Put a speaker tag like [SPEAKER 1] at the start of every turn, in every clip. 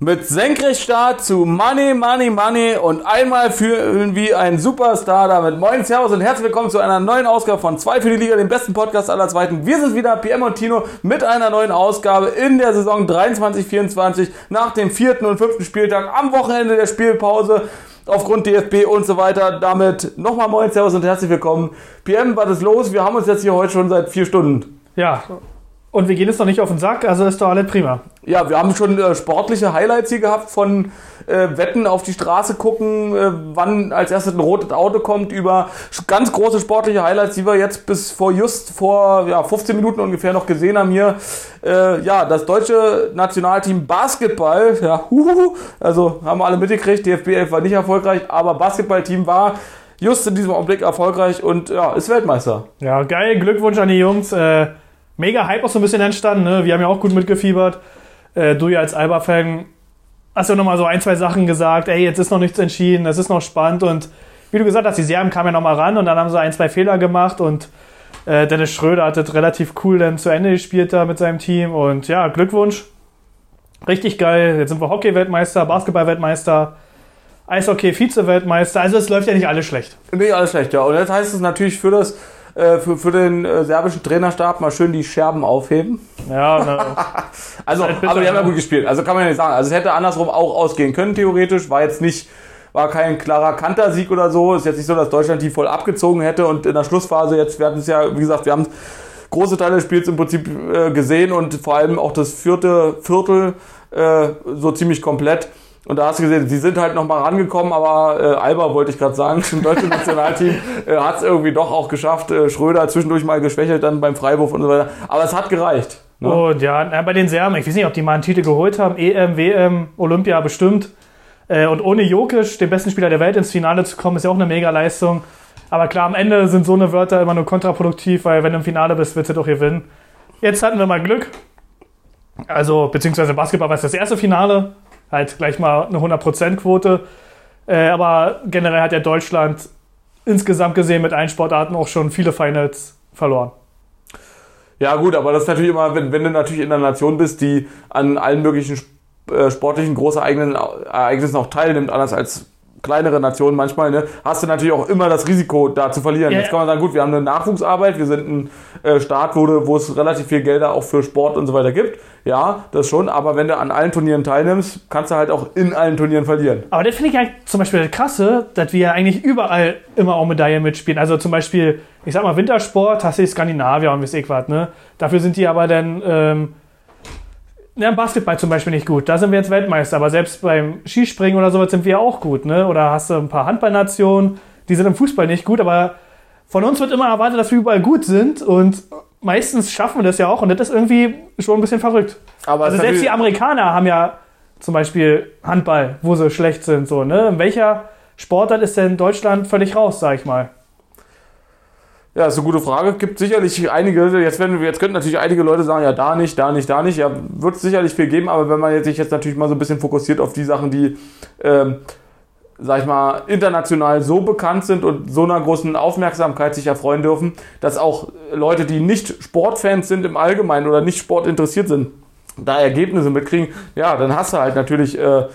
[SPEAKER 1] Mit Senkrechtstart zu Money, Money, Money und einmal führen wie ein Superstar damit. Moin, Servus und herzlich willkommen zu einer neuen Ausgabe von Zwei für die Liga, dem besten Podcast aller Zweiten. Wir sind wieder, PM und Tino, mit einer neuen Ausgabe in der Saison 23-24 nach dem vierten und fünften Spieltag am Wochenende der Spielpause aufgrund DFB und so weiter. Damit nochmal Moin, Servus und herzlich willkommen. PM, was ist los? Wir haben uns jetzt hier heute schon seit vier Stunden.
[SPEAKER 2] Ja, und wir gehen jetzt noch nicht auf den Sack, also ist doch alles prima.
[SPEAKER 1] Ja, wir haben schon äh, sportliche Highlights hier gehabt von äh, Wetten auf die Straße gucken, äh, wann als erstes ein rotes Auto kommt, über ganz große sportliche Highlights, die wir jetzt bis vor just vor ja, 15 Minuten ungefähr noch gesehen haben hier. Äh, ja, das deutsche Nationalteam Basketball, ja, huhuhu, also haben wir alle mitgekriegt, DFB 11 war nicht erfolgreich, aber Basketballteam war just in diesem Augenblick erfolgreich und ja, ist Weltmeister.
[SPEAKER 2] Ja, geil, Glückwunsch an die Jungs. Mega Hype auch so ein bisschen entstanden. Ne? Wir haben ja auch gut mitgefiebert. Äh, du ja als Alba-Fan hast ja nochmal so ein, zwei Sachen gesagt. Ey, jetzt ist noch nichts entschieden, es ist noch spannend. Und wie du gesagt hast, die Serben kamen ja nochmal ran und dann haben sie ein, zwei Fehler gemacht. Und äh, Dennis Schröder hat das relativ cool dann zu Ende gespielt da mit seinem Team. Und ja, Glückwunsch. Richtig geil. Jetzt sind wir Hockey-Weltmeister, Basketball-Weltmeister. Eishockey, Vize-Weltmeister. Also es läuft ja nicht alles schlecht.
[SPEAKER 1] Nicht alles schlecht, ja. Und jetzt heißt es natürlich für das äh, für, für den äh, serbischen Trainerstab mal schön die Scherben aufheben.
[SPEAKER 2] Ja, na,
[SPEAKER 1] Also, aber die haben ja
[SPEAKER 2] ja.
[SPEAKER 1] gut gespielt. Also kann man ja nicht sagen. Also es hätte andersrum auch ausgehen können, theoretisch. War jetzt nicht, war kein klarer Kantersieg oder so. Ist jetzt nicht so, dass Deutschland die voll abgezogen hätte und in der Schlussphase jetzt, wir hatten es ja, wie gesagt, wir haben große Teile des Spiels im Prinzip äh, gesehen und vor allem auch das vierte Viertel äh, so ziemlich komplett. Und da hast du gesehen, sie sind halt nochmal rangekommen, aber äh, Alba wollte ich gerade sagen, im deutschen Nationalteam äh, hat es irgendwie doch auch geschafft. Äh, Schröder zwischendurch mal geschwächelt dann beim Freiwurf und so weiter. Aber es hat gereicht. Ne?
[SPEAKER 2] Und ja, bei den Serben, ich weiß nicht, ob die mal einen Titel geholt haben, EM, WM, Olympia bestimmt. Äh, und ohne Jokic, den besten Spieler der Welt, ins Finale zu kommen, ist ja auch eine Mega-Leistung. Aber klar, am Ende sind so eine Wörter immer nur kontraproduktiv, weil wenn du im Finale bist, willst du doch gewinnen. Jetzt hatten wir mal Glück. Also, beziehungsweise Basketball war es das erste Finale. Halt gleich mal eine 100%-Quote. Äh, aber generell hat ja Deutschland insgesamt gesehen mit allen Sportarten auch schon viele Finals verloren.
[SPEAKER 1] Ja gut, aber das ist natürlich immer, wenn, wenn du natürlich in einer Nation bist, die an allen möglichen äh, sportlichen großereignissen Ereignissen auch teilnimmt, anders als kleinere Nationen manchmal, ne, hast du natürlich auch immer das Risiko, da zu verlieren.
[SPEAKER 2] Ja,
[SPEAKER 1] Jetzt kann man sagen, gut, wir haben eine Nachwuchsarbeit, wir sind ein äh, Staat, wo, wo es relativ viel Gelder auch für Sport und so weiter gibt. Ja, das schon, aber wenn du an allen Turnieren teilnimmst, kannst du halt auch in allen Turnieren verlieren.
[SPEAKER 2] Aber das finde ich eigentlich zum Beispiel das krasse, dass wir ja eigentlich überall immer auch Medaillen mitspielen. Also zum Beispiel, ich sag mal, Wintersport, hast du die Skandinavier und weiß ich was, ne? Dafür sind die aber dann, ähm, ja, im Basketball zum Beispiel nicht gut. Da sind wir jetzt Weltmeister, aber selbst beim Skispringen oder sowas sind wir auch gut, ne? Oder hast du ein paar Handballnationen, die sind im Fußball nicht gut, aber von uns wird immer erwartet, dass wir überall gut sind und meistens schaffen wir das ja auch und das ist irgendwie schon ein bisschen verrückt.
[SPEAKER 1] Aber
[SPEAKER 2] Also selbst die Amerikaner haben ja zum Beispiel Handball, wo sie schlecht sind. So, ne? In welcher Sportart ist denn Deutschland völlig raus, sag ich mal?
[SPEAKER 1] Ja, ist eine gute Frage. Gibt sicherlich einige, jetzt, werden, jetzt könnten natürlich einige Leute sagen, ja, da nicht, da nicht, da nicht. Ja, wird es sicherlich viel geben, aber wenn man jetzt, sich jetzt natürlich mal so ein bisschen fokussiert auf die Sachen, die, ähm, sag ich mal, international so bekannt sind und so einer großen Aufmerksamkeit sich erfreuen dürfen, dass auch Leute, die nicht Sportfans sind im Allgemeinen oder nicht sportinteressiert sind, da Ergebnisse mitkriegen, ja, dann hast du halt natürlich, äh,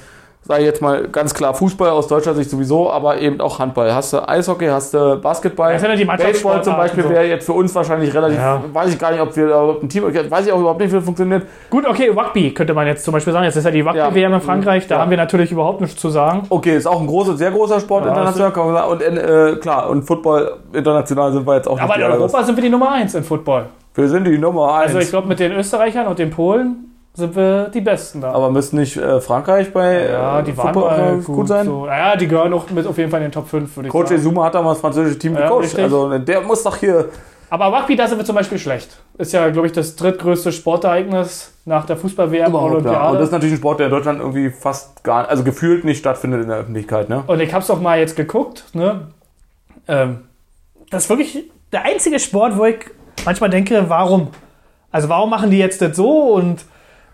[SPEAKER 1] sag ich jetzt mal ganz klar, Fußball aus deutscher Sicht sowieso, aber eben auch Handball. Hast du Eishockey, hast du Basketball,
[SPEAKER 2] ja
[SPEAKER 1] Baseball zum Beispiel
[SPEAKER 2] so.
[SPEAKER 1] wäre jetzt für uns wahrscheinlich relativ,
[SPEAKER 2] Ja.
[SPEAKER 1] weiß ich gar nicht, ob wir da überhaupt ein Team, weiß ich auch überhaupt nicht, wie das funktioniert.
[SPEAKER 2] Gut, okay, Rugby könnte man jetzt zum Beispiel sagen. Jetzt ist ja die Rugby-WM in Frankreich, da
[SPEAKER 1] Ja.
[SPEAKER 2] haben wir natürlich überhaupt nichts zu sagen.
[SPEAKER 1] Okay, ist auch ein großer, sehr großer Sport
[SPEAKER 2] Ja,
[SPEAKER 1] international, kann man sagen. Und äh, klar, und Football international sind wir jetzt auch
[SPEAKER 2] Aber
[SPEAKER 1] nicht
[SPEAKER 2] in
[SPEAKER 1] die allergrößten.
[SPEAKER 2] Europa sind wir die Nummer eins in Football.
[SPEAKER 1] Wir sind die Nummer eins.
[SPEAKER 2] Also ich glaube, mit den Österreichern und den Polen sind wir die Besten da.
[SPEAKER 1] aber müsste nicht äh, Frankreich bei
[SPEAKER 2] ja,
[SPEAKER 1] äh,
[SPEAKER 2] die waren
[SPEAKER 1] Football auch gut, sein?
[SPEAKER 2] So. Ja, die gehören auch mit auf jeden Fall in den Top 5, würde ich
[SPEAKER 1] Coach
[SPEAKER 2] sagen.
[SPEAKER 1] Zuma hat damals das französische Team
[SPEAKER 2] Ja,
[SPEAKER 1] gecoacht.
[SPEAKER 2] richtig.
[SPEAKER 1] Also der muss doch hier.
[SPEAKER 2] Aber Rugby, da sind wir zum Beispiel schlecht. Ist ja, glaube ich, das drittgrößte Sportereignis nach der Fußball-WM Olympiade.
[SPEAKER 1] ja. Und das ist natürlich ein Sport, der in Deutschland irgendwie fast gar, also gefühlt nicht stattfindet in der Öffentlichkeit. Ne?
[SPEAKER 2] Und ich habe es doch mal jetzt geguckt. Ne? Ähm, das ist wirklich der einzige Sport, wo ich manchmal denke, warum? Also warum machen die jetzt das so und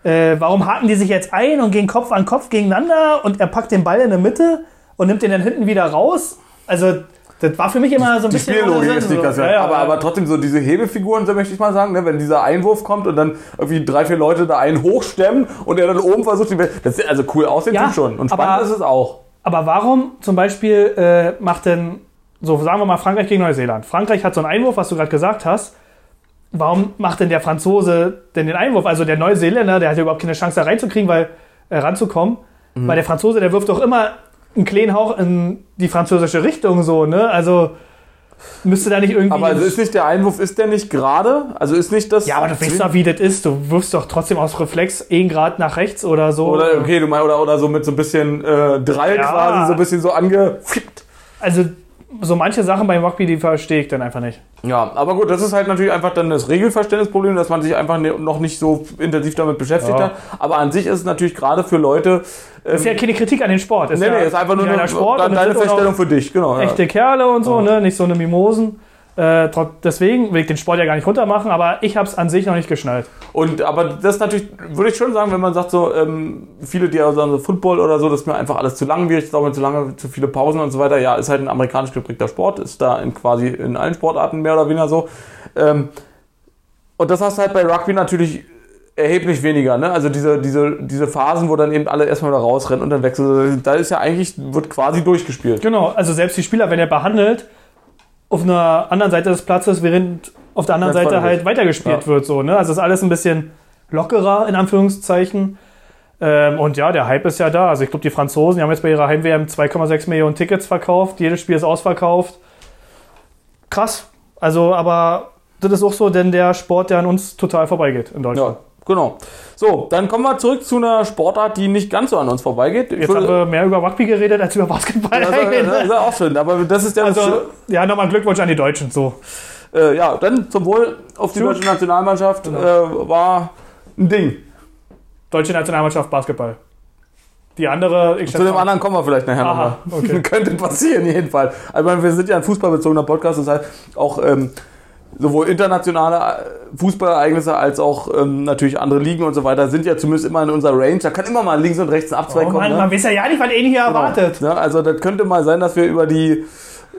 [SPEAKER 2] äh, warum haken die sich jetzt ein und gehen Kopf an Kopf gegeneinander und er packt den Ball in der Mitte und nimmt den dann hinten wieder raus? Also Das war für mich immer so ein
[SPEAKER 1] Die
[SPEAKER 2] bisschen.
[SPEAKER 1] Spiellogik
[SPEAKER 2] ohne
[SPEAKER 1] ist nicht ganz
[SPEAKER 2] so.
[SPEAKER 1] ja,
[SPEAKER 2] Ja,
[SPEAKER 1] aber, aber trotzdem so diese Hebefiguren, so möchte ich mal sagen, ne? wenn dieser Einwurf kommt und dann irgendwie drei, vier Leute da einen hochstemmen und er dann oben versucht, die Welt- das ist also cool aussehen
[SPEAKER 2] Ja,
[SPEAKER 1] schon. Und spannend
[SPEAKER 2] aber-
[SPEAKER 1] ist es auch.
[SPEAKER 2] Aber warum zum Beispiel äh, macht denn, so sagen wir mal Frankreich gegen Neuseeland. Frankreich hat so einen Einwurf, was du gerade gesagt hast. Warum macht denn der Franzose denn den Einwurf? Also der Neuseeländer, der hat ja überhaupt keine Chance da reinzukriegen, weil äh, ranzukommen.
[SPEAKER 1] Mhm.
[SPEAKER 2] Weil der Franzose, der wirft doch immer einen kleinen Hauch in die französische Richtung so, ne? Also müsste da nicht irgendwie.
[SPEAKER 1] Aber also ist nicht der Einwurf, ist der nicht gerade? Also ist nicht das.
[SPEAKER 2] ja, aber du weißt doch, wie das ist. Du wirfst doch trotzdem aus Reflex einen Grad nach rechts oder so.
[SPEAKER 1] Oder okay, du meinst, oder, oder so mit so ein bisschen äh, Drall
[SPEAKER 2] Ja.
[SPEAKER 1] quasi, so ein bisschen so angefippt.
[SPEAKER 2] Also so manche Sachen beim Rugby, die verstehe ich dann einfach nicht.
[SPEAKER 1] Ja, aber gut, das ist halt natürlich einfach dann das Regelverständnisproblem, dass man sich einfach ne- noch nicht so intensiv damit beschäftigt
[SPEAKER 2] Ja.
[SPEAKER 1] hat. Aber an sich ist es natürlich gerade für Leute. Ähm,
[SPEAKER 2] Ist ja keine Kritik an den Sport. Ist
[SPEAKER 1] nee,
[SPEAKER 2] ja
[SPEAKER 1] nee, ist einfach nur eine,
[SPEAKER 2] Sport
[SPEAKER 1] dann deine Feststellung für dich, genau. Ja.
[SPEAKER 2] echte Kerle und so, ne? Nicht so eine Mimosen. Äh, deswegen will ich den Sport ja gar nicht runtermachen, aber ich habe es an sich noch nicht geschnallt.
[SPEAKER 1] Und aber das ist natürlich, würde ich schon sagen, wenn man sagt so, ähm, viele, die ja sagen so Football oder so, das ist mir einfach alles zu langwierig, es dauert zu lange, zu viele Pausen und so weiter. Ja, ist halt ein amerikanisch geprägter Sport, ist da in quasi in allen Sportarten mehr oder weniger so. Ähm, und das hast du halt bei Rugby natürlich erheblich weniger, ne? Also diese, diese, diese Phasen, wo dann eben alle erstmal wieder rausrennen und dann wechseln, da ist ja eigentlich, wird quasi durchgespielt.
[SPEAKER 2] Genau, also selbst die Spieler, wenn er behandelt, auf einer anderen Seite des Platzes, während auf der anderen
[SPEAKER 1] Das
[SPEAKER 2] Seite halt weitergespielt
[SPEAKER 1] Ja.
[SPEAKER 2] wird. So, ne? Also ist alles ein bisschen lockerer, in Anführungszeichen. Ähm, und ja, der Hype ist ja da. Also ich glaube, die Franzosen die haben jetzt bei ihrer Heim-WM 2,6 Millionen Tickets verkauft. Jedes Spiel ist ausverkauft. Krass. Also, aber das ist auch so, denn der Sport, der an uns total vorbeigeht in Deutschland.
[SPEAKER 1] Ja, genau. So, dann kommen wir zurück zu einer Sportart, die nicht ganz so an uns vorbeigeht. Ich
[SPEAKER 2] Jetzt haben wir mehr über Rugby geredet als über Basketball.
[SPEAKER 1] Ja, das ist- das ist auch schön, aber das ist ja das
[SPEAKER 2] also, ja, nochmal Glückwunsch an die Deutschen. So.
[SPEAKER 1] Äh, ja, dann zum Wohl auf die deutsche Nationalmannschaft
[SPEAKER 2] Genau.
[SPEAKER 1] äh, war ein Ding.
[SPEAKER 2] Deutsche Nationalmannschaft Basketball. Die andere, ich
[SPEAKER 1] Zu dem anderen kommen wir vielleicht nachher nochmal.
[SPEAKER 2] okay.
[SPEAKER 1] Könnte passieren, jedenfalls. Also, wir sind ja ein fußballbezogener Podcast, das heißt auch ähm, sowohl internationale äh, Fußballereignisse als auch ähm, natürlich andere Ligen und so weiter sind ja zumindest immer in unserer Range. Da kann immer mal links und rechts ein Abzweig
[SPEAKER 2] Oh
[SPEAKER 1] kommen.
[SPEAKER 2] Mann,
[SPEAKER 1] ne?
[SPEAKER 2] man weiß ja ja nicht, was ihn hier erwartet.
[SPEAKER 1] Ja, also das könnte mal sein, dass wir über die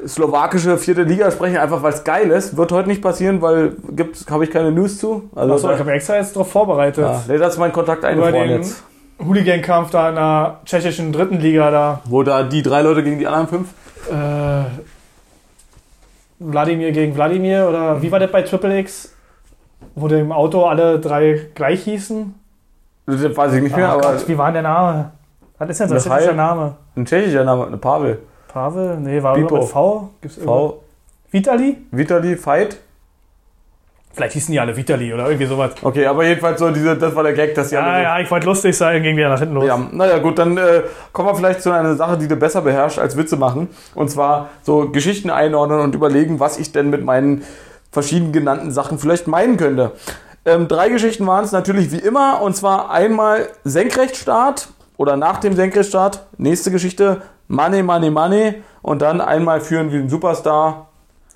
[SPEAKER 1] slowakische vierte Liga sprechen, einfach weil es geil ist. Wird heute nicht passieren, weil habe ich keine News zu. Also
[SPEAKER 2] Achso, ich habe extra jetzt darauf vorbereitet.
[SPEAKER 1] ja, nee, das ist mein Kontakt eingefroren jetzt.
[SPEAKER 2] Hooligan-Kampf da in der tschechischen dritten Liga da.
[SPEAKER 1] Wo da die drei Leute gegen die anderen fünf?
[SPEAKER 2] Äh, Wladimir gegen Wladimir oder wie war das bei Triple X? Wo im Auto alle drei gleich hießen?
[SPEAKER 1] Das weiß ich nicht mehr,
[SPEAKER 2] Ach
[SPEAKER 1] aber
[SPEAKER 2] Gott, wie war denn der Name? Was ist denn so ein tschechischer Name?
[SPEAKER 1] ein tschechischer Name, eine Pavel.
[SPEAKER 2] Pavel? Nee, war irgendwas mit V? Gibt's?
[SPEAKER 1] V.
[SPEAKER 2] Vitali?
[SPEAKER 1] Vitali, Fight.
[SPEAKER 2] Vielleicht hießen die alle Vitali oder irgendwie sowas.
[SPEAKER 1] Okay, aber jedenfalls so diese, das war der Gag, dass die
[SPEAKER 2] Ja,
[SPEAKER 1] alle
[SPEAKER 2] ja, ich wollte lustig sein, ging wieder nach hinten los.
[SPEAKER 1] Ja, naja, gut, dann äh, kommen wir vielleicht zu einer Sache, die du besser beherrschst als Witze machen. Und zwar so Geschichten einordnen und überlegen, was ich denn mit meinen verschieden genannten Sachen vielleicht meinen könnte. Ähm, drei Geschichten waren es natürlich wie immer. Und zwar einmal Senkrechtstart oder nach dem Senkrechtstart. Nächste Geschichte, Money, Money, Money. Und dann einmal führen wie ein Superstar.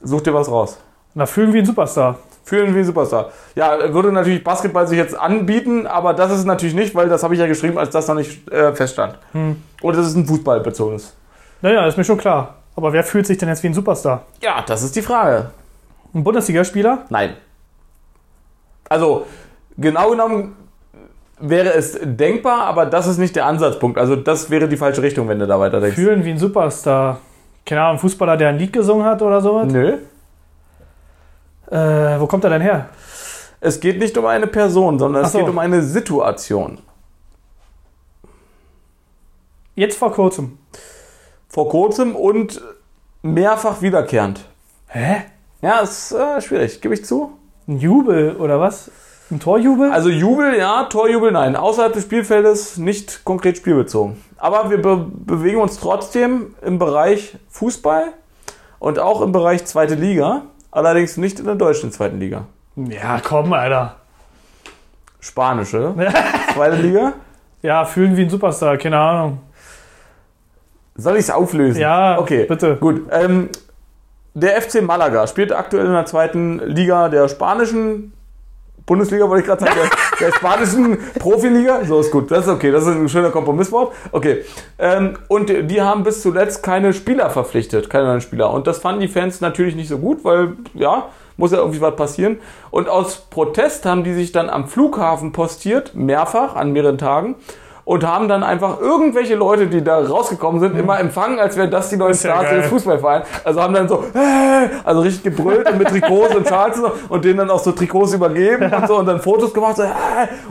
[SPEAKER 1] Such dir was raus.
[SPEAKER 2] Na, fühlen wie ein Superstar.
[SPEAKER 1] Fühlen wie ein Superstar. Ja, würde natürlich Basketball sich jetzt anbieten, aber das ist natürlich nicht, weil das habe ich ja geschrieben, als das noch nicht äh, feststand.
[SPEAKER 2] Hm.
[SPEAKER 1] Oder das ist ein Fußballbezogenes.
[SPEAKER 2] Naja, ist mir schon klar. Aber wer fühlt sich denn jetzt wie ein Superstar?
[SPEAKER 1] Ja, das ist die Frage.
[SPEAKER 2] Ein Bundesligaspieler?
[SPEAKER 1] Nein. Also, genau genommen wäre es denkbar, aber das ist nicht der Ansatzpunkt. Also, das wäre die falsche Richtung, wenn du da weiter denkst.
[SPEAKER 2] Fühlen wie ein Superstar. Keine Ahnung, ein Fußballer, der ein Lied gesungen hat oder sowas?
[SPEAKER 1] Nö.
[SPEAKER 2] Äh, wo kommt er denn her?
[SPEAKER 1] Es geht nicht um eine Person, sondern es
[SPEAKER 2] so.
[SPEAKER 1] geht um eine Situation.
[SPEAKER 2] Jetzt vor kurzem.
[SPEAKER 1] Vor kurzem und mehrfach wiederkehrend.
[SPEAKER 2] Hä?
[SPEAKER 1] Ja, ist äh, schwierig, gebe ich zu.
[SPEAKER 2] Ein Jubel oder was? Ein Torjubel?
[SPEAKER 1] Also Jubel, ja, Torjubel, nein. Außerhalb des Spielfeldes nicht konkret spielbezogen. Aber wir be bewegen uns trotzdem im Bereich Fußball und auch im Bereich zweite Liga. Allerdings nicht in der deutschen zweiten Liga.
[SPEAKER 2] ja, komm, Alter.
[SPEAKER 1] Spanische zweite Liga.
[SPEAKER 2] Ja, fühlen wie ein Superstar, keine Ahnung.
[SPEAKER 1] Soll ich es auflösen?
[SPEAKER 2] Ja,
[SPEAKER 1] okay.
[SPEAKER 2] bitte.
[SPEAKER 1] Gut. Ähm, der FC Malaga spielt aktuell in der zweiten Liga der spanischen Bundesliga, wollte ich gerade sagen. der spanischen Profiliga. So ist gut, das ist okay, das ist ein schöner Kompromisswort. Okay. Ähm, und die haben bis zuletzt keine Spieler verpflichtet, keine neuen Spieler. Und das fanden die Fans natürlich nicht so gut, weil, ja, muss ja irgendwie was passieren. Und aus Protest haben die sich dann am Flughafen postiert, mehrfach, an mehreren Tagen und haben dann einfach irgendwelche Leute, die da rausgekommen sind, immer empfangen, als wären das die neuen
[SPEAKER 2] Ist ja
[SPEAKER 1] Stars des Fußballvereins. Also haben dann so, äh, also richtig gebrüllt und mit Trikots und Schals und, so, und denen dann auch so Trikots übergeben und so und dann Fotos gemacht. So, äh,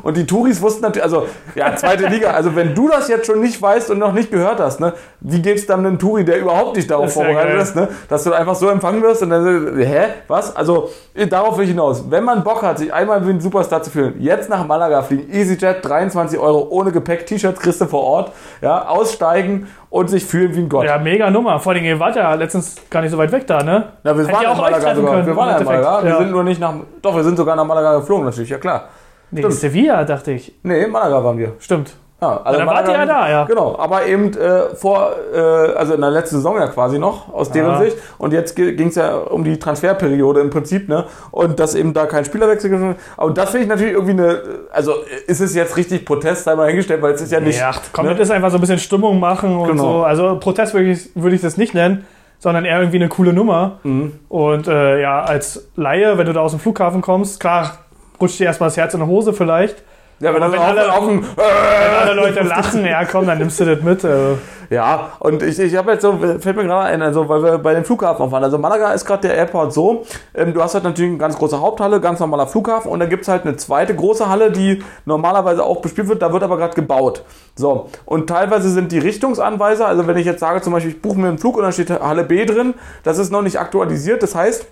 [SPEAKER 1] und die Touris wussten natürlich, also ja, zweite Liga. Also wenn du das jetzt schon nicht weißt und noch nicht gehört hast, ne, wie geht's dann einem Touri, der überhaupt nicht darauf
[SPEAKER 2] Ist
[SPEAKER 1] vorbereitet ist, ne, dass du einfach so empfangen wirst und dann, so, hä, was? Also äh, darauf will ich hinaus. Wenn man Bock hat, sich einmal wie ein Superstar zu fühlen, jetzt nach Malaga fliegen, EasyJet, 23 Euro ohne Gepäck, T-Shirts kriegst du vor Ort, ja, aussteigen und sich fühlen wie ein Gott.
[SPEAKER 2] Ja, mega Nummer. Vor allem, ihr wart ja letztens gar nicht so weit weg da, ne?
[SPEAKER 1] Ja, wir
[SPEAKER 2] Hätte
[SPEAKER 1] waren
[SPEAKER 2] ja auch
[SPEAKER 1] Malaga sogar.
[SPEAKER 2] können,
[SPEAKER 1] Wir waren ja in Malaga. Wir
[SPEAKER 2] Ja.
[SPEAKER 1] sind nur nicht nach. Doch, wir sind sogar nach Malaga geflogen, natürlich, ja klar.
[SPEAKER 2] Nee,
[SPEAKER 1] Stimmt.
[SPEAKER 2] Sevilla, dachte ich.
[SPEAKER 1] Nee, in Malaga waren wir.
[SPEAKER 2] Stimmt.
[SPEAKER 1] Ja, also
[SPEAKER 2] dann wart ihr ja da, ja.
[SPEAKER 1] Genau, aber eben äh, vor, äh, also in der letzten Saison ja quasi noch, aus deren
[SPEAKER 2] Ja.
[SPEAKER 1] Sicht. Und jetzt ging es ja um die Transferperiode im Prinzip, ne? Und dass eben da kein Spielerwechsel geschehen Aber das finde ich natürlich irgendwie eine, also ist es jetzt richtig Protest, sei mal hingestellt, weil es ist ja nicht.
[SPEAKER 2] ja, komm,
[SPEAKER 1] ne?
[SPEAKER 2] das ist einfach so ein bisschen Stimmung machen und
[SPEAKER 1] Genau.
[SPEAKER 2] so. Also Protest würde ich, würde ich das nicht nennen, sondern eher irgendwie eine coole Nummer.
[SPEAKER 1] Mhm.
[SPEAKER 2] Und äh, ja, als Laie, wenn du da aus dem Flughafen kommst, klar, rutscht dir erstmal das Herz in die Hose vielleicht.
[SPEAKER 1] Ja, wenn,
[SPEAKER 2] Aber
[SPEAKER 1] dann
[SPEAKER 2] wenn alle-
[SPEAKER 1] auf dem,
[SPEAKER 2] Wenn alle Leute lachen, ja komm, dann nimmst du das mit. Also.
[SPEAKER 1] Ja, und ich, ich habe jetzt so, fällt mir gerade ein, also weil wir bei dem Flughafen auch waren. Also Malaga ist gerade der Airport so, ähm, du hast halt natürlich eine ganz große Haupthalle, ganz normaler Flughafen und dann gibt's halt eine zweite große Halle, die normalerweise auch bespielt wird, da wird aber gerade gebaut. So, und teilweise sind die Richtungsanweiser, also wenn ich jetzt sage zum Beispiel, ich buche mir einen Flug und da steht Halle B drin, das ist noch nicht aktualisiert, das heißt,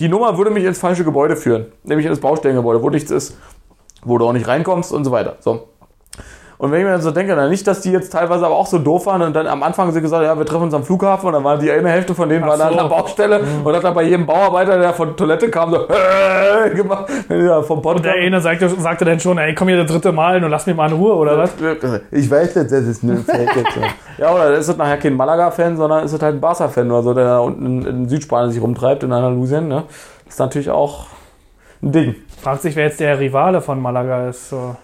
[SPEAKER 1] die Nummer würde mich ins falsche Gebäude führen, nämlich ins Baustellengebäude, wo nichts ist, wo du auch nicht reinkommst und so weiter. So. Und wenn ich mir dann so denke, dann nicht, dass die jetzt teilweise aber auch so doof waren und dann am Anfang sie gesagt, ja, wir treffen uns am Flughafen und dann war die eine Hälfte von denen
[SPEAKER 2] Ach
[SPEAKER 1] war dann
[SPEAKER 2] so.
[SPEAKER 1] an der Baustelle und hat dann bei jedem Bauarbeiter, der von Toilette kam, so äh, gemacht, ja, vom Podcast.
[SPEAKER 2] Der eine sagte, sagte dann schon, ey, komm hier das dritte Mal und lass mich mal in Ruhe, oder was?
[SPEAKER 1] Ich weiß nicht, das ist nur ein Fake jetzt. Ja, oder ist es nachher kein Malaga-Fan, sondern ist es halt ein Barca-Fan oder so, der da unten in, in Südspanien sich rumtreibt, in Andalusien. Ne? Das ist natürlich auch ein Ding.
[SPEAKER 2] Fragt sich, wer jetzt der Rivale von Malaga ist. So.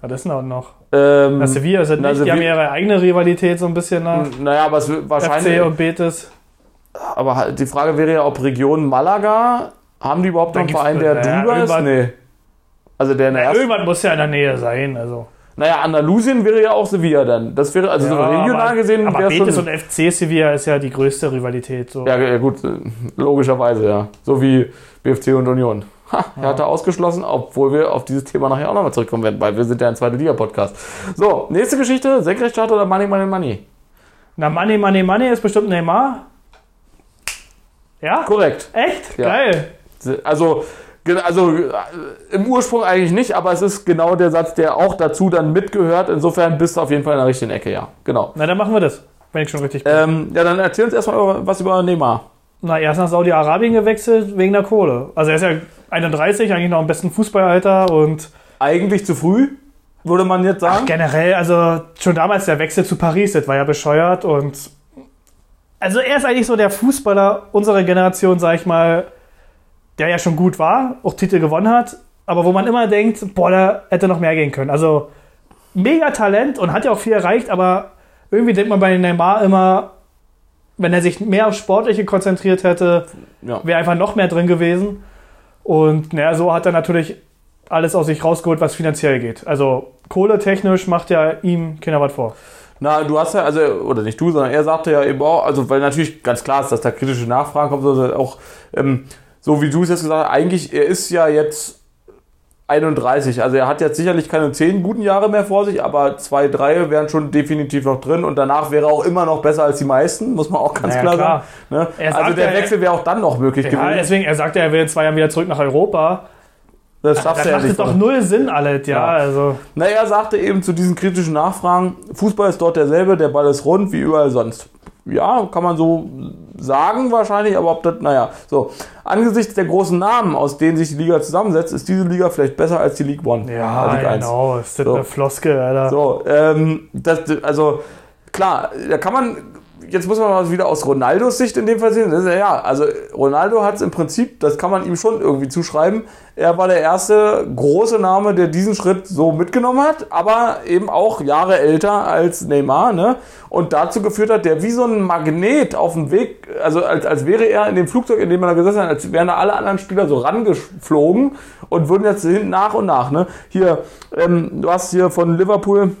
[SPEAKER 2] Was ist denn da noch?
[SPEAKER 1] Ähm,
[SPEAKER 2] Na, Sevilla
[SPEAKER 1] na,
[SPEAKER 2] nicht. Die haben ihre eigene Rivalität so ein bisschen nach
[SPEAKER 1] naja, aber es wahrscheinlich.
[SPEAKER 2] FC und Betis.
[SPEAKER 1] Aber halt die Frage wäre ja, ob Region Malaga, haben die überhaupt noch einen Verein, der
[SPEAKER 2] naja,
[SPEAKER 1] drüber ist?
[SPEAKER 2] irgendwann-
[SPEAKER 1] Nee. Also der in der ersten.
[SPEAKER 2] Irgendwas muss ja in der Nähe sein. Also.
[SPEAKER 1] Naja, Andalusien wäre ja auch Sevilla dann. Das wäre, also so
[SPEAKER 2] Ja,
[SPEAKER 1] regional
[SPEAKER 2] aber,
[SPEAKER 1] gesehen
[SPEAKER 2] aber Betis
[SPEAKER 1] schon.
[SPEAKER 2] und FC Sevilla ist ja die größte Rivalität. So.
[SPEAKER 1] Ja, ja, gut, logischerweise, ja. So wie BFC und Union. Ha, er hatte ausgeschlossen, obwohl wir auf dieses Thema nachher auch nochmal zurückkommen werden, weil wir sind ja ein zweite Liga-Podcast. So, nächste Geschichte, Senkrechtstart oder Money, Money, Money?
[SPEAKER 2] Na, Money, Money, Money ist bestimmt Neymar. Ja?
[SPEAKER 1] Korrekt.
[SPEAKER 2] Echt?
[SPEAKER 1] Ja.
[SPEAKER 2] Geil.
[SPEAKER 1] Also, also äh, im Ursprung eigentlich nicht, aber es ist genau der Satz, der auch dazu dann mitgehört. Insofern bist du auf jeden Fall in der richtigen Ecke, ja. Genau.
[SPEAKER 2] Na, dann machen wir das. Wenn ich schon richtig bin.
[SPEAKER 1] Ähm, ja, dann erzähl uns erstmal was über Neymar.
[SPEAKER 2] Na, er ist nach Saudi-Arabien gewechselt wegen der Kohle. Also er ist ja 31, eigentlich noch im besten Fußballalter und
[SPEAKER 1] Eigentlich zu früh, würde man jetzt sagen.
[SPEAKER 2] generell, also schon damals der Wechsel zu Paris, das war ja bescheuert und also er ist eigentlich so der Fußballer unserer Generation, sag ich mal, der ja schon gut war, auch Titel gewonnen hat, aber wo man immer denkt, boah, da hätte noch mehr gehen können. Also mega Talent und hat ja auch viel erreicht, aber irgendwie denkt man bei Neymar immer, wenn er sich mehr auf Sportliche konzentriert hätte,
[SPEAKER 1] Ja.
[SPEAKER 2] wäre einfach noch mehr drin gewesen. Und naja, so hat er natürlich alles aus sich rausgeholt, was finanziell geht. Also kohletechnisch macht ja ihm keiner was vor.
[SPEAKER 1] Na, du hast ja, also, oder nicht du, sondern er sagte ja eben auch, also, weil natürlich ganz klar ist, dass da kritische Nachfragen kommen, also auch, ähm, so wie du es jetzt gesagt hast, eigentlich, er ist ja jetzt 31, also er hat jetzt sicherlich keine 10 guten Jahre mehr vor sich, aber zwei, drei wären schon definitiv noch drin und danach wäre er auch immer noch besser als die meisten, muss man auch ganz
[SPEAKER 2] Naja,
[SPEAKER 1] klar,
[SPEAKER 2] klar.
[SPEAKER 1] sagen. Ne?
[SPEAKER 2] Er
[SPEAKER 1] Also der Wechsel wäre auch dann noch möglich
[SPEAKER 2] Ja,
[SPEAKER 1] gewesen.
[SPEAKER 2] deswegen, er sagt ja, er will in zwei Jahren wieder zurück nach Europa.
[SPEAKER 1] Das
[SPEAKER 2] Das
[SPEAKER 1] schaffst du ja
[SPEAKER 2] macht
[SPEAKER 1] nicht.
[SPEAKER 2] doch null Sinn, alles, ja.
[SPEAKER 1] Ja.
[SPEAKER 2] Also,
[SPEAKER 1] Na, er sagte eben zu diesen kritischen Nachfragen, Fußball ist dort derselbe, der Ball ist rund wie überall sonst. Ja, kann man so sagen wahrscheinlich, aber ob das, naja, so. Angesichts der großen Namen, aus denen sich die Liga zusammensetzt, ist diese Liga vielleicht besser als die League One.
[SPEAKER 2] ja,
[SPEAKER 1] League Eins.
[SPEAKER 2] genau. Ist das
[SPEAKER 1] So.
[SPEAKER 2] eine Floskel, Alter.
[SPEAKER 1] So, ähm, das, also klar, da kann man jetzt muss man mal wieder aus Ronaldos Sicht in dem Fall sehen. Ja, also Ronaldo hat es im Prinzip, das kann man ihm schon irgendwie zuschreiben. Er war der erste große Name, der diesen Schritt so mitgenommen hat, aber eben auch Jahre älter als Neymar, ne? Und dazu geführt hat, der wie so ein Magnet auf dem Weg, also als, als wäre er in dem Flugzeug, in dem er da gesessen hat, als wären da alle anderen Spieler so rangeflogen und würden jetzt hin nach und nach, ne? Hier, ähm, du hast hier von Liverpool,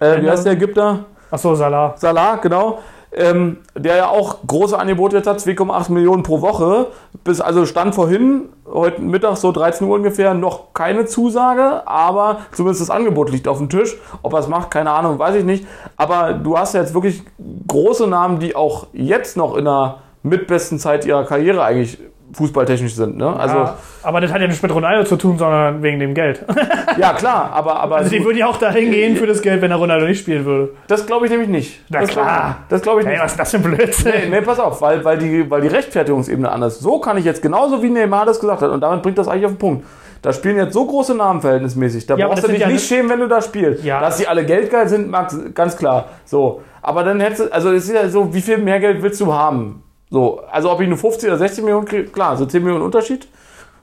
[SPEAKER 1] äh, wie heißt der Ägypter?
[SPEAKER 2] Achso, Salah.
[SPEAKER 1] Salah, genau. Ähm, der ja auch große Angebote jetzt hat, 2,8 Millionen pro Woche. Bis also stand vorhin, heute Mittag so 13 Uhr ungefähr, noch keine Zusage, aber zumindest das Angebot liegt auf dem Tisch. Ob er es macht, keine Ahnung, weiß ich nicht. Aber du hast ja jetzt wirklich große Namen, die auch jetzt noch in der mitbesten Zeit ihrer Karriere eigentlich fußballtechnisch sind. Ne? Also,
[SPEAKER 2] ja, aber das hat ja nicht mit Ronaldo zu tun, sondern wegen dem Geld.
[SPEAKER 1] ja, klar, aber. aber
[SPEAKER 2] also, die würden ja auch dahin gehen für das Geld, wenn er Ronaldo nicht spielen würde.
[SPEAKER 1] Das glaube ich nämlich nicht.
[SPEAKER 2] Na
[SPEAKER 1] das
[SPEAKER 2] klar.
[SPEAKER 1] Glaub, das glaube ich nicht.
[SPEAKER 2] was ist das für ein Blödsinn?
[SPEAKER 1] Nee, nee, pass auf, weil, weil, die, weil die Rechtfertigungsebene anders ist. So kann ich jetzt genauso wie Neymar das gesagt hat und damit bringt das eigentlich auf den Punkt. Da spielen jetzt so große Namen verhältnismäßig. Da
[SPEAKER 2] Ja,
[SPEAKER 1] brauchst du dich
[SPEAKER 2] ja
[SPEAKER 1] nicht schämen, wenn du da spielst.
[SPEAKER 2] Ja.
[SPEAKER 1] Dass die alle geldgeil sind, mag ganz klar. So. Aber dann hättest du, also es ist ja so, wie viel mehr Geld willst du haben? So. Also ob ich nur 50 oder 60 Millionen kriege, klar, so 10 Millionen Unterschied.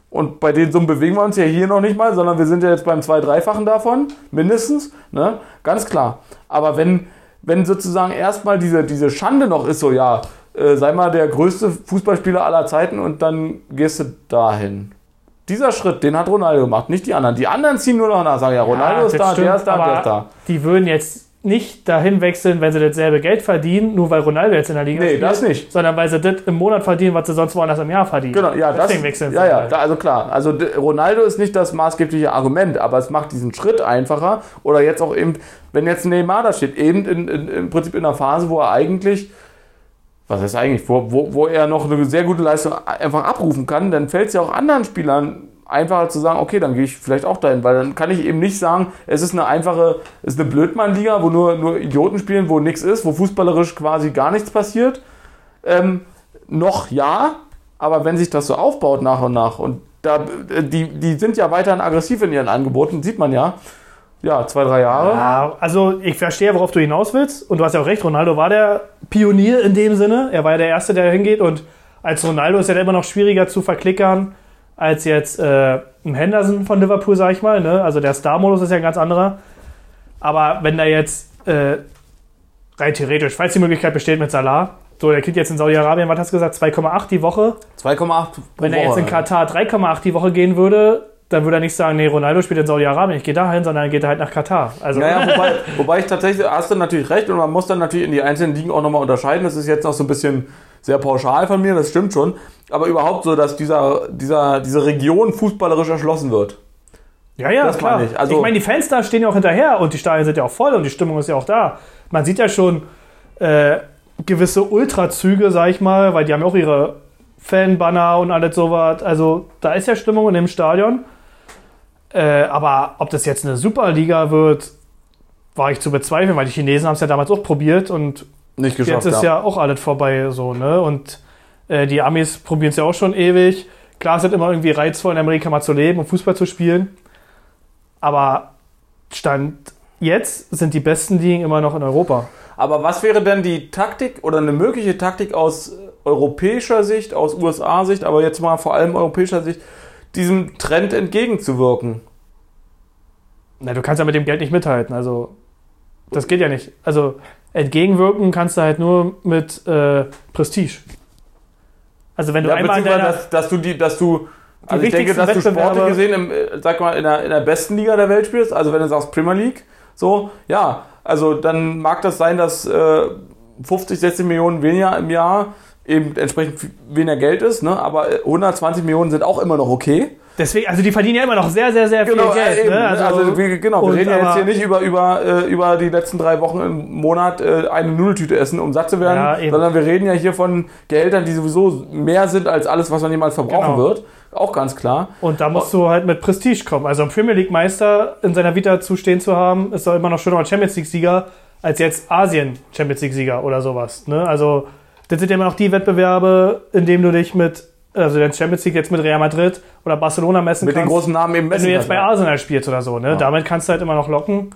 [SPEAKER 1] Und bei den Summen bewegen wir uns ja hier noch nicht mal, sondern wir sind ja jetzt beim zwei-, dreifachen davon, mindestens. Ne? Ganz klar. Aber wenn, wenn sozusagen erstmal diese, diese Schande noch ist, so ja, äh, sei mal der größte Fußballspieler aller Zeiten und dann gehst du dahin. Dieser Schritt, den hat Ronaldo gemacht, nicht die anderen. Die anderen ziehen nur noch nach, sagen ja, Ronaldo ist
[SPEAKER 2] das
[SPEAKER 1] da,
[SPEAKER 2] stimmt,
[SPEAKER 1] der ist da, der ist da.
[SPEAKER 2] Die würden jetzt nicht dahin wechseln, wenn sie dasselbe Geld verdienen, nur weil Ronaldo jetzt in der Liga
[SPEAKER 1] Nee,
[SPEAKER 2] spielt,
[SPEAKER 1] das nicht.
[SPEAKER 2] sondern weil sie das im Monat verdienen, was sie sonst woanders im Jahr verdienen.
[SPEAKER 1] Genau, ja, das,
[SPEAKER 2] Deswegen wechseln sie
[SPEAKER 1] ja, ja,
[SPEAKER 2] halt.
[SPEAKER 1] also klar. Also Ronaldo ist nicht das maßgebliche Argument, aber es macht diesen Schritt einfacher. Oder jetzt auch eben, wenn jetzt Neymar da steht, eben in, in, im Prinzip in einer Phase, wo er eigentlich, was heißt eigentlich, wo, wo, wo er noch eine sehr gute Leistung einfach abrufen kann, dann fällt es ja auch anderen Spielern einfacher zu sagen, okay, dann gehe ich vielleicht auch dahin, weil dann kann ich eben nicht sagen, es ist eine einfache, es ist eine Blödmann-Liga, wo nur, nur Idioten spielen, wo nichts ist, wo fußballerisch quasi gar nichts passiert. Ähm, noch ja, aber wenn sich das so aufbaut nach und nach und da, äh, die, die sind ja weiterhin aggressiv in ihren Angeboten, sieht man ja. Ja, zwei, drei Jahre.
[SPEAKER 2] Ja, also ich verstehe, worauf du hinaus willst. Und du hast ja auch recht, Ronaldo war der Pionier in dem Sinne. Er war ja der Erste, der hingeht. Und als Ronaldo ist er immer noch schwieriger zu verklickern als jetzt äh, ein Henderson von Liverpool, sag ich mal. Ne? Also der Star-Modus ist ja ein ganz anderer. Aber wenn da jetzt äh, rein theoretisch, falls die Möglichkeit besteht mit Salah, so der kriegt jetzt in Saudi-Arabien, was hast du gesagt, 2,8 die Woche.
[SPEAKER 1] 2,8 pro
[SPEAKER 2] Wenn er jetzt in Katar 3,8 die Woche gehen würde, dann würde er nicht sagen, nee, Ronaldo spielt in Saudi-Arabien, ich gehe dahin, sondern dann geht er halt nach Katar. Also
[SPEAKER 1] Naja, wobei, wobei ich tatsächlich, hast du natürlich recht und man muss dann natürlich in die einzelnen Ligen auch nochmal unterscheiden. Das ist jetzt noch so ein bisschen sehr pauschal von mir, das stimmt schon. Aber überhaupt so, dass dieser, dieser, diese Region fußballerisch erschlossen wird.
[SPEAKER 2] Ja, ja,
[SPEAKER 1] Das
[SPEAKER 2] klar. Ich,
[SPEAKER 1] ich. Also-
[SPEAKER 2] meine, die Fans da stehen ja auch hinterher und die Stadien sind ja auch voll und die Stimmung ist ja auch da. Man sieht ja schon äh, gewisse Ultrazüge, sag ich mal, weil die haben ja auch ihre Fanbanner und alles sowas. Also da ist ja Stimmung in dem Stadion. Äh, aber ob das jetzt eine Superliga wird, war ich zu bezweifeln, weil die Chinesen haben es ja damals auch probiert und
[SPEAKER 1] Nicht
[SPEAKER 2] jetzt
[SPEAKER 1] geschafft.
[SPEAKER 2] ist ja auch alles vorbei so, ne? Und äh, die Amis probieren es ja auch schon ewig. Klar, es ist immer irgendwie reizvoll, in Amerika mal zu leben und Fußball zu spielen. Aber Stand jetzt sind die besten Ligen immer noch in Europa.
[SPEAKER 1] Aber was wäre denn die Taktik oder eine mögliche Taktik aus europäischer Sicht, aus USA-Sicht, aber jetzt mal vor allem europäischer Sicht, diesem Trend entgegenzuwirken?
[SPEAKER 2] Na, du kannst ja mit dem Geld nicht mithalten. Also, das geht ja nicht. Also, entgegenwirken kannst du halt nur mit äh, Prestige. Also, wenn du
[SPEAKER 1] Ja,
[SPEAKER 2] einmal deiner,
[SPEAKER 1] dass, dass du die, dass du, also ich denke, dass du sportlich gesehen, im, äh, sag mal, in der, in der besten Liga der Welt spielst, also wenn du sagst Premier League, so, ja, also dann mag das sein, dass äh, 50, 60 Millionen weniger im Jahr eben entsprechend weniger Geld ist, ne? aber äh, 120 Millionen sind auch immer noch okay.
[SPEAKER 2] Deswegen, also die verdienen ja immer noch sehr, sehr, sehr viel Geld.
[SPEAKER 1] äh, eben,
[SPEAKER 2] ne?
[SPEAKER 1] ne? also, wir, genau, wir reden ja jetzt hier nicht über, über, äh, über die letzten drei Wochen im Monat äh, eine Nudeltüte essen, um satt zu werden,
[SPEAKER 2] Ja,
[SPEAKER 1] sondern wir reden ja hier von Gehältern, die sowieso mehr sind als alles, was man jemals verbrauchen
[SPEAKER 2] Genau.
[SPEAKER 1] wird. Auch ganz klar.
[SPEAKER 2] Und da musst du halt mit Prestige kommen. Also ein Premier League Meister in seiner Vita zu stehen zu haben, ist doch immer noch schöner als Champions League Sieger als jetzt Asien Champions League Sieger oder sowas. Ne? Also das sind ja immer noch die Wettbewerbe, in denen du dich mit, also den Champions League jetzt mit Real Madrid oder Barcelona messen
[SPEAKER 1] Mit den
[SPEAKER 2] kannst.
[SPEAKER 1] großen Namen eben
[SPEAKER 2] wenn
[SPEAKER 1] messen
[SPEAKER 2] du jetzt bei Arsenal spielst oder so, ne?
[SPEAKER 1] Ja. Mhm.
[SPEAKER 2] Damit kannst du halt immer noch locken.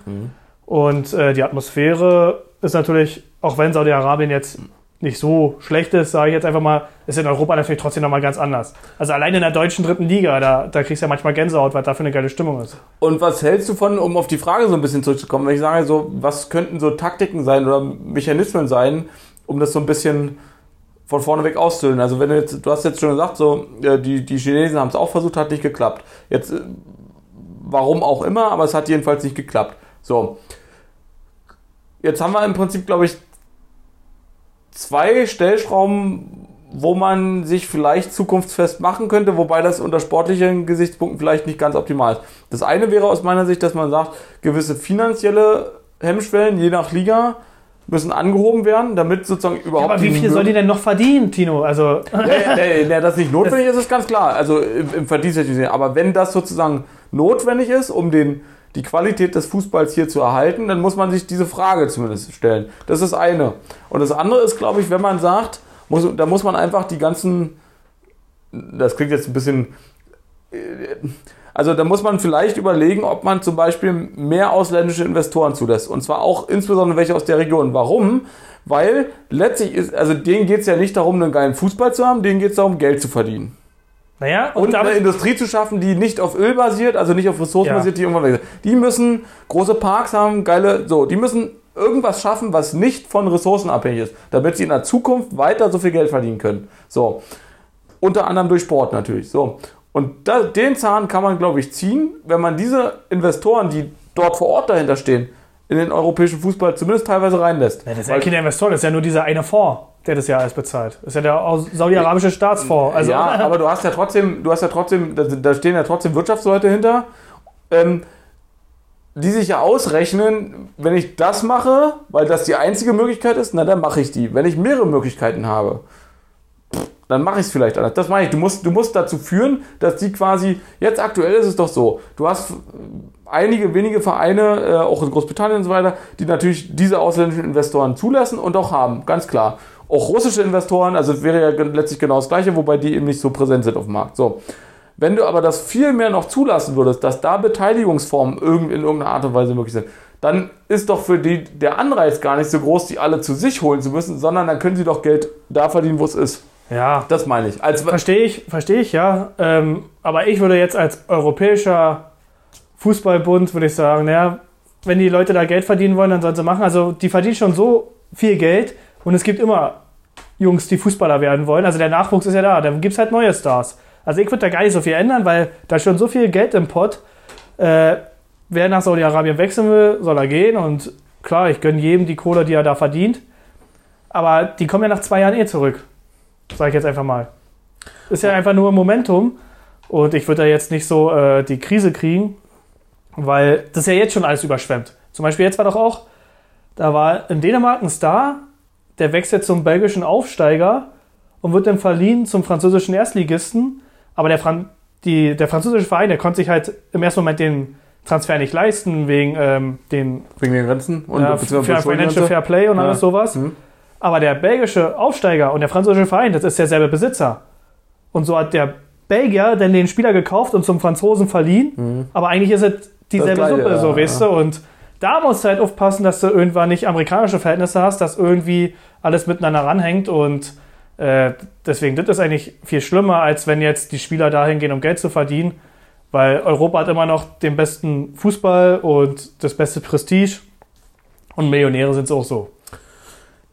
[SPEAKER 2] Und äh, die Atmosphäre ist natürlich auch wenn Saudi-Arabien jetzt nicht so schlecht ist, sage ich jetzt einfach mal, ist in Europa natürlich trotzdem nochmal ganz anders. Also allein in der deutschen dritten Liga, da, da kriegst du ja manchmal Gänsehaut, weil da für eine geile Stimmung ist.
[SPEAKER 1] Und was hältst du von, um auf die Frage so ein bisschen zurückzukommen, wenn ich sage, so, was könnten so Taktiken sein oder Mechanismen sein, um das so ein bisschen von vorne weg? Also wenn du jetzt, du hast jetzt schon gesagt, so, die, die Chinesen haben es auch versucht, hat nicht geklappt. Jetzt, warum auch immer, aber es hat jedenfalls nicht geklappt. So. Jetzt haben wir im Prinzip, glaube ich, zwei Stellschrauben, wo man sich vielleicht zukunftsfest machen könnte, wobei das unter sportlichen Gesichtspunkten vielleicht nicht ganz optimal ist. Das eine wäre aus meiner Sicht, dass man sagt, gewisse finanzielle Hemmschwellen, je nach Liga, müssen angehoben werden, damit sozusagen überhaupt.
[SPEAKER 2] Ja, aber wie viel soll die denn noch verdienen, Tino? Also.
[SPEAKER 1] Ja, ja, ja, das nicht notwendig ist, ist ganz klar. Also im, im Verdienst Aber wenn das sozusagen notwendig ist, um den die Qualität des Fußballs hier zu erhalten, dann muss man sich diese Frage zumindest stellen. Das ist das eine. Und das andere ist, glaube ich, wenn man sagt, muss, da muss man einfach die ganzen, das klingt jetzt ein bisschen, also da muss man vielleicht überlegen, ob man zum Beispiel mehr ausländische Investoren zulässt. Und zwar auch insbesondere welche aus der Region. Warum? Weil letztlich ist, also denen geht es ja nicht darum, einen geilen Fußball zu haben, denen geht es darum, Geld zu verdienen.
[SPEAKER 2] Naja,
[SPEAKER 1] und, und eine Industrie zu schaffen, die nicht auf Öl basiert, also nicht auf Ressourcen ja. basiert, die irgendwann weg Die müssen große Parks haben, geile, so, die müssen irgendwas schaffen, was nicht von Ressourcen abhängig ist, damit sie in der Zukunft weiter so viel Geld verdienen können. So. Unter anderem durch Sport natürlich. So. Und da, den Zahn kann man, glaube ich, ziehen, wenn man diese Investoren, die dort vor Ort dahinter stehen, in den europäischen Fußball zumindest teilweise reinlässt.
[SPEAKER 2] Ja, das ist ja kein Investor, das ist ja nur dieser eine Fonds der das ja alles bezahlt. Das ist ja der saudi-arabische Staatsfonds.
[SPEAKER 1] Also, ja, aber du hast ja trotzdem, du hast ja trotzdem, da, stehen ja trotzdem Wirtschaftsleute hinter, ähm, die sich ja ausrechnen, wenn ich das mache, weil das die einzige Möglichkeit ist, na dann mache ich die. Wenn ich mehrere Möglichkeiten habe, dann mache ich es vielleicht anders. Das meine ich. Du musst, du musst dazu führen, dass die quasi, jetzt aktuell ist es doch so, du hast einige wenige Vereine, äh, auch in Großbritannien und so weiter, die natürlich diese ausländischen Investoren zulassen und auch haben, ganz klar auch russische Investoren, also wäre ja letztlich genau das Gleiche, wobei die eben nicht so präsent sind auf dem Markt. So. Wenn du aber das viel mehr noch zulassen würdest, dass da Beteiligungsformen in irgendeiner Art und Weise möglich sind, dann ist doch für die der Anreiz gar nicht so groß, die alle zu sich holen zu müssen, sondern dann können sie doch Geld da verdienen, wo es ist.
[SPEAKER 2] Ja.
[SPEAKER 1] Das meine ich.
[SPEAKER 2] verstehe ich, verstehe ich, ja. Ähm, aber ich würde jetzt als europäischer Fußballbund, würde ich sagen, naja, wenn die Leute da Geld verdienen wollen, dann sollen sie machen. Also die verdienen schon so viel Geld und es gibt immer Jungs, die Fußballer werden wollen. Also der Nachwuchs ist ja da, da gibt es halt neue Stars. Also ich würde da gar nicht so viel ändern, weil da schon so viel Geld im Pott. Äh, wer nach Saudi-Arabien wechseln will, soll er gehen. Und klar, ich gönne jedem die Kohle, die er da verdient. Aber die kommen ja nach zwei Jahren eh zurück. Sag ich jetzt einfach mal. Ist ja einfach nur Momentum. Und ich würde da jetzt nicht so äh, die Krise kriegen, weil das ja jetzt schon alles überschwemmt. Zum Beispiel jetzt war doch auch, da war in Dänemark ein Star, der wechselt zum belgischen Aufsteiger und wird dann verliehen zum französischen Erstligisten. Aber der, Fran die, der französische Verein, der konnte sich halt im ersten Moment den Transfer nicht leisten, wegen ähm, den,
[SPEAKER 1] wegen den Grenzen
[SPEAKER 2] und ja, für Financial Fair Play und ja. alles sowas. Mhm. Aber der belgische Aufsteiger und der französische Verein, das ist derselbe Besitzer. Und so hat der Belgier dann den Spieler gekauft und zum Franzosen verliehen. Mhm. Aber eigentlich ist es dieselbe Suppe, ja, so, weißt du? Und da musst du halt aufpassen, dass du irgendwann nicht amerikanische Verhältnisse hast, dass irgendwie alles miteinander ranhängt und äh, deswegen, das ist eigentlich viel schlimmer, als wenn jetzt die Spieler dahin gehen, um Geld zu verdienen, weil Europa hat immer noch den besten Fußball und das beste Prestige und Millionäre sind es auch so.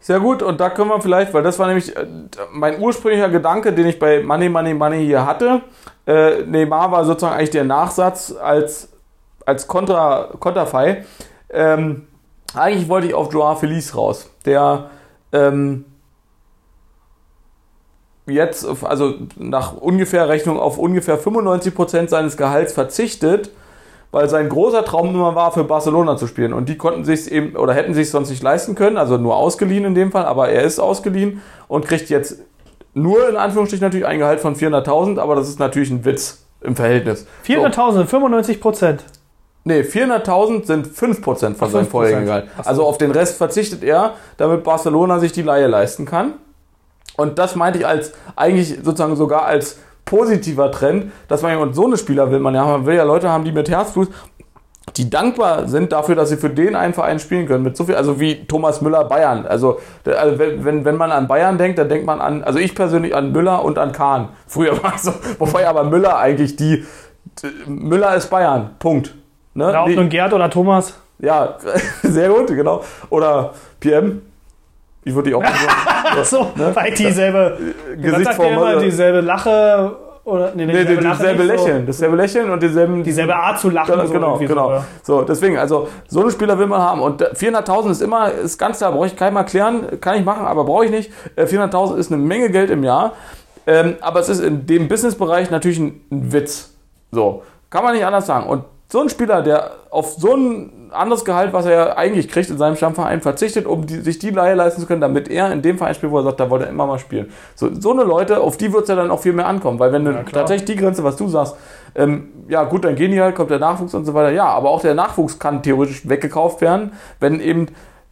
[SPEAKER 1] Sehr gut, und da können wir vielleicht, weil das war nämlich äh, mein ursprünglicher Gedanke, den ich bei Money, Money, Money hier hatte. Äh, Neymar war sozusagen eigentlich der Nachsatz als, als Kontra, Konterfei. Ähm, eigentlich wollte ich auf Joao Feliz raus, der ähm, jetzt, also nach ungefähr Rechnung auf ungefähr 95% seines Gehalts verzichtet, weil sein großer Traum immer war, für Barcelona zu spielen. Und die konnten sich eben oder hätten sich sonst nicht leisten können, also nur ausgeliehen in dem Fall, aber er ist ausgeliehen und kriegt jetzt nur in Anführungsstrichen natürlich ein Gehalt von 400.000, aber das ist natürlich ein Witz im Verhältnis.
[SPEAKER 2] 400.000, so. 95 Prozent.
[SPEAKER 1] Nee, 400.000 sind 5% von seinem vorherigen Gehalt. Also auf den Rest verzichtet er, damit Barcelona sich die Leihe leisten kann. Und das meinte ich als eigentlich sozusagen sogar als positiver Trend, dass man und so eine Spieler will man ja, man will ja Leute haben, die mit Herzblut die dankbar sind dafür, dass sie für den einen Verein spielen können. Mit so viel, also wie Thomas Müller Bayern. Also, also wenn, wenn man an Bayern denkt, dann denkt man an, also ich persönlich an Müller und an Kahn. Früher war es so, wobei aber Müller eigentlich die, Müller ist Bayern. Punkt.
[SPEAKER 2] Ne? Oder auch nur Gerd oder Thomas.
[SPEAKER 1] Ja, sehr gut, genau. Oder PM. Ich würde die auch
[SPEAKER 2] so, so ne? weil dieselbe Gesichtsform. Dieselbe Lache oder
[SPEAKER 1] nee, nee, dieselbe, dieselbe Lächeln, so. dasselbe Lächeln und dieselben,
[SPEAKER 2] dieselbe Art zu lachen.
[SPEAKER 1] Genau, so genau. So, ja. so, deswegen, also so einen Spieler will man haben und 400.000 ist immer, ist ganz klar, brauche ich keinem erklären, kann ich machen, aber brauche ich nicht. 400.000 äh, ist eine Menge Geld im Jahr, ähm, aber es ist in dem Businessbereich natürlich ein, ein Witz. So, kann man nicht anders sagen. Und so ein Spieler, der auf so ein anderes Gehalt, was er ja eigentlich kriegt in seinem Stammverein, verzichtet, um die, sich die Leihe leisten zu können, damit er in dem Verein spielt, wo er sagt, da wollte er immer mal spielen. So, so eine Leute, auf die wird es ja dann auch viel mehr ankommen, weil wenn du ja, tatsächlich die Grenze, was du sagst, ähm, ja gut, dann gehen die halt, kommt der Nachwuchs und so weiter, ja, aber auch der Nachwuchs kann theoretisch weggekauft werden, wenn eben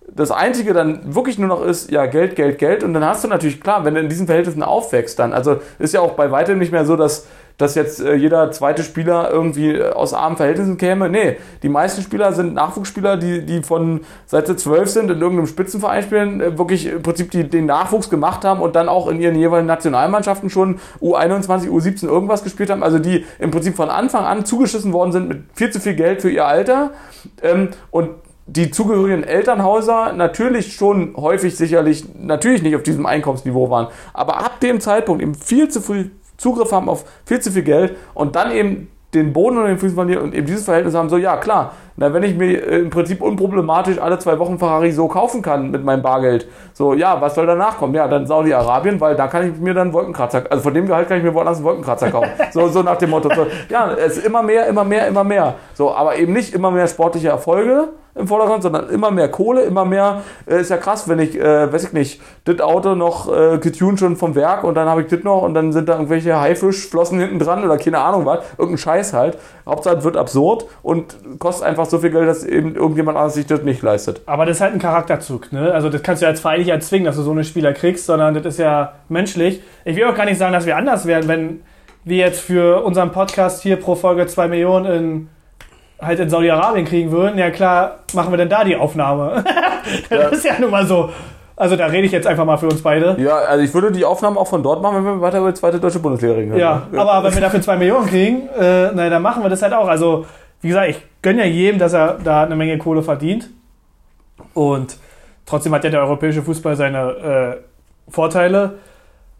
[SPEAKER 1] das Einzige dann wirklich nur noch ist, ja, Geld, Geld, Geld. Und dann hast du natürlich, klar, wenn du in diesen Verhältnissen aufwächst, dann, also ist ja auch bei weitem nicht mehr so, dass dass jetzt äh, jeder zweite Spieler irgendwie äh, aus armen Verhältnissen käme. Nee, die meisten Spieler sind Nachwuchsspieler, die, die von seit sie zwölf sind in irgendeinem Spitzenverein spielen, äh, wirklich im Prinzip die, den Nachwuchs gemacht haben und dann auch in ihren jeweiligen Nationalmannschaften schon U21, U17 irgendwas gespielt haben. Also die im Prinzip von Anfang an zugeschissen worden sind mit viel zu viel Geld für ihr Alter. Ähm, und die zugehörigen Elternhäuser natürlich schon häufig sicherlich natürlich nicht auf diesem Einkommensniveau waren, aber ab dem Zeitpunkt eben viel zu früh Zugriff haben auf viel zu viel Geld und dann eben den Boden unter den Füßen verlieren und eben dieses Verhältnis haben, so ja klar, na, wenn ich mir äh, im Prinzip unproblematisch alle zwei Wochen Ferrari so kaufen kann mit meinem Bargeld, so ja, was soll danach kommen? Ja, dann Saudi-Arabien, weil da kann ich mir dann Wolkenkratzer, also von dem Gehalt kann ich mir woanders einen Wolkenkratzer kaufen. so, so nach dem Motto, so, ja, es ist immer mehr, immer mehr, immer mehr. So, aber eben nicht immer mehr sportliche Erfolge, im Vordergrund, sondern immer mehr Kohle, immer mehr, äh, ist ja krass, wenn ich, äh, weiß ich nicht, das Auto noch äh, getuned schon vom Werk und dann habe ich das noch und dann sind da irgendwelche Haifischflossen hinten dran oder keine Ahnung was, irgendein Scheiß halt. Hauptsache wird absurd und kostet einfach so viel Geld, dass eben irgendjemand anderes sich das nicht leistet.
[SPEAKER 2] Aber das ist halt ein Charakterzug, ne? Also das kannst du ja als Verein nicht erzwingen, dass du so eine Spieler kriegst, sondern das ist ja menschlich. Ich will auch gar nicht sagen, dass wir anders werden, wenn wir jetzt für unseren Podcast hier pro Folge zwei Millionen in halt in Saudi-Arabien kriegen würden, ja klar, machen wir denn da die Aufnahme. das ja. ist ja nun mal so. Also da rede ich jetzt einfach mal für uns beide.
[SPEAKER 1] Ja, also ich würde die Aufnahmen auch von dort machen, wenn wir weiter über die zweite deutsche Bundesliga reden.
[SPEAKER 2] Ja, ja, aber wenn wir dafür zwei Millionen kriegen, äh, na, dann machen wir das halt auch. Also, wie gesagt, ich gönne ja jedem, dass er da eine Menge Kohle verdient. Und trotzdem hat ja der europäische Fußball seine äh, Vorteile.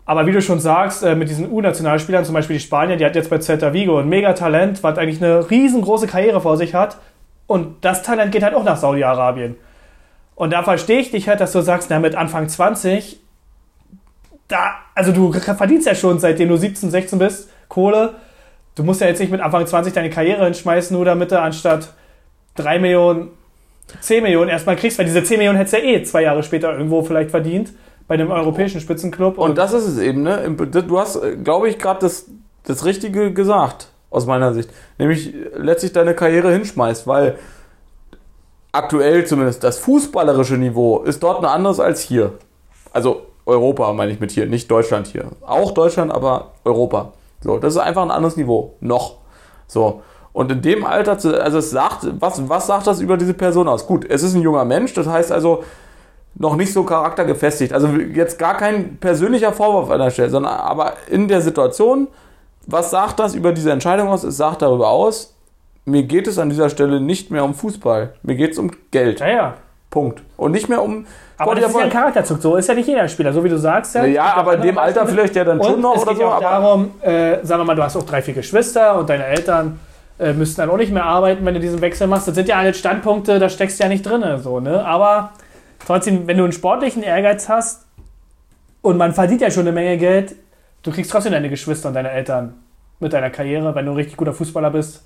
[SPEAKER 2] Aber wie du schon sagst, äh, mit diesen U-Nationalspielern, zum Beispiel die Spanier, die hat jetzt bei Celta Vigo ein Mega-Talent, was eigentlich eine riesengroße Karriere vor sich hat. Und das Talent geht halt auch nach Saudi-Arabien. Und da verstehe ich dich halt, dass du sagst, na, mit Anfang 20, da, also du verdienst ja schon, seitdem du 17, 16 bist, Kohle. Du musst ja jetzt nicht mit Anfang 20 deine Karriere hinschmeißen, nur damit du anstatt 3 Millionen, 10 Millionen erstmal kriegst, weil diese 10 Millionen hättest du ja eh zwei Jahre später irgendwo vielleicht verdient bei dem europäischen Spitzenclub.
[SPEAKER 1] Und, und das ist es eben, ne? Du hast, äh, glaube ich, gerade das, das Richtige gesagt, aus meiner Sicht. Nämlich letztlich deine Karriere hinschmeißt, weil aktuell zumindest das fußballerische Niveau ist dort ein anderes als hier. Also Europa meine ich mit hier, nicht Deutschland hier. Auch Deutschland, aber Europa. So, das ist einfach ein anderes Niveau. Noch. So. Und in dem Alter, also es sagt, was, was sagt das über diese Person aus? Gut, es ist ein junger Mensch, das heißt also, noch nicht so charaktergefestigt. Also jetzt gar kein persönlicher Vorwurf an der Stelle, sondern aber in der Situation, was sagt das über diese Entscheidung aus? Es sagt darüber aus, mir geht es an dieser Stelle nicht mehr um Fußball. Mir geht es um Geld.
[SPEAKER 2] Ja, ja.
[SPEAKER 1] Punkt. Und nicht mehr um.
[SPEAKER 2] Aber das ist ja ein Charakterzug. So ist ja nicht jeder Spieler, so wie du sagst.
[SPEAKER 1] Ja, ja aber in dem Alter vielleicht ja dann schon noch
[SPEAKER 2] es geht
[SPEAKER 1] oder
[SPEAKER 2] so. Auch darum, äh, sagen wir mal, du hast auch drei, vier Geschwister und deine Eltern äh, müssten dann auch nicht mehr arbeiten, wenn du diesen Wechsel machst. Das sind ja alle Standpunkte, da steckst du ja nicht drin. So, ne? Aber trotzdem, wenn du einen sportlichen Ehrgeiz hast und man verdient ja schon eine Menge Geld, du kriegst trotzdem deine Geschwister und deine Eltern mit deiner Karriere, wenn du ein richtig guter Fußballer bist,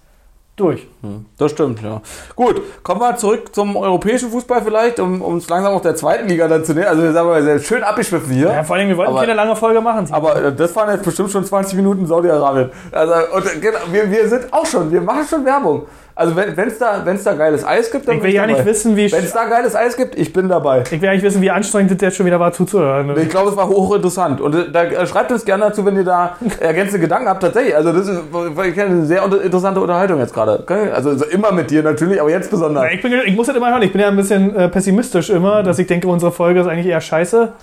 [SPEAKER 2] durch.
[SPEAKER 1] Hm, das stimmt, ja. Gut, kommen wir zurück zum europäischen Fußball vielleicht, um uns langsam auch der zweiten Liga dann zu nehmen. Also wir sagen sehr schön abgeschwiffen hier.
[SPEAKER 2] Ja, vor allem, wir wollten aber, keine lange Folge machen.
[SPEAKER 1] Aber äh, das waren jetzt bestimmt schon 20 Minuten Saudi-Arabien. Also und, genau, wir, wir sind auch schon, wir machen schon Werbung. Also wenn es da, wenn's da geiles Eis gibt, dann
[SPEAKER 2] Ich
[SPEAKER 1] bin
[SPEAKER 2] will ja nicht wissen, wie
[SPEAKER 1] Wenn es da geiles Eis gibt, ich bin dabei.
[SPEAKER 2] ich will ja nicht wissen, wie anstrengend das jetzt schon wieder war zuzuhören.
[SPEAKER 1] Ich glaube, es war hochinteressant. Und äh, da äh, schreibt uns gerne dazu, wenn ihr da ergänzende Gedanken habt. Tatsächlich, also das ist eine sehr interessante Unterhaltung jetzt gerade. Also so immer mit dir natürlich, aber jetzt besonders.
[SPEAKER 2] Ich, bin, ich muss das immer hören. Ich bin ja ein bisschen äh, pessimistisch immer, dass ich denke, unsere Folge ist eigentlich eher scheiße,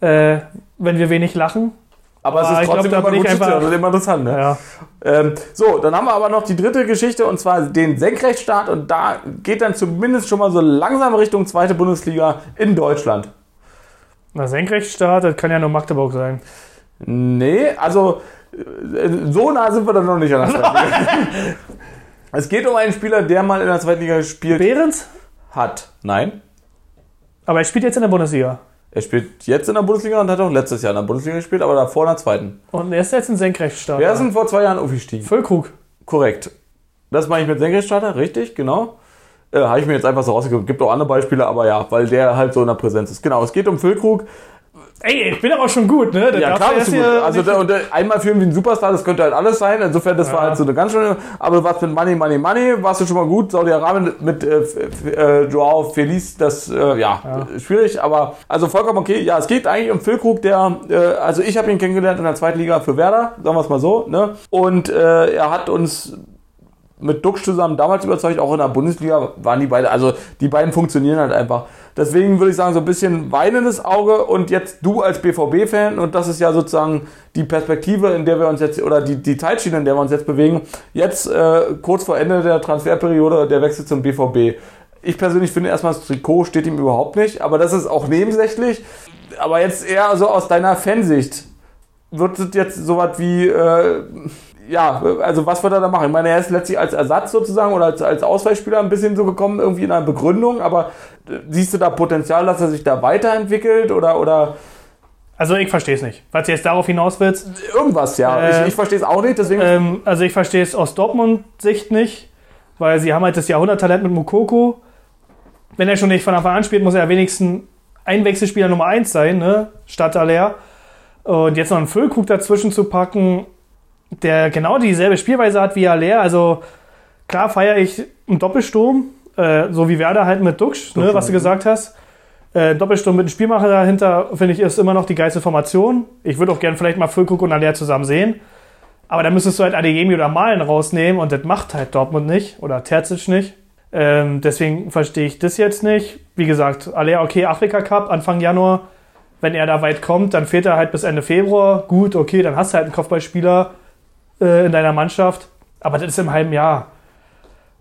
[SPEAKER 2] äh, wenn wir wenig lachen.
[SPEAKER 1] Aber es
[SPEAKER 2] Ah,
[SPEAKER 1] ist
[SPEAKER 2] glaub,
[SPEAKER 1] trotzdem
[SPEAKER 2] da
[SPEAKER 1] immer gut
[SPEAKER 2] einfach-
[SPEAKER 1] und immer interessant. Ne?
[SPEAKER 2] Ja.
[SPEAKER 1] Ähm, so, dann haben wir aber noch die dritte Geschichte und zwar den Senkrechtstart und da geht dann zumindest schon mal so langsam Richtung zweite Bundesliga in Deutschland.
[SPEAKER 2] Na, Senkrechtstart, das kann ja nur Magdeburg sein.
[SPEAKER 1] Nee, also äh, so nah sind wir dann noch nicht an der zweiten Liga. es geht um einen Spieler, der mal in der zweiten Liga gespielt
[SPEAKER 2] Behrens?
[SPEAKER 1] hat. Nein.
[SPEAKER 2] Aber er spielt jetzt in der Bundesliga.
[SPEAKER 1] Er spielt jetzt in der Bundesliga und hat auch letztes Jahr in der Bundesliga gespielt, aber davor in der zweiten.
[SPEAKER 2] Und er ist jetzt ein Senkrechtstarter.
[SPEAKER 1] Wer ist denn vor zwei Jahren aufgestiegen?
[SPEAKER 2] Füllkrug.
[SPEAKER 1] Korrekt. Das meine ich mit Senkrechtstarter, richtig, genau. Äh, Habe ich mir jetzt einfach so rausgegeben. Gibt auch andere Beispiele, aber ja, weil der halt so in der Präsenz ist. Genau, es geht um Füllkrug.
[SPEAKER 2] Ey, ich bin aber schon gut, ne? Das
[SPEAKER 1] Ja, klar bist du gut. Also der, und der, einmal fühlen wie ein Superstar, das könnte halt alles sein. Insofern, das war
[SPEAKER 2] Ja.
[SPEAKER 1] halt so eine ganz schöne. Aber warst mit Money, Money, Money, warst du schon mal gut. Saudi-Arabien mit äh, äh, Joao Feliz, das, äh, ja, äh, schwierig. Aber also vollkommen okay. Ja, es geht eigentlich um Füllkrug, der, äh, also ich habe ihn kennengelernt in der zweiten Liga für Werder, sagen wir es mal so. Ne? Und äh, er hat uns mit Duxch zusammen damals überzeugt, auch in der Bundesliga waren die beiden, also die beiden funktionieren halt einfach. Deswegen würde ich sagen, so ein bisschen weinendes Auge und jetzt du als BVB-Fan und das ist ja sozusagen die Perspektive, in der wir uns jetzt, oder die, die Zeitschiene, in der wir uns jetzt bewegen, jetzt äh, kurz vor Ende der Transferperiode der Wechsel zum BVB. Ich persönlich finde erstmal, das Trikot steht ihm überhaupt nicht, aber das ist auch nebensächlich. Aber jetzt eher so aus deiner Fansicht, wird es jetzt sowas wie, äh, ja, also was wird er da machen? Ich meine, er ist letztlich als Ersatz sozusagen oder als, als Ausweichspieler ein bisschen so gekommen, irgendwie in einer Begründung, aber äh, siehst du da Potenzial, dass er sich da weiterentwickelt oder, oder
[SPEAKER 2] Also ich verstehe es nicht. Was du jetzt darauf hinaus willst,
[SPEAKER 1] irgendwas, ja.
[SPEAKER 2] Äh,
[SPEAKER 1] ich ich verstehe es auch nicht, deswegen.
[SPEAKER 2] ähm, also ich verstehe es aus Dortmund-Sicht nicht, weil sie haben halt das Jahrhunderttalent mit Mukoko. Wenn er schon nicht von Anfang an spielt, muss er ja wenigstens ein Wechselspieler Nummer 1 sein, ne? statt Aller. Und jetzt noch einen Füllkrug dazwischen zu packen, der genau dieselbe Spielweise hat wie Aller. Also klar feiere ich einen Doppelsturm, äh, so wie Werder halt mit Duxch, ne, was du gesagt hast. Äh, Doppelsturm mit einem Spielmacher dahinter, finde ich, ist immer noch die geilste Formation. Ich würde auch gerne vielleicht mal Füllkrug und Aller zusammen sehen. Aber da müsstest du halt Adeyemi oder Malen rausnehmen und das macht halt Dortmund nicht oder Terzic nicht. Ähm, deswegen verstehe ich das jetzt nicht. Wie gesagt, Aller, okay, Afrika Cup Anfang Januar. Wenn er da weit kommt, dann fehlt er halt bis Ende Februar. Gut, okay, dann hast du halt einen Kopfballspieler äh, in deiner Mannschaft. Aber das ist im halben Jahr.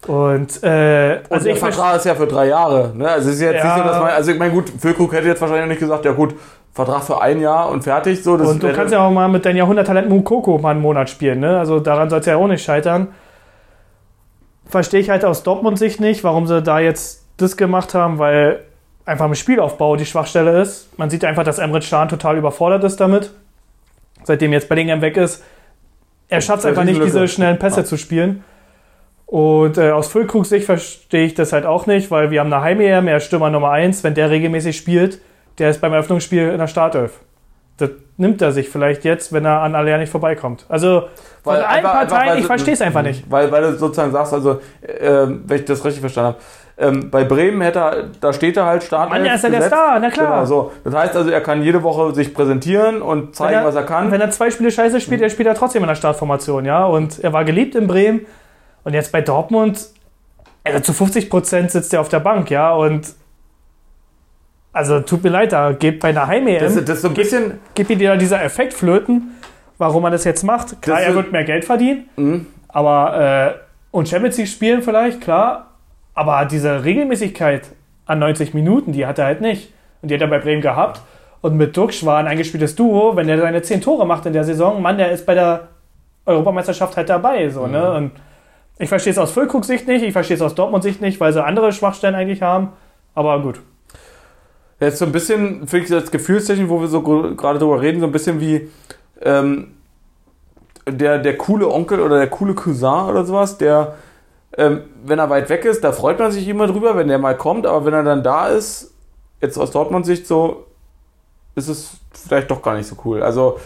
[SPEAKER 2] Und, äh,
[SPEAKER 1] und
[SPEAKER 2] also
[SPEAKER 1] der
[SPEAKER 2] ich verstehe.
[SPEAKER 1] Vertrag ist ja für drei Jahre. Ne? Also es ist jetzt
[SPEAKER 2] Ja.
[SPEAKER 1] nicht so, dass man, also ich meine, gut, Füllkrug hätte jetzt wahrscheinlich nicht gesagt, ja gut, Vertrag für ein Jahr und fertig. So,
[SPEAKER 2] Und du kannst ja auch mal mit deinem Jahrhunderttalent Mukoko mal einen Monat spielen. Ne? Also daran soll es ja auch nicht scheitern. Verstehe ich halt aus Dortmund-Sicht nicht, warum sie da jetzt das gemacht haben, weil einfach im Spielaufbau die Schwachstelle ist. Man sieht einfach, dass Emre Can total überfordert ist damit. Seitdem jetzt Bellingham weg ist. Er schafft es einfach nicht, diese schnellen Pässe
[SPEAKER 1] Ja.
[SPEAKER 2] zu spielen. Und äh, aus Füllkrugs Sicht verstehe ich das halt auch nicht, weil wir haben eine Heim-EM, er ist Stürmer Nummer 1. Wenn der regelmäßig spielt, der ist beim Eröffnungsspiel in der Startelf. Das nimmt er sich vielleicht jetzt, wenn er an Aller nicht vorbeikommt. Also von
[SPEAKER 1] Weil
[SPEAKER 2] allen
[SPEAKER 1] einfach-
[SPEAKER 2] Parteien,
[SPEAKER 1] einfach, weil
[SPEAKER 2] ich verstehe es einfach nicht.
[SPEAKER 1] Weil, weil du sozusagen sagst, also, ähm, wenn ich das richtig verstanden habe, ähm, bei Bremen hätte er, da steht er halt Startelf.
[SPEAKER 2] Mann, er ist ja der. Star, na klar.
[SPEAKER 1] Genau, so. Das heißt also, er kann jede Woche sich präsentieren und zeigen,
[SPEAKER 2] er-
[SPEAKER 1] was er kann.
[SPEAKER 2] Wenn er zwei Spiele scheiße spielt, er spielt er trotzdem in der Startformation, ja. Und er war geliebt in Bremen. Und jetzt bei Dortmund, also zu 50% sitzt er auf der Bank, ja. Und also tut mir leid, da geht bei einer Heim-EM,
[SPEAKER 1] das, das ist so ein bisschen,
[SPEAKER 2] geht wieder dieser Effekt flöten, warum man das jetzt macht. Klar, er wird mehr Geld verdienen,
[SPEAKER 1] Mhm.
[SPEAKER 2] aber äh, und Champions League spielen vielleicht, klar. Aber diese Regelmäßigkeit an 90 Minuten, die hat er halt nicht. Und die hat er bei Bremen gehabt. Und mit Duxch war ein eingespieltes Duo, wenn der seine 10 Tore macht in der Saison, Mann, der ist bei der Europameisterschaft halt dabei. So, ne? Und ich verstehe es aus Füllkrugs Sicht nicht, ich verstehe es aus Dortmund Sicht nicht, weil sie andere Schwachstellen eigentlich haben. Aber gut.
[SPEAKER 1] Jetzt so ein bisschen, finde ich das Gefühlstechnik, wo wir so gerade drüber reden, so ein bisschen wie ähm, der, der coole Onkel oder der coole Cousin oder sowas, der, ähm, wenn er weit weg ist, da freut man sich immer drüber, wenn der mal kommt, aber wenn er dann da ist, jetzt aus Dortmund Sicht so, ist es vielleicht doch gar nicht so cool. Also,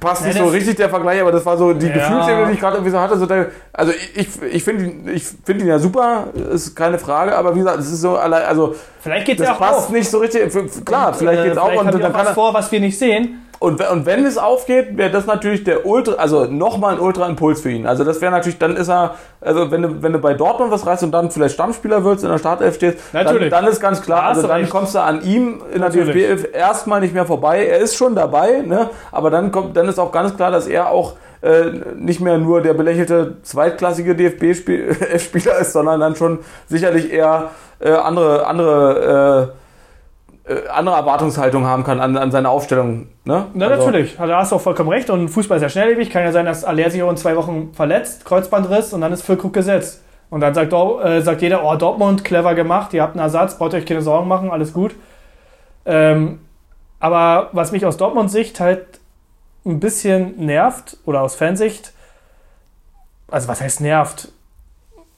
[SPEAKER 1] passt
[SPEAKER 2] Ja,
[SPEAKER 1] nicht so richtig der Vergleich, aber das war so die
[SPEAKER 2] Ja.
[SPEAKER 1] Gefühlsebene, die ich gerade irgendwie so hatte. So der, also ich, ich, ich finde ihn, ich find ihn ja super, ist keine Frage, aber wie gesagt, es ist so allein, also
[SPEAKER 2] Vielleicht geht es
[SPEAKER 1] das
[SPEAKER 2] ja auch
[SPEAKER 1] passt
[SPEAKER 2] auf.
[SPEAKER 1] nicht so richtig. Klar,
[SPEAKER 2] Und,
[SPEAKER 1] vielleicht
[SPEAKER 2] äh,
[SPEAKER 1] geht's auch und dann kann
[SPEAKER 2] was vor, was wir nicht sehen.
[SPEAKER 1] und, und wenn es aufgeht, wäre das natürlich der Ultra, also nochmal ein Ultra-Impuls für ihn. Also das wäre natürlich, dann ist er, also wenn du, wenn du bei Dortmund was reißt und dann vielleicht Stammspieler wirst, in der Startelf stehst, dann, dann ist ganz klar, also dann
[SPEAKER 2] recht.
[SPEAKER 1] kommst du an ihm in der
[SPEAKER 2] Natürlich.
[SPEAKER 1] DFB erstmal nicht mehr vorbei. Er ist schon dabei, ne? aber dann kommt, dann ist auch ganz klar, dass er auch äh, nicht mehr nur der belächelte zweitklassige DFB-Spieler ist, sondern dann schon sicherlich eher äh, andere, andere, äh, äh, andere Erwartungshaltung haben kann an, an seine Aufstellung. Ne?
[SPEAKER 2] Na,
[SPEAKER 1] Also-
[SPEAKER 2] natürlich. Da hast du auch vollkommen recht. Und Fußball ist ja schnelllebig. Kann ja sein, dass Aller sich auch in zwei Wochen verletzt, Kreuzbandriss und dann ist Füllkrug gesetzt. Und dann sagt, äh, sagt jeder, oh, Dortmund, clever gemacht, ihr habt einen Ersatz, braucht euch keine Sorgen machen, alles gut. Ähm, aber was mich aus Dortmunds Sicht halt ein bisschen nervt, oder aus Fansicht, also was heißt nervt?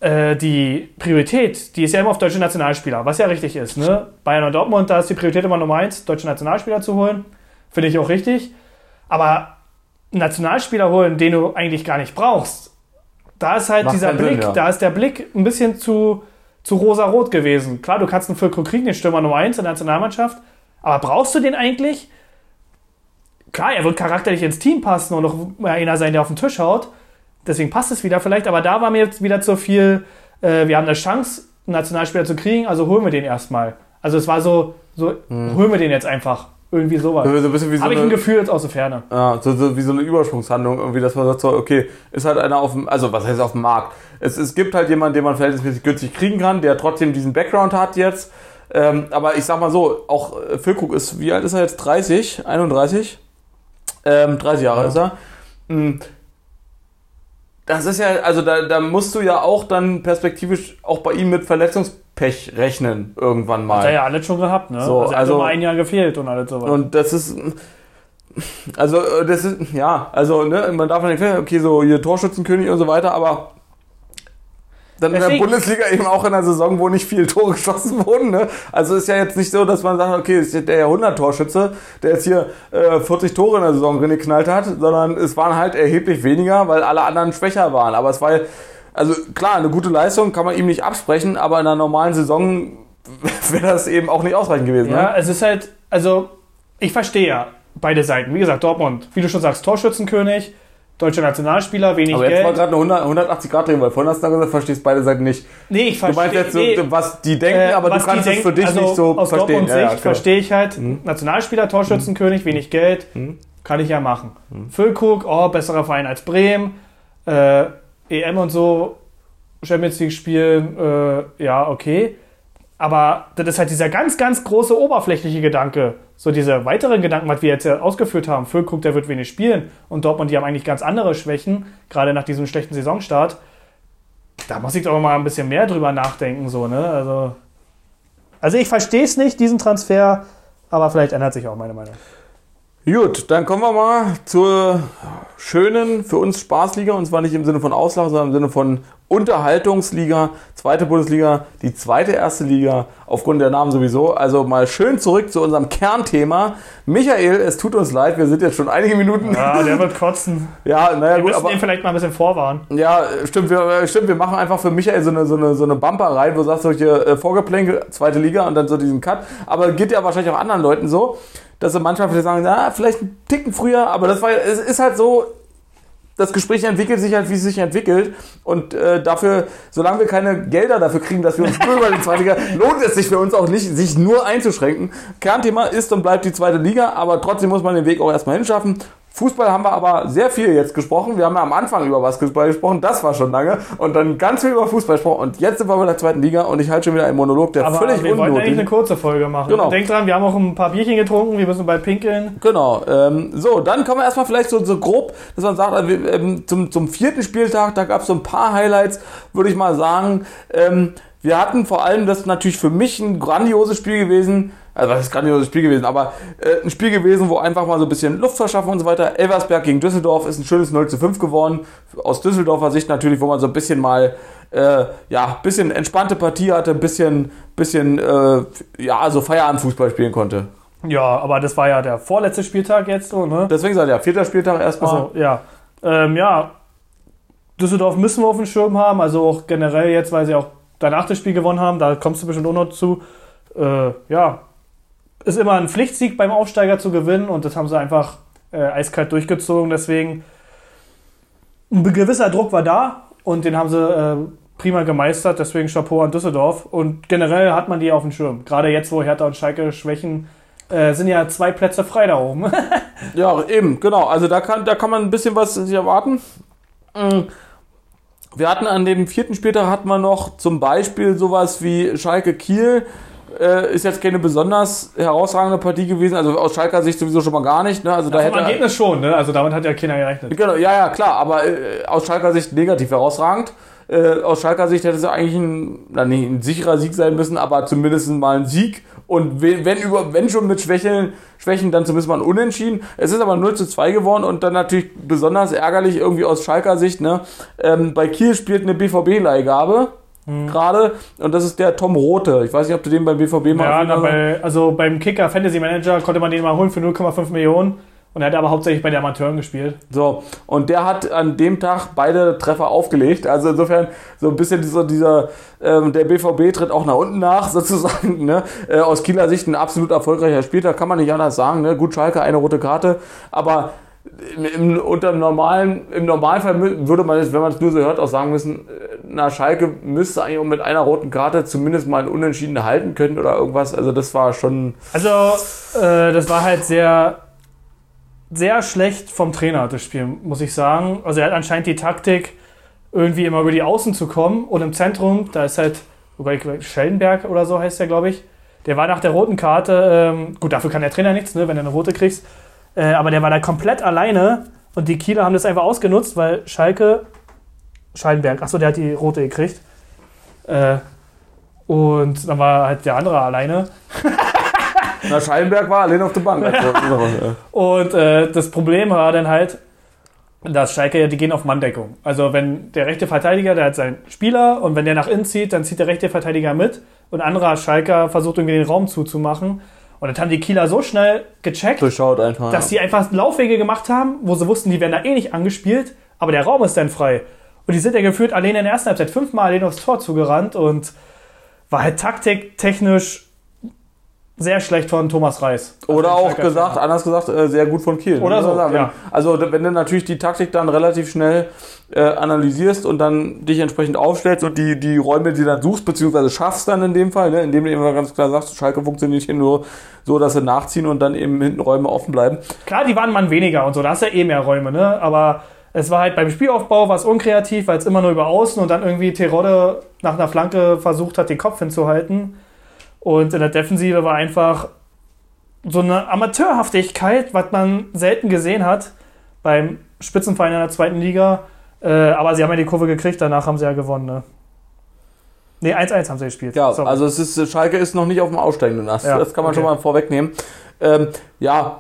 [SPEAKER 2] Äh, die Priorität, die ist ja immer auf deutsche Nationalspieler, was ja richtig ist. Ne? Bayern und Dortmund, da ist die Priorität immer Nummer eins, deutsche Nationalspieler zu holen. Finde ich auch richtig. Aber Nationalspieler holen, den du eigentlich gar nicht brauchst, da ist halt
[SPEAKER 1] Macht
[SPEAKER 2] dieser
[SPEAKER 1] keinen Sinn,
[SPEAKER 2] Blick,
[SPEAKER 1] ja.
[SPEAKER 2] da ist der Blick ein bisschen zu, zu rosa-rot gewesen. Klar, du kannst einen Füllkrug kriegen, den Stürmer Nummer eins in der Nationalmannschaft, aber brauchst du den eigentlich? Klar, er wird charakterlich ins Team passen und auch einer sein, der auf den Tisch haut. Deswegen passt es wieder vielleicht, aber da war mir jetzt wieder zu viel, äh, wir haben eine Chance, einen Nationalspieler zu kriegen, also holen wir den erstmal. Also es war so, so holen wir den jetzt einfach. Irgendwie sowas.
[SPEAKER 1] So ein bisschen wie so
[SPEAKER 2] Habe ich ein Gefühl jetzt aus der Ferne.
[SPEAKER 1] ja, so, so wie so eine Übersprungshandlung, irgendwie, dass man sagt, so, okay, ist halt einer auf dem, also was heißt auf dem Markt? Es, es gibt halt jemanden, den man verhältnismäßig günstig kriegen kann, der trotzdem diesen Background hat jetzt. Ähm, aber ich sag mal so, auch äh, Füllkrug ist, wie alt ist er jetzt? 30? 31? Ähm, 30 Jahre
[SPEAKER 2] Ja.
[SPEAKER 1] ist er. Mm. Das ist ja, also da, da musst du ja auch dann perspektivisch auch bei ihm mit Verletzungspech rechnen, irgendwann mal.
[SPEAKER 2] Hat er ja alles schon gehabt, ne?
[SPEAKER 1] So,
[SPEAKER 2] also er hat
[SPEAKER 1] also-
[SPEAKER 2] immer ein Jahr gefehlt und alles sowas.
[SPEAKER 1] Und das ist. Also, äh, das ist. Ja, also, ne, man darf nicht okay, so hier Torschützenkönig und so weiter, aber. Dann in der
[SPEAKER 2] Deswegen-
[SPEAKER 1] Bundesliga eben auch in einer Saison, wo nicht viele Tore geschossen wurden. Ne? Also ist ja jetzt nicht so, dass man sagt, okay, ist der Jahrhundert-Torschütze, der jetzt hier äh, 40 Tore in der Saison drin geknallt hat, sondern es waren halt erheblich weniger, weil alle anderen schwächer waren. Aber es war, also klar, eine gute Leistung kann man ihm nicht absprechen, aber in einer normalen Saison wäre das eben auch nicht ausreichend gewesen.
[SPEAKER 2] Ja,
[SPEAKER 1] Ne?
[SPEAKER 2] es ist halt, also ich verstehe ja beide Seiten. Wie gesagt, Dortmund, wie du schon sagst, Torschützenkönig, deutscher Nationalspieler, wenig
[SPEAKER 1] Aber jetzt war
[SPEAKER 2] Geld.
[SPEAKER 1] gerade eine 100 180 Grad drehen, weil vorhin hast du gesagt, verstehst beide Seiten nicht.
[SPEAKER 2] Nee, ich
[SPEAKER 1] Du meinst
[SPEAKER 2] verstehe.
[SPEAKER 1] jetzt, so,
[SPEAKER 2] nee,
[SPEAKER 1] was die denken,
[SPEAKER 2] äh,
[SPEAKER 1] aber du kannst es für
[SPEAKER 2] denken,
[SPEAKER 1] dich
[SPEAKER 2] also
[SPEAKER 1] nicht so
[SPEAKER 2] aus
[SPEAKER 1] verstehen.
[SPEAKER 2] Sicht
[SPEAKER 1] Ja, ja, klar.
[SPEAKER 2] verstehe ich halt, Nationalspieler, Torschützenkönig, wenig Geld,
[SPEAKER 1] Mhm.
[SPEAKER 2] kann ich ja machen. Füllkrug, oh, besserer Verein als Bremen, äh, EM und so, Champions League spielen, äh, ja, okay. Aber das ist halt dieser ganz, ganz große oberflächliche Gedanke. So diese weiteren Gedanken, was wir jetzt ja ausgeführt haben. Füllkrug, der wird wenig spielen. Und Dortmund, die haben eigentlich ganz andere Schwächen, gerade nach diesem schlechten Saisonstart. Da muss ich doch mal ein bisschen mehr drüber nachdenken, so, ne? Also, also ich verstehe es nicht, diesen Transfer, aber vielleicht ändert sich auch meine Meinung.
[SPEAKER 1] Gut, dann kommen wir mal zur schönen, für uns Spaßliga, und zwar nicht im Sinne von Auslagen, sondern im Sinne von Unterhaltungsliga, zweite Bundesliga, die zweite erste Liga, aufgrund der Namen sowieso. Also mal schön zurück zu unserem Kernthema. Michael, es tut uns leid, wir sind jetzt schon einige Minuten.
[SPEAKER 2] Ja, der wird kotzen.
[SPEAKER 1] Ja, naja,
[SPEAKER 2] Wir
[SPEAKER 1] gut,
[SPEAKER 2] müssen
[SPEAKER 1] aber.
[SPEAKER 2] den vielleicht mal ein bisschen vorwarnen.
[SPEAKER 1] Ja, stimmt, wir, äh, stimmt, wir machen einfach für Michael so eine, so eine, so eine Bumper rein, wo du sagst, solche äh, Vorgeplänkel, zweite Liga und dann so diesen Cut. Aber geht ja wahrscheinlich auch anderen Leuten so, dass sie manchmal vielleicht sagen, na, vielleicht einen Ticken früher, aber das war, es ist halt so, das Gespräch entwickelt sich halt, wie es sich entwickelt. Und äh, dafür, solange wir keine Gelder dafür kriegen, dass wir uns nur über die zweite Liga, lohnt es sich für uns auch nicht, sich nur einzuschränken. Kernthema ist und bleibt die zweite Liga, aber trotzdem muss man den Weg auch erstmal hinschaffen. Fußball haben wir aber sehr viel jetzt gesprochen. Wir haben ja am Anfang über Basketball gesprochen, das war schon lange. Und dann ganz viel über Fußball gesprochen. Und jetzt sind wir bei der zweiten Liga und ich halte schon wieder einen Monolog, der
[SPEAKER 2] Aber
[SPEAKER 1] völlig
[SPEAKER 2] wir wollten eigentlich eine
[SPEAKER 1] unnötig
[SPEAKER 2] kurze Folge machen.
[SPEAKER 1] Genau.
[SPEAKER 2] Denkt dran, wir haben auch ein paar Bierchen getrunken, wir müssen bald pinkeln.
[SPEAKER 1] Genau. Ähm, so, dann kommen wir erstmal vielleicht so, so grob, dass man sagt, also, wir, ähm, zum, zum vierten Spieltag, da gab es so ein paar Highlights, würde ich mal sagen. Ähm, wir hatten vor allem, das ist natürlich für mich ein grandioses Spiel gewesen, also was ist ein grandioses Spiel gewesen, aber äh, ein Spiel gewesen, wo einfach mal so ein bisschen Luft verschaffen und so weiter. Elversberg gegen Düsseldorf ist ein schönes 0 zu 5 geworden. Aus Düsseldorfer Sicht natürlich, wo man so ein bisschen mal, äh, ja, ein bisschen entspannte Partie hatte, ein bisschen, bisschen, äh, ja, so Feierabendfußball spielen konnte.
[SPEAKER 2] Ja, aber das war ja der vorletzte Spieltag jetzt so, ne?
[SPEAKER 1] Deswegen sagt ja, vierter Spieltag erstmal.
[SPEAKER 2] Also, ja. Ähm, ja, Düsseldorf müssen wir auf dem Schirm haben, also auch generell jetzt, weil sie auch danach das Spiel gewonnen haben, da kommst du bestimmt auch noch zu. Äh, ja, ist immer ein Pflichtsieg beim Aufsteiger zu gewinnen und das haben sie einfach äh, eiskalt durchgezogen, deswegen ein gewisser Druck war da und den haben sie äh, prima gemeistert, deswegen Chapeau an Düsseldorf und generell hat man die auf dem Schirm. Gerade jetzt, wo Hertha und Schalke schwächen, äh, sind ja zwei Plätze frei da oben.
[SPEAKER 1] Ja, eben, genau. Also da kann, da kann man ein bisschen was sich erwarten. Mm. Wir hatten an dem vierten Spieltag hatten wir noch zum Beispiel sowas wie Schalke Kiel. Äh, ist jetzt keine besonders herausragende Partie gewesen, also aus Schalker Sicht sowieso schon mal gar nicht. Ne? Also da
[SPEAKER 2] Vom
[SPEAKER 1] hätte
[SPEAKER 2] Ergebnis schon, ne? Also damit hat ja keiner gerechnet.
[SPEAKER 1] Genau, ja, ja, klar, aber äh, aus Schalker Sicht negativ herausragend. Äh, aus Schalker Sicht hätte es eigentlich ein, na, nee, ein sicherer Sieg sein müssen, aber zumindest mal ein Sieg. Und wenn, über, wenn schon mit Schwächen, Schwächen, dann zumindest mal ein Unentschieden. Es ist aber 0 zu 2 geworden und dann natürlich besonders ärgerlich irgendwie aus Schalker Sicht. Ne? Ähm, bei Kiel spielt eine BVB-Leihgabe gerade und das ist der Tom Rote. Ich weiß nicht, ob du den beim BVB mal
[SPEAKER 2] Ja, na, bei, also beim Kicker Fantasy Manager konnte man den mal holen für 0,5 Millionen und er hat aber hauptsächlich bei den Amateuren gespielt.
[SPEAKER 1] So, und der hat an dem Tag beide Treffer aufgelegt. Also insofern so ein bisschen dieser, dieser ähm, der BVB tritt auch nach unten nach, sozusagen. Ne? Äh, aus Kieler Sicht ein absolut erfolgreicher Spieltag, kann man nicht anders sagen. Ne? Gut, Schalke, eine rote Karte, aber im, unter dem normalen, im Normalfall würde man jetzt, wenn man es nur so hört, auch sagen müssen, äh, na, Schalke müsste eigentlich auch mit einer roten Karte zumindest mal ein Unentschieden halten können oder irgendwas. Also das war schon.
[SPEAKER 2] Also, äh, das war halt sehr, sehr schlecht vom Trainer, das Spiel, muss ich sagen. Also, er hat anscheinend die Taktik, irgendwie immer über die Außen zu kommen und im Zentrum, da ist halt, wobei ich- Schellenberg oder so heißt der, glaube ich. Der war nach der roten Karte, ähm, gut, dafür kann der Trainer nichts, ne, wenn du eine rote kriegst. Äh, aber der war da komplett alleine und die Kieler haben das einfach ausgenutzt, weil Schalke, Schallenberg, achso, der hat die rote gekriegt. Äh, und dann war halt der andere alleine.
[SPEAKER 1] Na, Schallenberg war allein auf der Bank. Also, ja.
[SPEAKER 2] Und äh, das Problem war dann halt, dass Schalke, die gehen auf Manndeckung. Also wenn der rechte Verteidiger, der hat seinen Spieler und wenn der nach innen zieht, dann zieht der rechte Verteidiger mit und anderer Schalker versucht irgendwie den Raum zuzumachen. Und das haben die Kieler so schnell gecheckt,
[SPEAKER 1] einfach.
[SPEAKER 2] dass die einfach Laufwege gemacht haben, wo sie wussten, die werden da eh nicht angespielt, aber der Raum ist dann frei. Und die sind ja gefühlt alleine in der ersten Halbzeit fünfmal allein aufs Tor zugerannt und war halt taktiktechnisch sehr schlecht von Thomas Reis.
[SPEAKER 1] Oder
[SPEAKER 2] Also
[SPEAKER 1] auch
[SPEAKER 2] Schalker
[SPEAKER 1] gesagt, anders gesagt, äh, sehr gut von Kiel.
[SPEAKER 2] Oder
[SPEAKER 1] man
[SPEAKER 2] so,
[SPEAKER 1] sagen.
[SPEAKER 2] ja.
[SPEAKER 1] Also wenn du natürlich die Taktik dann relativ schnell äh, analysierst und dann dich entsprechend aufstellst und die, die Räume, die du dann suchst, beziehungsweise schaffst dann in dem Fall, ne, indem du immer ganz klar sagst, Schalke funktioniert hier nur so, dass sie nachziehen und dann eben hinten Räume offen bleiben.
[SPEAKER 2] Klar, die waren Mann weniger und so, da hast du ja eh mehr Räume, ne? Aber es war halt beim Spielaufbau was unkreativ, weil es immer nur über außen und dann irgendwie Terodde nach einer Flanke versucht hat, den Kopf hinzuhalten. Und in der Defensive war einfach so eine Amateurhaftigkeit, was man selten gesehen hat beim Spitzenverein in der zweiten Liga. Äh, aber sie haben ja die Kurve gekriegt, danach haben sie ja gewonnen, ne? Ne, 1-1 haben sie gespielt.
[SPEAKER 1] Ja,
[SPEAKER 2] Sorry.
[SPEAKER 1] also es ist, Schalke ist noch nicht auf dem aussteigenden Ast.
[SPEAKER 2] Ja,
[SPEAKER 1] das kann man
[SPEAKER 2] okay.
[SPEAKER 1] schon mal vorwegnehmen. Ähm, ja,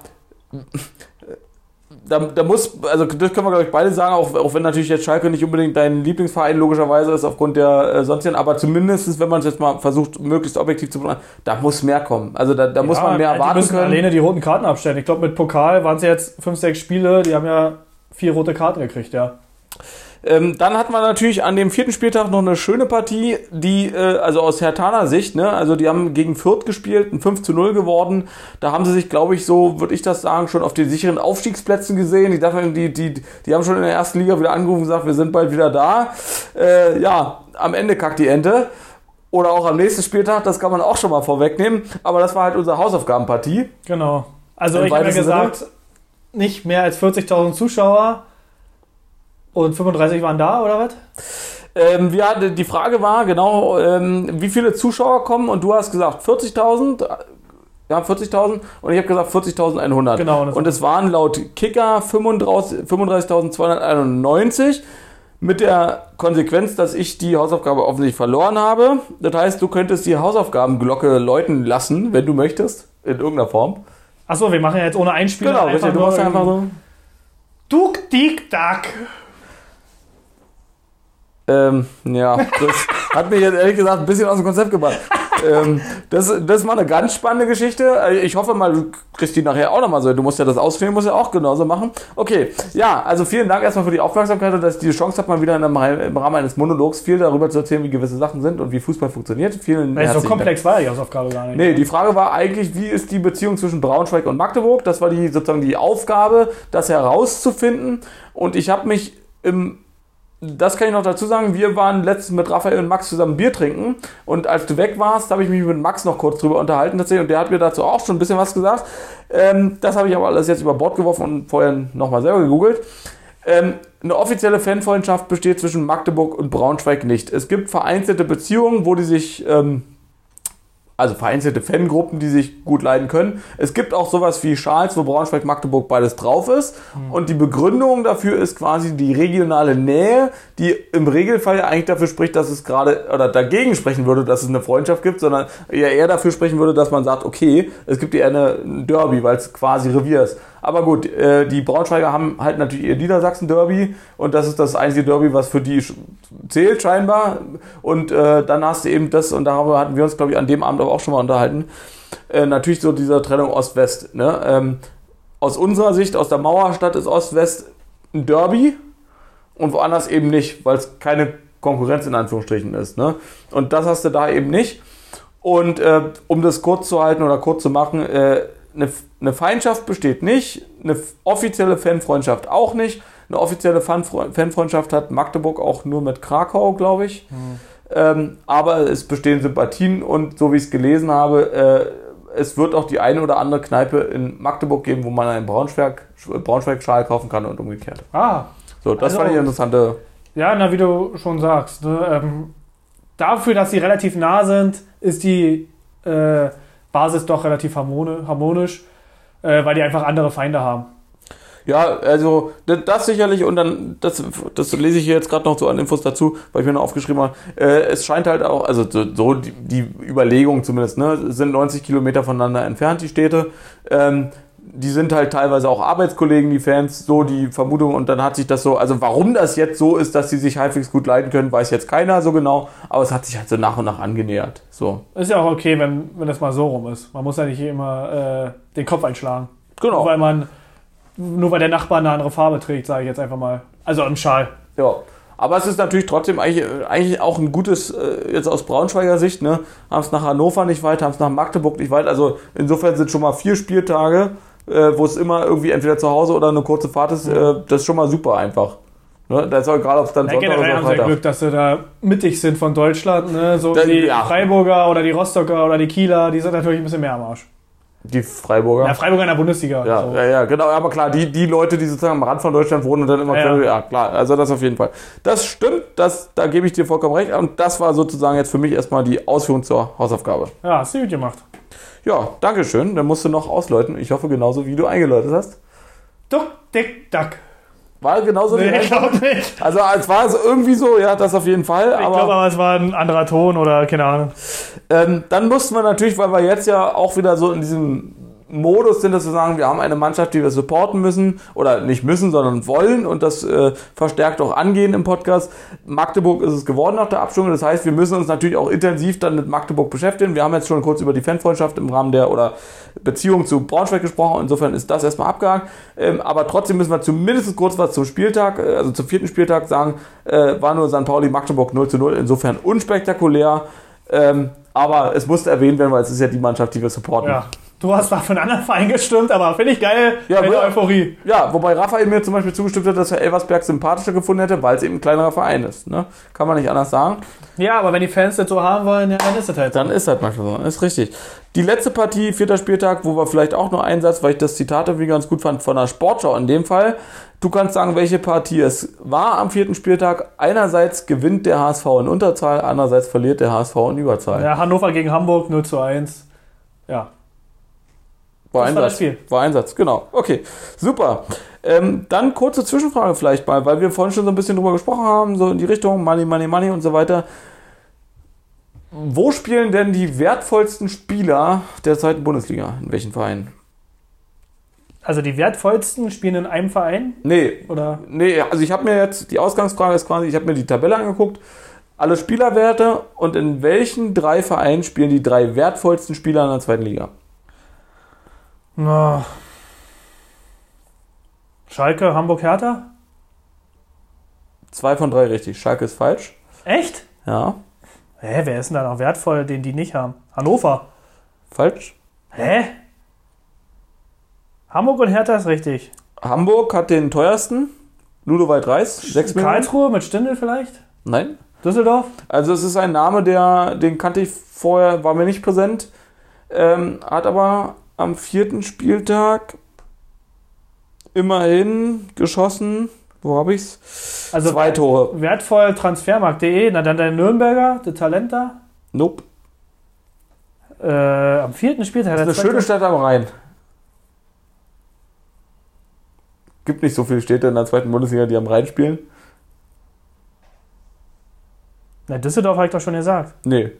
[SPEAKER 1] da, da muss, also das können wir glaube ich beide sagen, auch, auch wenn natürlich jetzt Schalke nicht unbedingt dein Lieblingsverein logischerweise ist aufgrund der äh, sonstigen, aber zumindest, wenn man es jetzt mal versucht, möglichst objektiv zu betrachten, da muss mehr kommen. Also da, da muss
[SPEAKER 2] Ja,
[SPEAKER 1] man mehr
[SPEAKER 2] Die
[SPEAKER 1] erwarten
[SPEAKER 2] müssen
[SPEAKER 1] können.
[SPEAKER 2] alleine die roten Karten abstellen. Ich glaube, mit Pokal waren es jetzt fünf, sechs Spiele, die haben ja vier rote Karten gekriegt, ja.
[SPEAKER 1] Ähm, dann hatten wir natürlich an dem vierten Spieltag noch eine schöne Partie, die, äh, also aus Hertaner Sicht, ne, also die haben gegen Fürth gespielt, ein 5 zu 0 geworden. Da haben sie sich, glaube ich, so, würde ich das sagen, schon auf den sicheren Aufstiegsplätzen gesehen. Die, dachten, die, die, die haben schon in der ersten Liga wieder angerufen und gesagt, wir sind bald wieder da. Äh, ja, am Ende kackt die Ente. Oder auch am nächsten Spieltag, das kann man auch schon mal vorwegnehmen. Aber das war halt unsere Hausaufgabenpartie.
[SPEAKER 2] Genau. Also
[SPEAKER 1] Im
[SPEAKER 2] ich habe ja gesagt, nicht mehr als 40.000 Zuschauer und 35 waren da, oder was?
[SPEAKER 1] Ähm, wir hatten, die Frage war genau, ähm, wie viele Zuschauer kommen und du hast gesagt 40.000. Ja, 40.000 und ich habe gesagt 40.100.
[SPEAKER 2] Genau, und
[SPEAKER 1] es waren laut Kicker 35 35.291 mit der Konsequenz, dass ich die Hausaufgabe offensichtlich verloren habe. Das heißt, du könntest die Hausaufgabenglocke läuten lassen, wenn du möchtest, in irgendeiner Form.
[SPEAKER 2] Achso, wir machen ja jetzt ohne Einspieler.
[SPEAKER 1] Genau,
[SPEAKER 2] einfach
[SPEAKER 1] du machst einfach so.
[SPEAKER 2] Duk, dik, dak.
[SPEAKER 1] Ähm, ja, das hat mich jetzt ehrlich gesagt ein bisschen aus dem Konzept gebracht. ähm, das, das ist mal eine ganz spannende Geschichte. Äh, Ich hoffe mal, du kriegst die nachher auch nochmal so. Du musst ja das Ausfüllen, musst ja auch genauso machen. Okay, ja, also vielen Dank erstmal für die Aufmerksamkeit und dass ich die Chance habe, mal wieder in einem, im Rahmen eines Monologs viel darüber zu erzählen, wie gewisse Sachen sind und wie Fußball funktioniert. Vielen
[SPEAKER 2] Weil so komplex war die Hausaufgabe gar nicht.
[SPEAKER 1] Nee, die Frage war eigentlich, wie ist die Beziehung zwischen Braunschweig und Magdeburg? Das war die sozusagen die Aufgabe, das herauszufinden. Und ich habe mich im das kann ich noch dazu sagen, wir waren letztens mit Raphael und Max zusammen Bier trinken und als du weg warst, habe ich mich mit Max noch kurz drüber unterhalten tatsächlich und der hat mir dazu auch schon ein bisschen was gesagt. Ähm, das habe ich aber alles jetzt über Bord geworfen und vorher nochmal selber gegoogelt. Ähm, eine offizielle Fanfreundschaft besteht zwischen Magdeburg und Braunschweig nicht. Es gibt vereinzelte Beziehungen, wo die sich ähm, also vereinzelte Fangruppen, die sich gut leiden können. Es gibt auch sowas wie Schals, wo Braunschweig, Magdeburg beides drauf ist. Und die Begründung dafür ist quasi die regionale Nähe, die im Regelfall ja eigentlich dafür spricht, dass es gerade oder dagegen sprechen würde, dass es eine Freundschaft gibt, sondern ja eher dafür sprechen würde, dass man sagt, okay, es gibt eher eine ein Derby, weil es quasi Revier ist. Aber gut, äh, die Braunschweiger haben halt natürlich ihr Niedersachsen-Derby und das ist das einzige Derby, was für die zählt scheinbar. Und äh, dann hast du eben das, und darüber hatten wir uns, glaube ich, an dem Abend auch schon mal unterhalten, äh, natürlich so dieser Trennung Ost-West. Ne? Ähm, aus unserer Sicht, aus der Mauerstadt ist Ost-West ein Derby und woanders eben nicht, weil es keine Konkurrenz in Anführungsstrichen ist. Ne? Und das hast du da eben nicht. Und äh, um das kurz zu halten oder kurz zu machen, äh, eine, eine Feindschaft besteht nicht, eine offizielle Fanfreundschaft auch nicht. Eine offizielle Fanfre- Fanfreundschaft hat Magdeburg auch nur mit Krakau, glaube ich. Ähm, aber es bestehen Sympathien und so wie ich es gelesen habe, äh, es wird auch die eine oder andere Kneipe in Magdeburg geben, wo man einen Braunschweig, Braunschweig-Schal kaufen kann und umgekehrt.
[SPEAKER 2] Ah,
[SPEAKER 1] So, das
[SPEAKER 2] Also-
[SPEAKER 1] fand ich eine interessante.
[SPEAKER 2] ja, na, wie du schon sagst. Ne, ähm, dafür, dass sie relativ nah sind, ist die äh, Basis doch relativ harmoni- harmonisch, äh, weil die einfach andere Feinde haben.
[SPEAKER 1] Ja, also das sicherlich und dann, das, das lese ich jetzt gerade noch so an Infos dazu, weil ich mir noch aufgeschrieben habe. Äh, es scheint halt auch, also so, so die, die Überlegung zumindest, ne, sind 90 Kilometer voneinander entfernt, die Städte. Ähm, die sind halt teilweise auch Arbeitskollegen, die Fans, so die Vermutung und dann hat sich das so, also warum das jetzt so ist, dass sie sich halbwegs gut leiden können, weiß jetzt keiner so genau, aber es hat sich halt so nach und nach angenähert. So.
[SPEAKER 2] Ist ja auch okay, wenn, wenn das mal so rum ist. Man muss ja nicht immer äh, den Kopf einschlagen.
[SPEAKER 1] Genau.
[SPEAKER 2] Nur weil man, nur weil der Nachbar eine andere Farbe trägt, sage ich jetzt einfach mal. Also im Schal.
[SPEAKER 1] Ja. Aber es ist natürlich trotzdem eigentlich, eigentlich auch ein gutes, äh, jetzt aus Braunschweiger Sicht, ne? Haben es nach Hannover nicht weit, haben es nach Magdeburg nicht weit. Also insofern sind schon mal vier Spieltage, äh, wo es immer irgendwie entweder zu Hause oder eine kurze Fahrt ist. Äh, das ist schon mal super einfach. Ne? Das soll gerade auf dann
[SPEAKER 2] Ja,
[SPEAKER 1] Sonntag
[SPEAKER 2] generell
[SPEAKER 1] oder
[SPEAKER 2] haben
[SPEAKER 1] Freitag.
[SPEAKER 2] Glück, dass sie da mittig sind von Deutschland. Ne? So wie die
[SPEAKER 1] ja.
[SPEAKER 2] Freiburger oder die Rostocker oder die Kieler, die sind natürlich ein bisschen mehr am Arsch.
[SPEAKER 1] Die Freiburger.
[SPEAKER 2] Ja, Freiburger in der Bundesliga.
[SPEAKER 1] Ja,
[SPEAKER 2] so.
[SPEAKER 1] ja, ja, genau. Aber klar, die, die Leute, die sozusagen am Rand von Deutschland wohnen und dann immer
[SPEAKER 2] ja.
[SPEAKER 1] ja klar, also das auf jeden Fall. Das stimmt, das, da gebe ich dir vollkommen recht. Und das war sozusagen jetzt für mich erstmal die Ausführung zur Hausaufgabe.
[SPEAKER 2] ja hast du gut gemacht.
[SPEAKER 1] Ja, Dankeschön. Dann musst du noch ausläuten. Ich hoffe genauso, wie du eingeläutet hast.
[SPEAKER 2] Duck, dick, duck.
[SPEAKER 1] War genauso
[SPEAKER 2] Nee, ich glaube nicht.
[SPEAKER 1] Also es war so irgendwie so, ja, das auf jeden Fall.
[SPEAKER 2] Ich
[SPEAKER 1] Aber
[SPEAKER 2] glaube aber, es war ein anderer Ton oder keine Ahnung.
[SPEAKER 1] ähm, dann mussten wir natürlich, weil wir jetzt ja auch wieder so in diesem Modus sind, dass wir sagen, wir haben eine Mannschaft, die wir supporten müssen oder nicht müssen, sondern wollen und das äh, verstärkt auch angehen im Podcast. Magdeburg ist es geworden nach der Abstimmung. Das heißt, wir müssen uns natürlich auch intensiv dann mit Magdeburg beschäftigen. Wir haben jetzt schon kurz über die Fanfreundschaft im Rahmen der oder Beziehung zu Braunschweig gesprochen. Insofern ist das erstmal abgehakt. Ähm, aber trotzdem müssen wir zumindest kurz was zum Spieltag, äh, also zum vierten Spieltag sagen, äh, war nur St. Pauli Magdeburg 0 zu 0. Insofern unspektakulär. Ähm, aber es musste erwähnt werden, weil es ist ja die Mannschaft, die wir supporten.
[SPEAKER 2] Ja. Du hast da für einen anderen Verein gestimmt, aber finde ich geil.
[SPEAKER 1] Ja, ja.
[SPEAKER 2] Euphorie.
[SPEAKER 1] Ja, wobei Raphael mir zum Beispiel zugestimmt hat, dass er Elversberg sympathischer gefunden hätte, weil es eben ein kleinerer Verein ist. Ne? Kann man nicht anders sagen.
[SPEAKER 2] Ja, aber wenn die Fans das so haben wollen, ja, dann ist das halt so.
[SPEAKER 1] Dann ist das manchmal so. Ist richtig. Die letzte Partie, vierter Spieltag, wo wir vielleicht auch nur einen Satz, weil ich das Zitat irgendwie ganz gut fand, von der Sportschau in dem Fall. Du kannst sagen, welche Partie es war am vierten Spieltag. Einerseits gewinnt der HSV in Unterzahl, andererseits verliert der HSV in Überzahl.
[SPEAKER 2] Ja, Hannover gegen Hamburg 0 zu 1. Ja.
[SPEAKER 1] War
[SPEAKER 2] Das war
[SPEAKER 1] Einsatz.
[SPEAKER 2] das Spiel.
[SPEAKER 1] War Einsatz, genau. Okay, super. Ähm, dann kurze Zwischenfrage vielleicht mal, weil wir vorhin schon so ein bisschen drüber gesprochen haben, so in die Richtung Money, Money, Money und so weiter. Wo spielen denn die wertvollsten Spieler der zweiten Bundesliga? In welchen Vereinen?
[SPEAKER 2] Also die wertvollsten spielen in einem Verein?
[SPEAKER 1] Nee,
[SPEAKER 2] Oder?
[SPEAKER 1] nee, also ich habe mir jetzt, die Ausgangsfrage ist quasi, ich habe mir die Tabelle angeguckt alle Spielerwerte und in welchen drei Vereinen spielen die drei wertvollsten Spieler in der zweiten Liga?
[SPEAKER 2] Na. Schalke, Hamburg, Hertha?
[SPEAKER 1] Zwei von drei richtig. Schalke ist falsch.
[SPEAKER 2] Echt?
[SPEAKER 1] Ja.
[SPEAKER 2] Hä, wer ist denn da noch wertvoll, den die nicht haben? Hannover.
[SPEAKER 1] Falsch.
[SPEAKER 2] Hä? Hamburg und Hertha ist richtig.
[SPEAKER 1] Hamburg hat den teuersten. Ludowald Reis, 6 Millionen.
[SPEAKER 2] Karlsruhe mit Stindel vielleicht?
[SPEAKER 1] Nein.
[SPEAKER 2] Düsseldorf?
[SPEAKER 1] Also es ist ein Name, der, den kannte ich vorher, war mir nicht präsent. Ähm, hat aber am vierten Spieltag immerhin geschossen. Wo habe ich's?
[SPEAKER 2] Also
[SPEAKER 1] Zwei Tore.
[SPEAKER 2] Wertvoll Transfermarkt.de, na dann der Nürnberger, der Talent da.
[SPEAKER 1] Nope.
[SPEAKER 2] Äh, am vierten Spieltag.
[SPEAKER 1] Das ist eine schöne Stadt am Rhein. Gibt nicht so viele Städte in der zweiten Bundesliga, die am Rhein spielen.
[SPEAKER 2] Na, Düsseldorf habe ich doch schon gesagt.
[SPEAKER 1] Nee,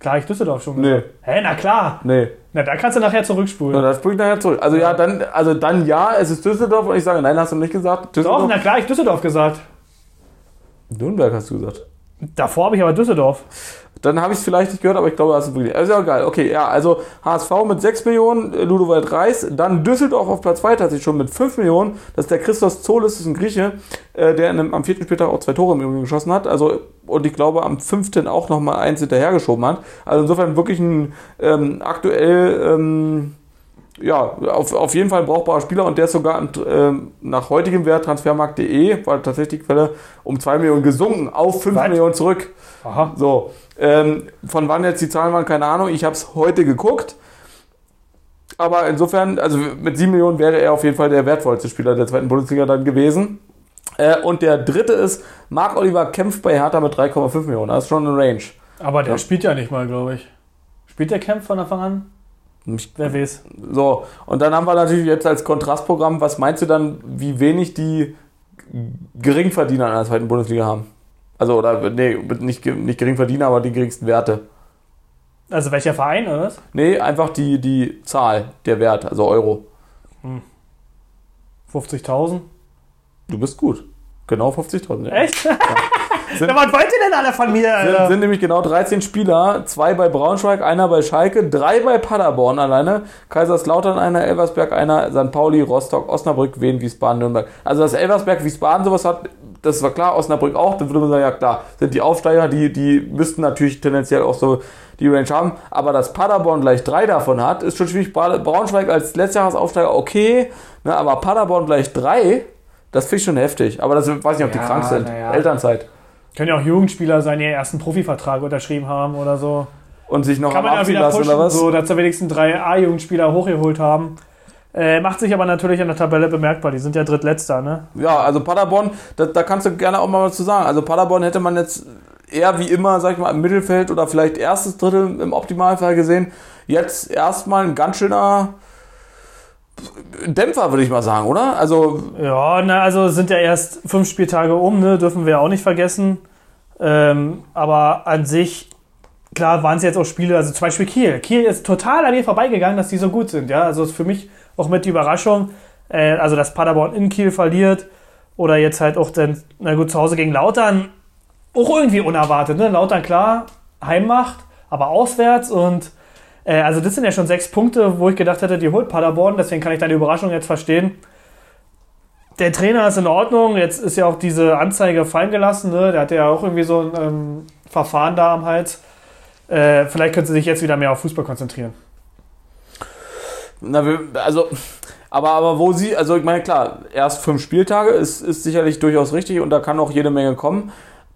[SPEAKER 2] Klar, ich Düsseldorf schon
[SPEAKER 1] nee,
[SPEAKER 2] gesagt. Hä, na klar.
[SPEAKER 1] nee.
[SPEAKER 2] Na, da kannst du nachher zurückspulen.
[SPEAKER 1] das springt nachher zurück. Also ja, dann, also dann ja, es ist Düsseldorf und ich sage, nein, hast du nicht gesagt.
[SPEAKER 2] Doch,
[SPEAKER 1] Düsseldorf.
[SPEAKER 2] na klar, ich Düsseldorf gesagt.
[SPEAKER 1] Nürnberg hast du gesagt.
[SPEAKER 2] Davor habe ich aber Düsseldorf.
[SPEAKER 1] Dann habe ich es vielleicht nicht gehört, aber ich glaube, das ist wirklich. Also ja, geil. Okay, ja, also HSV mit 6 Millionen, äh, Ludowald Reis, dann Düsseldorf auf Platz 2 tatsächlich schon mit 5 Millionen. Das ist der Christos Zolis, das ist ein Grieche, äh, der in einem, am vierten Spieltag auch zwei Tore im Übrigen geschossen hat. Also, und ich glaube, am fünften auch nochmal eins hinterhergeschoben hat. Also insofern wirklich ein ähm, aktuell, ähm, ja, auf, auf jeden Fall ein brauchbarer Spieler und der ist sogar ähm, nach heutigem Wert transfermarkt.de, war tatsächlich die Quelle, um 2 Millionen gesunken, auf 5
[SPEAKER 2] Was?
[SPEAKER 1] Millionen zurück.
[SPEAKER 2] Aha.
[SPEAKER 1] So, ähm, von wann jetzt die Zahlen waren, keine Ahnung. Ich habe es heute geguckt. Aber insofern, also mit 7 Millionen wäre er auf jeden Fall der wertvollste Spieler der zweiten Bundesliga dann gewesen. Äh, und der dritte ist, Marc Oliver kämpft bei Hertha mit 3,5 Millionen. Das ist schon eine Range.
[SPEAKER 2] Aber der
[SPEAKER 1] Ja.
[SPEAKER 2] spielt ja nicht mal, glaube ich. Spielt der Camp von Anfang an?
[SPEAKER 1] Ich-
[SPEAKER 2] Wer weiß.
[SPEAKER 1] So, und dann haben wir natürlich jetzt als Kontrastprogramm, was meinst du dann, wie wenig die Geringverdiener in der zweiten Bundesliga haben? Also, oder, nee, nicht, nicht Geringverdiener, aber die geringsten Werte.
[SPEAKER 2] Also welcher Verein, oder was?
[SPEAKER 1] Nee, einfach die, die Zahl, der Wert, also Euro.
[SPEAKER 2] 50.000?
[SPEAKER 1] Du bist gut. Genau 50.000. Ja.
[SPEAKER 2] Echt?
[SPEAKER 1] Sind-
[SPEAKER 2] Na, was wollt ihr denn alle von mir?
[SPEAKER 1] Sind, sind nämlich genau 13 Spieler, zwei bei Braunschweig, einer bei Schalke, drei bei Paderborn alleine, Kaiserslautern einer, Elversberg einer, St. Pauli, Rostock, Osnabrück, Wien, Wiesbaden, Nürnberg. Also dass Elversberg, Wiesbaden sowas hat, das war klar, Osnabrück auch, dann würde man sagen, ja klar, sind die Aufsteiger, die, die müssten natürlich tendenziell auch so die Range haben, aber dass Paderborn gleich drei davon hat, ist schon schwierig. Bra- Braunschweig als Letztjahresaufsteiger okay, ne, aber Paderborn gleich drei, das finde ich schon heftig. Aber das weiß nicht, ob die
[SPEAKER 2] Ja,
[SPEAKER 1] krank sind.
[SPEAKER 2] ja.
[SPEAKER 1] Elternzeit.
[SPEAKER 2] Können ja auch Jugendspieler sein, die ihren ersten Profivertrag unterschrieben haben oder so.
[SPEAKER 1] Und sich noch
[SPEAKER 2] Kann
[SPEAKER 1] am
[SPEAKER 2] man ja wieder
[SPEAKER 1] lassen,
[SPEAKER 2] pushen,
[SPEAKER 1] oder was?
[SPEAKER 2] so, dass sie wenigstens drei A-Jugendspieler hochgeholt haben. Äh, macht sich aber natürlich an der Tabelle bemerkbar. Die sind ja drittletzter, ne?
[SPEAKER 1] Ja, also Paderborn, da, da kannst du gerne auch mal was zu sagen. Also Paderborn hätte man jetzt eher wie immer, sag ich mal, im Mittelfeld oder vielleicht erstes Drittel im Optimalfall gesehen. Jetzt erstmal ein ganz schöner Dämpfer, würde ich mal sagen, oder? Also,
[SPEAKER 2] Ja, na, also sind ja erst fünf Spieltage um, ne? Dürfen wir auch nicht vergessen. Ähm, aber an sich, klar waren es jetzt auch Spiele, also zum Beispiel Kiel. Kiel ist total an mir vorbeigegangen, dass die so gut sind, ja. Also ist für mich auch mit die Überraschung, äh, also dass Paderborn in Kiel verliert oder jetzt halt auch dann, na gut, zu Hause gegen Lautern, auch irgendwie unerwartet, ne? Lautern klar, Heimmacht, aber auswärts und äh, also das sind ja schon sechs Punkte, wo ich gedacht hätte, die holt Paderborn, deswegen kann ich deine Überraschung jetzt verstehen. Der Trainer ist in Ordnung, jetzt ist ja auch diese Anzeige fallen gelassen, ne? der hatte ja auch irgendwie so ein ähm, Verfahren da am Hals. Äh, vielleicht könnte sie sich jetzt wieder mehr auf Fußball konzentrieren.
[SPEAKER 1] na, also, aber, aber wo sie, also ich meine, klar, erst fünf Spieltage ist, ist sicherlich durchaus richtig und da kann auch jede Menge kommen.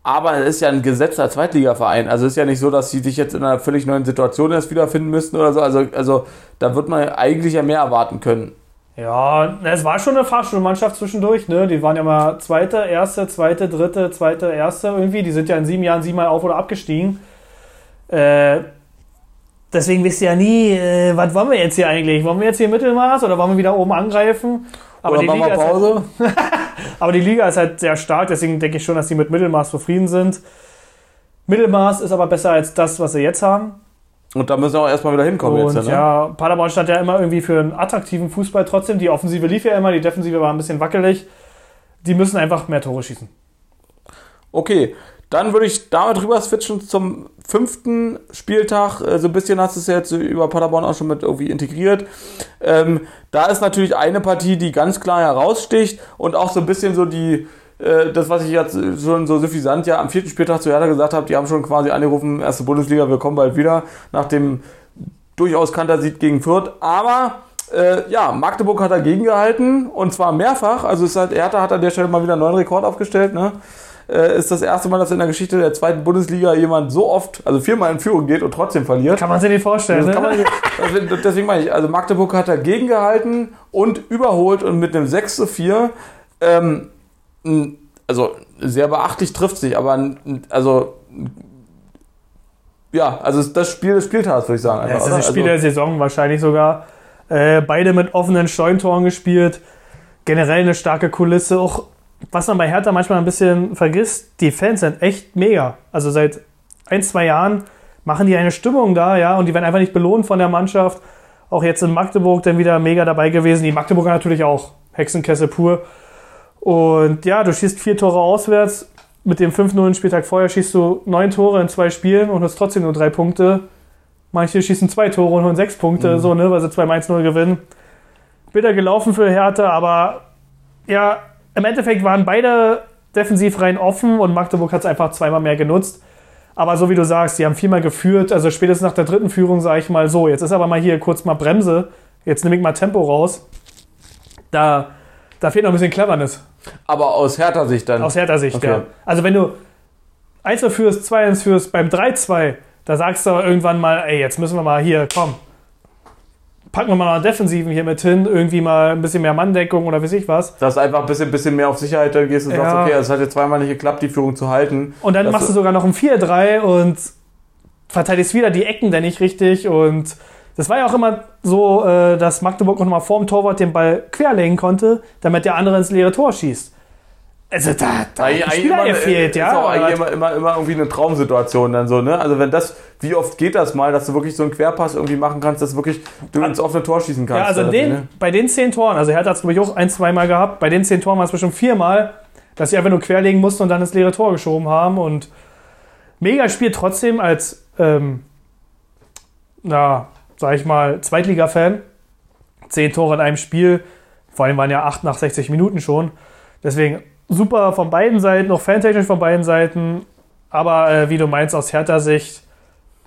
[SPEAKER 1] Aber es ist ja ein gesetzter Zweitligaverein. Also es ist ja nicht so, dass sie sich jetzt in einer völlig neuen Situation erst wiederfinden müssten oder so. Also, also da wird man eigentlich ja mehr erwarten können.
[SPEAKER 2] Ja, es war schon eine Fahrstuhlmannschaft zwischendurch, ne? Die waren ja mal zweite, erste, zweite, dritte, zweite, erste irgendwie. Die sind ja in sieben Jahren siebenmal auf- oder abgestiegen. Äh, deswegen wisst ihr ja nie, äh, was wollen wir jetzt hier eigentlich? Wollen wir jetzt hier Mittelmaß oder wollen wir wieder oben angreifen? Aber,
[SPEAKER 1] oder machen wir
[SPEAKER 2] ist halt,
[SPEAKER 1] Pause?
[SPEAKER 2] aber die Liga ist halt sehr stark, deswegen denke ich schon, dass die mit Mittelmaß zufrieden sind. Mittelmaß ist aber besser als das, was sie jetzt haben.
[SPEAKER 1] Und da müssen wir auch erstmal wieder hinkommen
[SPEAKER 2] Und
[SPEAKER 1] jetzt. Ne?
[SPEAKER 2] ja, Paderborn stand ja immer irgendwie für einen attraktiven Fußball trotzdem. Die Offensive lief ja immer, die Defensive war ein bisschen wackelig. Die müssen einfach mehr Tore schießen.
[SPEAKER 1] Okay, dann würde ich damit rüber switchen zum fünften Spieltag. Äh, so ein bisschen hast du es jetzt über Paderborn auch schon mit irgendwie integriert. Ähm, da ist natürlich eine Partie, die ganz klar heraussticht und auch so ein bisschen so die, äh, das, was ich jetzt schon so suffisant ja am vierten Spieltag zu Hertha gesagt habe, die haben schon quasi angerufen, erste Bundesliga, wir kommen bald wieder, nach dem durchaus Kantersieg gegen Fürth. Aber äh, ja, Magdeburg hat dagegen gehalten und zwar mehrfach. Also es hat, Hertha hat an der Stelle mal wieder einen neuen Rekord aufgestellt. Ne? Äh, ist das erste Mal, dass in der Geschichte der zweiten Bundesliga jemand so oft, also viermal in Führung geht und trotzdem verliert.
[SPEAKER 2] Kann man sich nicht vorstellen.
[SPEAKER 1] Das
[SPEAKER 2] Ne?
[SPEAKER 1] man, also deswegen meine ich, also Magdeburg hat dagegen gehalten und überholt und mit einem 6 zu 4, ähm, also sehr beachtlich trifft sich, aber also ja, also das Spiel des Spieltags, würde ich sagen.
[SPEAKER 2] Ja,
[SPEAKER 1] Einfach,
[SPEAKER 2] es ist
[SPEAKER 1] oder?
[SPEAKER 2] das Spiel
[SPEAKER 1] also,
[SPEAKER 2] der Saison wahrscheinlich sogar. Äh, beide mit offenen Scheuntoren gespielt. Generell eine starke Kulisse. Auch was man bei Hertha manchmal ein bisschen vergisst, die Fans sind echt mega. Also seit ein, zwei Jahren machen die eine Stimmung da, ja, und die werden einfach nicht belohnt von der Mannschaft. Auch jetzt in Magdeburg dann wieder mega dabei gewesen. Die Magdeburger natürlich auch. Hexenkessel pur. Und ja, du schießt vier Tore auswärts. Mit dem 5-0 Spieltag vorher schießt du neun Tore in zwei Spielen und hast trotzdem nur drei Punkte. Manche schießen zwei Tore und holen sechs Punkte, so, ne, weil sie 2-1-0 gewinnen. Bitter gelaufen für Hertha, aber ja, im Endeffekt waren beide Defensivreihen offen und Magdeburg hat es einfach zweimal mehr genutzt. Aber so wie du sagst, die haben viermal geführt, also spätestens nach der dritten Führung sage ich mal so, jetzt ist aber mal hier kurz mal Bremse, jetzt nehme ich mal Tempo raus. Da, da fehlt noch ein bisschen Cleverness.
[SPEAKER 1] aber aus härter Sicht dann.
[SPEAKER 2] Aus härter Sicht,
[SPEAKER 1] Okay.
[SPEAKER 2] ja. Also wenn du 1 führst, 2 führst, beim 3-2, da sagst du aber irgendwann mal, ey, jetzt müssen wir mal hier, komm, packen wir mal Defensiven hier mit hin, irgendwie mal ein bisschen mehr Manndeckung oder weiß ich was.
[SPEAKER 1] dass du einfach ein bisschen, bisschen mehr auf Sicherheit dann gehst und sagst,
[SPEAKER 2] Ja.
[SPEAKER 1] okay, es hat jetzt zweimal nicht geklappt, die Führung zu halten.
[SPEAKER 2] Und dann
[SPEAKER 1] Das-
[SPEAKER 2] machst du sogar noch ein 4-3 und verteidigst wieder die Ecken dann nicht richtig und das war ja auch immer so, äh, dass Magdeburg noch mal vorm Torwart den Ball querlegen konnte, damit der andere ins leere Tor schießt. Also da, da
[SPEAKER 1] eigentlich
[SPEAKER 2] Spieler,
[SPEAKER 1] immer-
[SPEAKER 2] fehlt,
[SPEAKER 1] ist
[SPEAKER 2] ja.
[SPEAKER 1] auch eigentlich immer, immer, immer irgendwie eine Traumsituation dann so, ne? Also wenn das, wie oft geht das mal, dass du wirklich so einen Querpass irgendwie machen kannst, dass wirklich du ins offene Tor schießen kannst.
[SPEAKER 2] Ja, also
[SPEAKER 1] dann,
[SPEAKER 2] den,
[SPEAKER 1] ne?
[SPEAKER 2] bei den zehn Toren, also Hertha hat es glaube ich auch ein, zweimal gehabt, bei den zehn Toren war es bestimmt viermal, dass sie einfach nur querlegen mussten und dann ins leere Tor geschoben haben und mega Spiel trotzdem als, ähm, na, sag ich mal, Zweitliga-Fan. Zehn Tore in einem Spiel, vor allem waren ja acht nach 60 Minuten schon. Deswegen super von beiden Seiten, auch fantechnisch von beiden Seiten. Aber äh, wie du meinst, aus Hertha-Sicht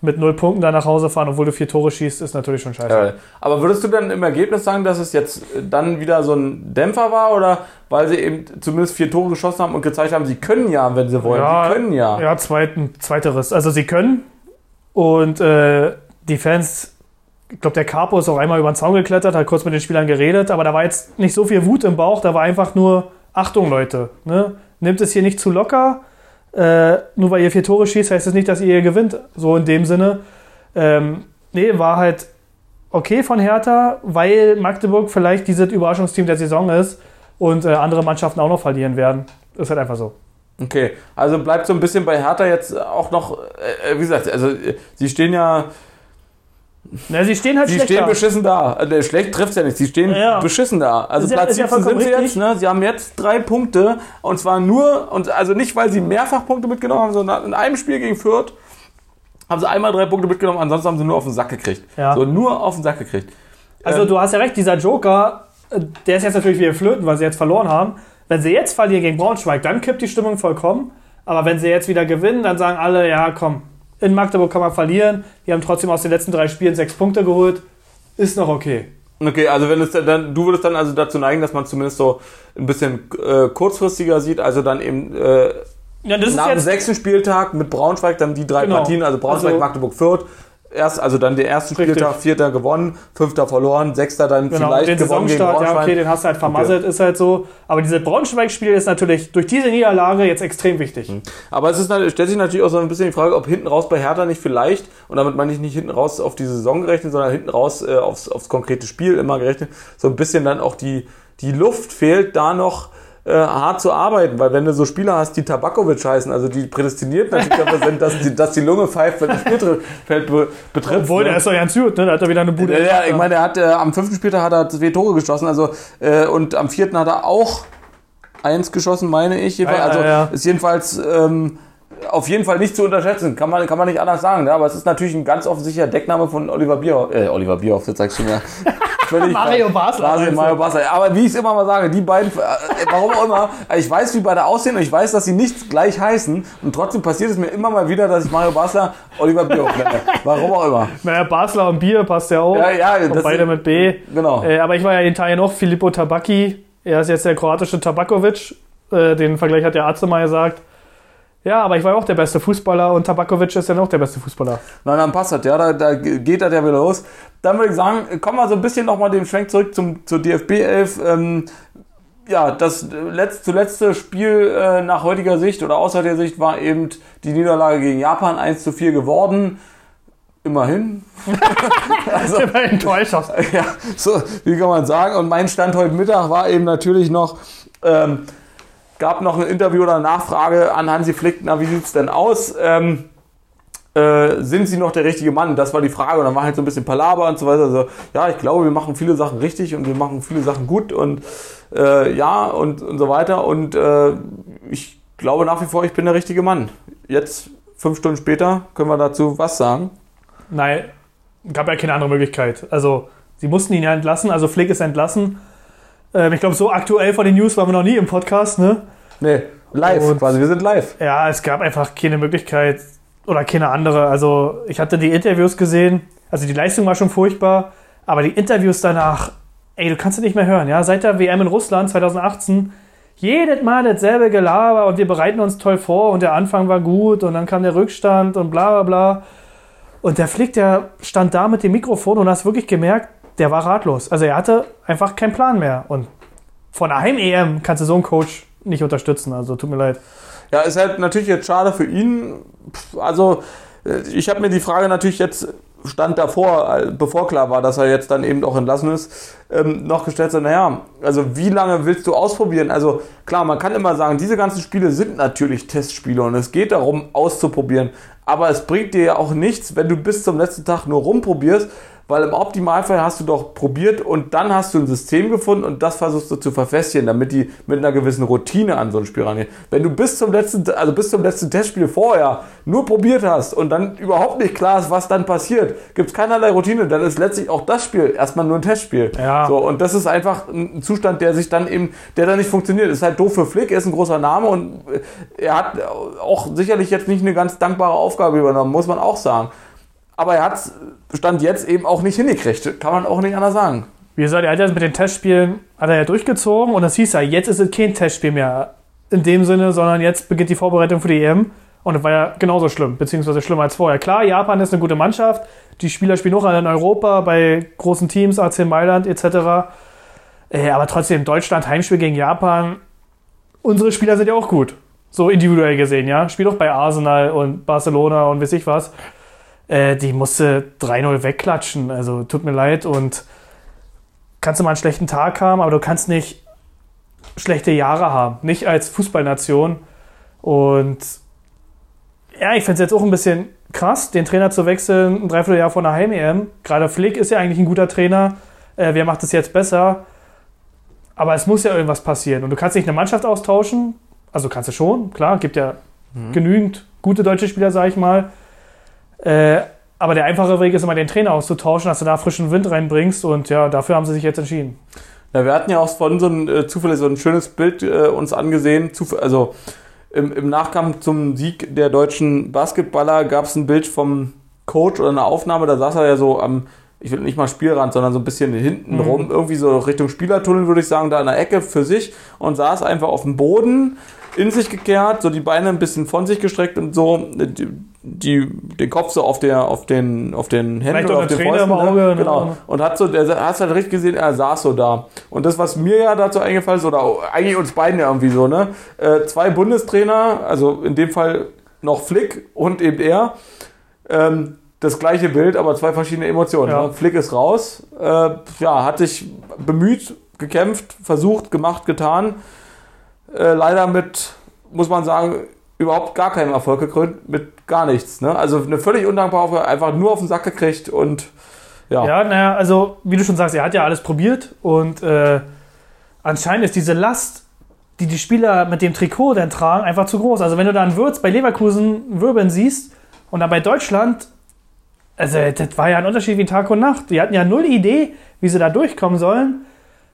[SPEAKER 2] mit null Punkten da nach Hause fahren, obwohl du vier Tore schießt, ist natürlich schon scheiße.
[SPEAKER 1] Ja, aber würdest du dann im Ergebnis sagen, dass es jetzt dann wieder so ein Dämpfer war oder weil sie eben zumindest vier Tore geschossen haben und gezeigt haben, sie können ja, wenn sie wollen.
[SPEAKER 2] Ja,
[SPEAKER 1] sie können ja.
[SPEAKER 2] Ja, zweiten, zweiteres. Also sie können und äh, die Fans, ich glaube, der Capo ist auch einmal über den Zaun geklettert, hat kurz mit den Spielern geredet, aber da war jetzt nicht so viel Wut im Bauch, da war einfach nur, Achtung Leute, ne? nimmt es hier nicht zu locker, äh, nur weil ihr vier Tore schießt, heißt es nicht, dass ihr hier gewinnt, so in dem Sinne. Ähm, nee, war halt okay von Hertha, weil Magdeburg vielleicht dieses Überraschungsteam der Saison ist und äh, andere Mannschaften auch noch verlieren werden. Ist halt einfach so.
[SPEAKER 1] Okay, also bleibt so ein bisschen bei Hertha jetzt auch noch, äh, wie gesagt, also äh, sie stehen ja,
[SPEAKER 2] Na, sie stehen halt
[SPEAKER 1] sie
[SPEAKER 2] schlecht
[SPEAKER 1] stehen
[SPEAKER 2] da.
[SPEAKER 1] beschissen da. Äh, schlecht trifft ja nicht, sie stehen
[SPEAKER 2] Ja.
[SPEAKER 1] beschissen da. Also
[SPEAKER 2] Ist
[SPEAKER 1] Platz
[SPEAKER 2] ja
[SPEAKER 1] 17 sind sie jetzt,
[SPEAKER 2] richtig.
[SPEAKER 1] ne? Sie haben jetzt drei Punkte und zwar nur, und also nicht, weil sie mehrfach Punkte mitgenommen haben, sondern in einem Spiel gegen Fürth haben sie einmal drei Punkte mitgenommen, ansonsten haben sie nur auf den Sack gekriegt.
[SPEAKER 2] Ja.
[SPEAKER 1] So, nur auf den Sack gekriegt.
[SPEAKER 2] Also
[SPEAKER 1] Ähm,
[SPEAKER 2] du hast ja recht, dieser Joker, äh, der ist jetzt natürlich wieder flöten, weil sie jetzt verloren haben. Wenn sie jetzt verlieren gegen Braunschweig, dann kippt die Stimmung vollkommen. Aber wenn sie jetzt wieder gewinnen, dann sagen alle, ja komm, in Magdeburg kann man verlieren. Die haben trotzdem aus den letzten drei Spielen sechs Punkte geholt. Ist noch okay.
[SPEAKER 1] Okay, also wenn es dann- du würdest dann also dazu neigen, dass man zumindest so ein bisschen äh, kurzfristiger sieht, also dann eben äh,
[SPEAKER 2] Ja,
[SPEAKER 1] nach dem sechsten Spieltag mit Braunschweig dann die drei
[SPEAKER 2] Genau.
[SPEAKER 1] Partien, also Braunschweig,
[SPEAKER 2] Also-
[SPEAKER 1] Magdeburg, Fürth. Erst, also dann der erste. Spieltag, vierter gewonnen, fünfter verloren, sechster dann
[SPEAKER 2] genau,
[SPEAKER 1] vielleicht
[SPEAKER 2] den
[SPEAKER 1] gewonnen gegen
[SPEAKER 2] Saisonstart, ja
[SPEAKER 1] Braunschweig.
[SPEAKER 2] okay, den hast du halt vermasselt, ist halt so. Aber dieses Braunschweig-Spiel ist natürlich durch diese Niederlage jetzt extrem wichtig.
[SPEAKER 1] Aber es ist, stellt sich natürlich auch so ein bisschen die Frage, ob hinten raus bei Hertha nicht vielleicht, und damit meine ich nicht hinten raus auf die Saison gerechnet, sondern hinten raus äh, aufs, aufs konkrete Spiel immer gerechnet, so ein bisschen dann auch die, die Luft fehlt, da noch äh, hart zu arbeiten, weil wenn du so Spieler hast, die Tabakovic heißen, also die prädestiniert natürlich dafür sind, dass die, dass die Lunge pfeift, wenn das Spielfeld be, betrifft.
[SPEAKER 2] Obwohl,
[SPEAKER 1] ne?
[SPEAKER 2] der ist doch ganz gut, ne? Da hat er wieder eine Bude.
[SPEAKER 1] Ja, ich meine, er hat äh, am fünften Spieltag hat er zwei Tore geschossen, also äh, und am vierten hat er auch eins geschossen, meine ich. Jedenfalls,
[SPEAKER 2] Ja, ja,
[SPEAKER 1] also
[SPEAKER 2] ja.
[SPEAKER 1] ist jedenfalls ähm, auf jeden Fall nicht zu unterschätzen, kann man, kann man nicht anders sagen. Ne? Aber es ist natürlich ein ganz offensichtlicher Deckname von Oliver Bierhoff. Äh, Oliver Bierhoff, jetzt sagst du mir. Völlig
[SPEAKER 2] Mario Basler.
[SPEAKER 1] Mario, Mario Basler. Aber wie ich es immer mal sage, die beiden, äh, warum auch immer, ich weiß, wie beide aussehen und ich weiß, dass sie nicht gleich heißen. Und trotzdem passiert es mir immer mal wieder, dass ich Mario Basler Oliver Bierhoff nenne. Warum auch immer.
[SPEAKER 2] Naja, Basler und Bier passt ja auch.
[SPEAKER 1] Ja, ja, das
[SPEAKER 2] beide mit B.
[SPEAKER 1] Genau.
[SPEAKER 2] Äh, aber ich war ja in Italien auch Filippo Tabacchi. Er ist jetzt der kroatische Tabakovic. Äh, den Vergleich hat der Arzt mal gesagt. Ja, aber ich war auch der beste Fußballer und Tabakovic ist ja auch der beste Fußballer.
[SPEAKER 1] Na, dann passt das, ja, da, da geht das ja wieder los. Dann würde ich sagen, kommen wir so ein bisschen nochmal den Schwenk zurück zum, zur DFB 11. Ähm, ja, das letzt, zuletzt Spiel äh, nach heutiger Sicht oder aus heutiger Sicht war eben die Niederlage gegen Japan 1 zu 4 geworden. Immerhin. also,
[SPEAKER 2] enttäuscht. aus-
[SPEAKER 1] ja, so, wie kann man sagen? Und mein Stand heute Mittag war eben natürlich noch, ähm, gab noch ein Interview oder eine Nachfrage an Hansi Flick, na, wie sieht's denn aus? Ähm, äh, sind sie noch der richtige Mann? Das war die Frage. Und dann war halt so ein bisschen Palaber und so weiter. Also, ja, ich glaube, wir machen viele Sachen richtig und wir machen viele Sachen gut und äh, ja und, und so weiter. Und äh, ich glaube nach wie vor, ich bin der richtige Mann. Jetzt, fünf Stunden später, können wir dazu was sagen.
[SPEAKER 2] Nein, gab ja keine andere Möglichkeit. Also, sie mussten ihn ja entlassen. Also, Flick ist entlassen. Ähm, ich glaube, so aktuell von den News waren wir noch nie im Podcast, ne?
[SPEAKER 1] Nee, live
[SPEAKER 2] Und-
[SPEAKER 1] quasi. Wir sind live.
[SPEAKER 2] Ja, es gab einfach keine Möglichkeit oder keine andere. Also ich hatte die Interviews gesehen, also die Leistung war schon furchtbar, aber die Interviews danach, ey, du kannst es nicht mehr hören, ja. Seit der WM in Russland 2018, jedes Mal dasselbe Gelaber und wir bereiten uns toll vor und der Anfang war gut und dann kam der Rückstand und bla bla bla. Und der Flick, der stand da mit dem Mikrofon und hast wirklich gemerkt, der war ratlos. Also er hatte einfach keinen Plan mehr. Und von der Heim-EM kannst du so einen Coach nicht unterstützen. Also tut mir leid.
[SPEAKER 1] Ja, ist halt natürlich jetzt schade für ihn. Also, äh, ich habe mir die Frage natürlich jetzt, stand davor, äh, bevor klar war, dass er jetzt dann eben auch entlassen ist, ähm, noch gestellt, so, naja, also wie lange willst du ausprobieren? Also klar, man kann immer sagen, diese ganzen Spiele sind natürlich Testspiele und es geht darum, auszuprobieren. Aber es bringt dir ja auch nichts, wenn du bis zum letzten Tag nur rumprobierst, weil im Optimalfall hast du doch probiert und dann hast du ein System gefunden und das versuchst du zu verfestigen, damit die mit einer gewissen Routine an so ein Spiel rangehen. Wenn du bis zum letzten, also bis zum letzten Testspiel vorher nur probiert hast und dann überhaupt nicht klar ist, was dann passiert, gibt es keinerlei Routine, dann ist letztlich auch das Spiel erstmal nur ein Testspiel.
[SPEAKER 2] Ja.
[SPEAKER 1] So, und das ist einfach ein Zustand, der sich dann eben, der dann nicht funktioniert. Ist halt doof für Flick, er ist ein großer Name und äh, er hat auch sicherlich jetzt nicht eine ganz dankbare Aufgabe übernommen, muss man auch sagen. Aber er hat Stand jetzt eben auch nicht hingekriegt. Kann man auch nicht anders sagen.
[SPEAKER 2] Wie gesagt, er hat jetzt mit den Testspielen hat er ja durchgezogen und das hieß ja, jetzt ist es kein Testspiel mehr in dem Sinne, sondern jetzt beginnt die Vorbereitung für die EM und das war ja genauso schlimm, beziehungsweise schlimmer als vorher. Klar, Japan ist eine gute Mannschaft, die Spieler spielen auch alle in Europa, bei großen Teams, AC Mailand etc. Äh, aber trotzdem, Deutschland, Heimspiel gegen Japan, unsere Spieler sind ja auch gut, so individuell gesehen, ja. Spielt auch bei Arsenal und Barcelona und weiß ich was. Äh, die musste 3-0 wegklatschen, also tut mir leid und kannst du mal einen schlechten Tag haben, aber du kannst nicht schlechte Jahre haben. Nicht als Fußballnation. Und ja, ich finde es jetzt auch ein bisschen krass, den Trainer zu wechseln, ein Dreivierteljahr vor einer Heim-EM. Gerade Flick ist ja eigentlich ein guter Trainer. Äh, wer macht es jetzt besser? Aber es muss ja irgendwas passieren. Und du kannst nicht eine Mannschaft austauschen. Also kannst du schon, klar, gibt ja genügend gute deutsche Spieler, sag ich mal. Äh, aber der einfache Weg ist immer, den Trainer auszutauschen, dass du da frischen Wind reinbringst. Und ja, dafür haben sie sich jetzt entschieden.
[SPEAKER 1] Ja, wir hatten ja auch von so ein äh, zufällig so ein schönes Bild äh, uns angesehen. Zuf also im, im Nachgang zum Sieg der deutschen Basketballer gab es ein Bild vom Coach oder eine Aufnahme, da saß er ja so am, ich will nicht mal Spielrand, sondern so ein bisschen hinten
[SPEAKER 2] Mhm.
[SPEAKER 1] rum, irgendwie so Richtung Spielertunnel, würde ich sagen, da in der Ecke für sich und saß einfach auf dem Boden, in sich gekehrt, so die Beine ein bisschen von sich gestreckt und so, die, den Kopf so auf, der, auf, den, auf den Händen oder auf den Fäusten, ne? genau. Und hat so, der hast halt richtig gesehen, er saß so da. Und das, was mir ja dazu eingefallen ist, oder eigentlich uns beiden ja irgendwie so, ne? Äh, zwei Bundestrainer, also in dem Fall noch Flick und eben er, ähm, das gleiche Bild, aber zwei verschiedene Emotionen.
[SPEAKER 2] Ja.
[SPEAKER 1] Ne? Flick ist raus, äh, ja, hat sich bemüht, gekämpft, versucht, gemacht, getan. Äh, leider mit, muss man sagen, überhaupt gar keinem Erfolg gekrönt, mit gar nichts. Ne? Also eine völlig undankbare Aufgabe, einfach nur auf den Sack gekriegt und ja.
[SPEAKER 2] Ja, naja, also wie du schon sagst, er hat ja alles probiert und äh, anscheinend ist diese Last die die Spieler mit dem Trikot dann tragen, einfach zu groß. Also wenn du dann Würz bei Leverkusen wirbeln siehst und dann bei Deutschland, also das war ja ein Unterschied wie Tag und Nacht. Die hatten ja null Idee, wie sie da durchkommen sollen.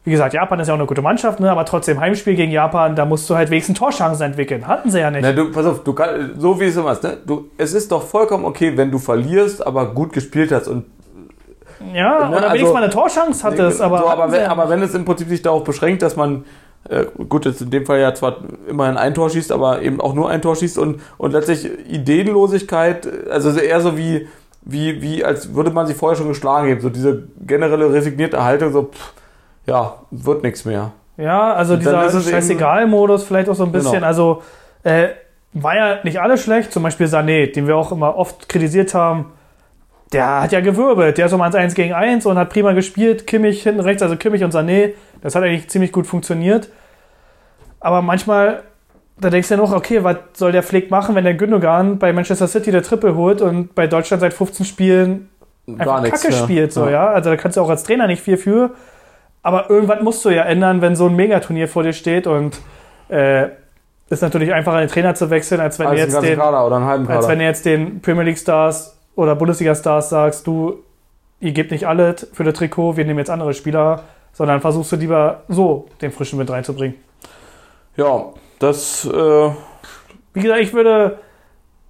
[SPEAKER 2] Wie gesagt, Japan ist ja auch eine gute Mannschaft, ne? aber trotzdem Heimspiel gegen Japan, da musst du halt wenigstens Torchancen entwickeln. Hatten sie ja nicht.
[SPEAKER 1] Na, du, pass auf, du kann, so wie es immer ist, ne? du, es ist doch vollkommen okay, wenn du verlierst, aber gut gespielt hast und
[SPEAKER 2] ja,
[SPEAKER 1] ne,
[SPEAKER 2] oder wenigstens
[SPEAKER 1] also-
[SPEAKER 2] mal eine Torchance hattest, aber.
[SPEAKER 1] so, aber,
[SPEAKER 2] sie
[SPEAKER 1] wenn, aber wenn es im Prinzip sich darauf beschränkt, dass man äh, gut, jetzt in dem Fall ja zwar immerhin ein Tor schießt, aber eben auch nur ein Tor schießt und, und letztlich Ideenlosigkeit, also eher so wie, wie, wie als würde man sich vorher schon geschlagen haben, so diese generelle resignierte Haltung, so, pff, ja, wird nichts mehr.
[SPEAKER 2] Ja, also dieser Scheißegal-Modus vielleicht auch so ein bisschen.
[SPEAKER 1] Genau.
[SPEAKER 2] Also äh, war ja nicht alles schlecht. Zum Beispiel Sané, den wir auch immer oft kritisiert haben. Der hat ja gewirbelt. Der ist um 1 gegen 1 und hat prima gespielt. Kimmich hinten rechts, also Kimmich und Sané. Das hat eigentlich ziemlich gut funktioniert. Aber manchmal, da denkst du ja noch, okay, was soll der Flick machen, wenn der Gündogan bei Manchester City der Triple holt und bei Deutschland seit 15 Spielen einfach Kacke
[SPEAKER 1] ja.
[SPEAKER 2] spielt, so, ja. Also da kannst du auch als Trainer nicht viel für. Aber irgendwas musst du ja ändern, wenn so ein Megaturnier vor dir steht und äh, ist natürlich einfacher, den Trainer zu wechseln, als wenn
[SPEAKER 1] Als
[SPEAKER 2] du jetzt den, als wenn du jetzt den Premier League Stars oder Bundesliga Stars sagst, du, ihr gebt nicht alles für das Trikot, wir nehmen jetzt andere Spieler, sondern versuchst du lieber so den frischen Wind reinzubringen.
[SPEAKER 1] ja, das, äh,
[SPEAKER 2] Wie gesagt, ich würde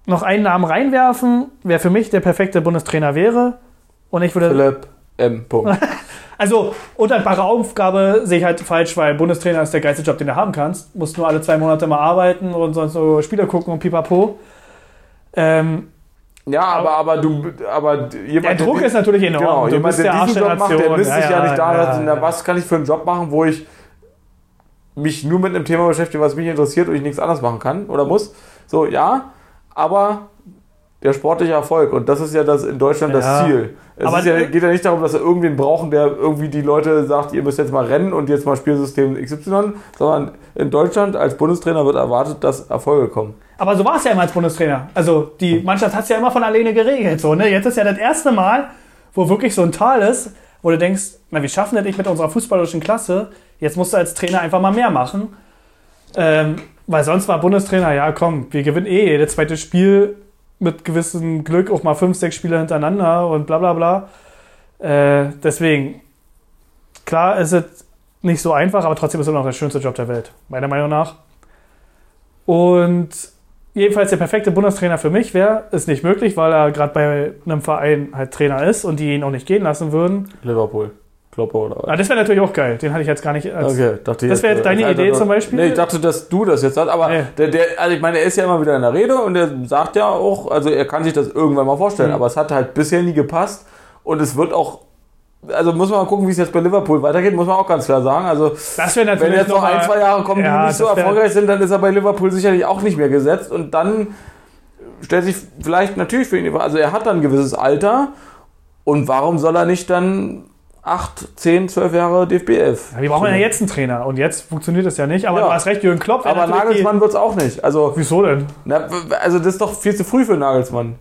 [SPEAKER 2] noch einen Namen reinwerfen, wer für mich der perfekte Bundestrainer wäre. Und ich würde
[SPEAKER 1] Philipp M. Punkt.
[SPEAKER 2] Also, undankbare Aufgabe sehe ich halt falsch, weil Bundestrainer ist der geilste Job, den du haben kannst. Musst nur alle zwei Monate mal arbeiten und sonst so Spieler gucken und pipapo. Ähm,
[SPEAKER 1] Ja, aber, aber du, aber jemand,
[SPEAKER 2] der Druck ist natürlich enorm.
[SPEAKER 1] Genau,
[SPEAKER 2] du
[SPEAKER 1] jemand, der
[SPEAKER 2] der
[SPEAKER 1] diesen Job macht, der
[SPEAKER 2] Nation.
[SPEAKER 1] müsste sich ja, nicht da
[SPEAKER 2] ja, ja.
[SPEAKER 1] was kann ich für einen Job machen, wo ich mich nur mit einem Thema beschäftige, was mich interessiert und ich nichts anderes machen kann oder muss. So, ja, aber der sportliche Erfolg und das ist ja das in Deutschland
[SPEAKER 2] Ja.
[SPEAKER 1] das Ziel. Es
[SPEAKER 2] Aber-
[SPEAKER 1] ja, geht ja nicht darum, dass wir irgendwen brauchen, der irgendwie die Leute sagt, ihr müsst jetzt mal rennen und jetzt mal Spielsystem XY, sondern in Deutschland als Bundestrainer wird erwartet, dass Erfolge kommen.
[SPEAKER 2] Aber so war es ja immer als Bundestrainer. Also die Mannschaft hat es ja immer von alleine geregelt. So, ne? Jetzt ist ja das erste Mal, wo wirklich so ein Tal ist, wo du denkst, na, wir schaffen das nicht mit unserer fußballerischen Klasse. Jetzt musst du als Trainer einfach mal mehr machen. Ähm, weil sonst war Bundestrainer, ja komm, wir gewinnen eh jedes zweite Spiel mit gewissem Glück auch mal fünf, sechs Spiele hintereinander und bla bla bla. Äh, deswegen, klar ist es nicht so einfach, aber trotzdem ist es immer noch der schönste Job der Welt, meiner Meinung nach. Und jedenfalls der perfekte Bundestrainer für mich wäre, ist nicht möglich, weil er gerade bei einem Verein halt Trainer ist und die ihn auch nicht gehen lassen würden.
[SPEAKER 1] Liverpool. Klopper oder was?
[SPEAKER 2] Ah, das wäre natürlich auch geil. Den hatte ich jetzt gar nicht als.
[SPEAKER 1] Okay, dachte
[SPEAKER 2] Das
[SPEAKER 1] jetzt,
[SPEAKER 2] wäre
[SPEAKER 1] äh,
[SPEAKER 2] deine Idee zum Beispiel?
[SPEAKER 1] Nee, ich dachte, dass du das jetzt sagst, aber
[SPEAKER 2] Nee.
[SPEAKER 1] der, der, also ich meine, er ist ja immer wieder in der Rede und er sagt ja auch, also er kann sich das irgendwann mal vorstellen,
[SPEAKER 2] Mhm.
[SPEAKER 1] aber es hat halt bisher nie gepasst und es wird auch, also muss man mal gucken, wie es jetzt bei Liverpool weitergeht, muss man auch ganz klar sagen. Also
[SPEAKER 2] Das wäre natürlich
[SPEAKER 1] wenn jetzt noch ein, zwei Jahre kommen, die
[SPEAKER 2] Ja,
[SPEAKER 1] nicht so erfolgreich sind, dann ist er bei Liverpool sicherlich auch nicht mehr gesetzt und dann stellt sich vielleicht natürlich für ihn, die Frage, also er hat dann ein gewisses Alter und warum soll er nicht dann 8, 10, 12 Jahre DFB 11?
[SPEAKER 2] Ja, wir brauchen ja jetzt einen Trainer und jetzt funktioniert das ja nicht. Aber
[SPEAKER 1] Ja.
[SPEAKER 2] du hast recht, Jürgen Klopp.
[SPEAKER 1] Aber Nagelsmann wird es auch nicht. Also,
[SPEAKER 2] wieso denn?
[SPEAKER 1] na, also das ist doch viel zu früh für Nagelsmann.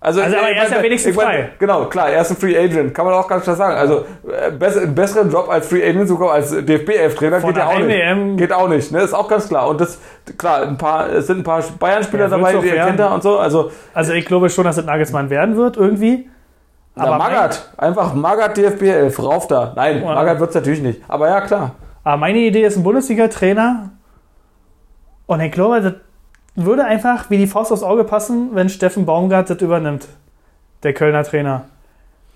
[SPEAKER 1] Also,
[SPEAKER 2] Also, aber er ist ja wenigstens frei.
[SPEAKER 1] Genau, klar, er ist ein Free Agent, kann man auch ganz klar sagen. Also äh, einen besseren Job als Free Agent zu kommen, als DFB-11-Trainer
[SPEAKER 2] Von
[SPEAKER 1] geht ja auch nicht. Geht auch nicht, ne? Ist auch ganz klar. Und das, klar, ein paar, es sind ein paar Bayern-Spieler
[SPEAKER 2] Ja,
[SPEAKER 1] dabei, die er kennt er und so. Also,
[SPEAKER 2] Also ich glaube schon, dass es Nagelsmann werden wird irgendwie. Aber
[SPEAKER 1] Magath, einfach Magath DFB-11, rauf da. Nein,
[SPEAKER 2] Ja.
[SPEAKER 1] Magath wird es natürlich nicht. Aber ja, klar.
[SPEAKER 2] Aber meine Idee ist ein Bundesliga-Trainer. Und ich glaube, das würde einfach wie die Faust aufs Auge passen, wenn Steffen Baumgart das übernimmt. Der Kölner Trainer.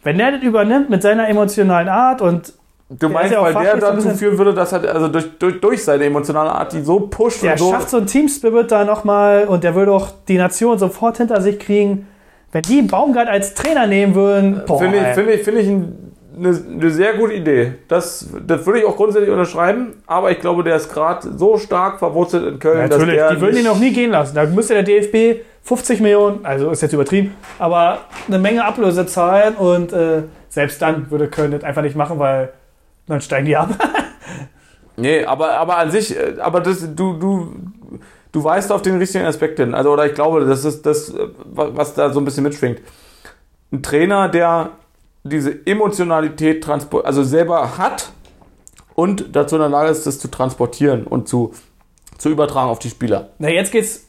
[SPEAKER 2] Wenn der das übernimmt mit seiner emotionalen Art und
[SPEAKER 1] Du meinst,
[SPEAKER 2] ja
[SPEAKER 1] weil der
[SPEAKER 2] ein
[SPEAKER 1] dazu führen würde, dass er also durch, durch, durch seine emotionale Art, die so pusht
[SPEAKER 2] der
[SPEAKER 1] und so.
[SPEAKER 2] schafft so einen Teamspirit da nochmal und der würde auch die Nation sofort hinter sich kriegen. Wenn die Baumgart als Trainer nehmen würden, boah,
[SPEAKER 1] Finde ich,
[SPEAKER 2] ey.
[SPEAKER 1] finde ich, finde ich ein, eine, eine sehr gute Idee. Das, das würde ich auch grundsätzlich unterschreiben, aber ich glaube, der ist gerade so stark verwurzelt in Köln,
[SPEAKER 2] Natürlich,
[SPEAKER 1] dass der
[SPEAKER 2] die würden ihn noch nie gehen lassen. Da müsste der DFB 50 Millionen, also ist jetzt übertrieben, aber eine Menge Ablöse zahlen und äh, selbst dann würde Köln das einfach nicht machen, weil dann steigen die ab.
[SPEAKER 1] Nee, aber, aber an sich, äh, aber das, du, du, du weißt auf den richtigen Aspekt hin. Also, oder ich glaube, das ist das, äh, wa- was da so ein bisschen mitschwingt. Ein Trainer, der diese Emotionalität transport, also selber hat und dazu in der Lage ist, das zu transportieren und zu zu übertragen auf die Spieler.
[SPEAKER 2] Na, jetzt geht's,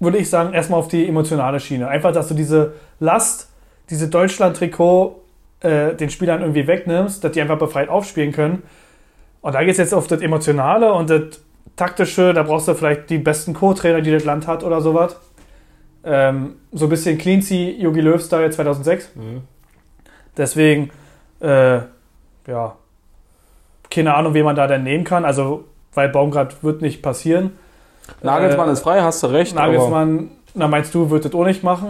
[SPEAKER 2] würde ich sagen, erstmal auf die emotionale Schiene. Einfach, dass du diese Last, diese Deutschland-Trikot äh, den Spielern irgendwie wegnimmst, dass die einfach befreit aufspielen können. Und da geht's jetzt auf das Emotionale und das Taktische. Da brauchst du vielleicht die besten Co-Trainer, die das Land hat oder sowas. Ähm, so ein bisschen Cleansea, Jogi Löw-Style 2006. Deswegen, äh, ja, keine Ahnung, wen man da denn nehmen kann. Also, weil Baumgart wird nicht passieren.
[SPEAKER 1] Nagelsmann
[SPEAKER 2] Äh,
[SPEAKER 1] ist frei, hast du recht.
[SPEAKER 2] Nagelsmann, na meinst du, wird das auch nicht machen?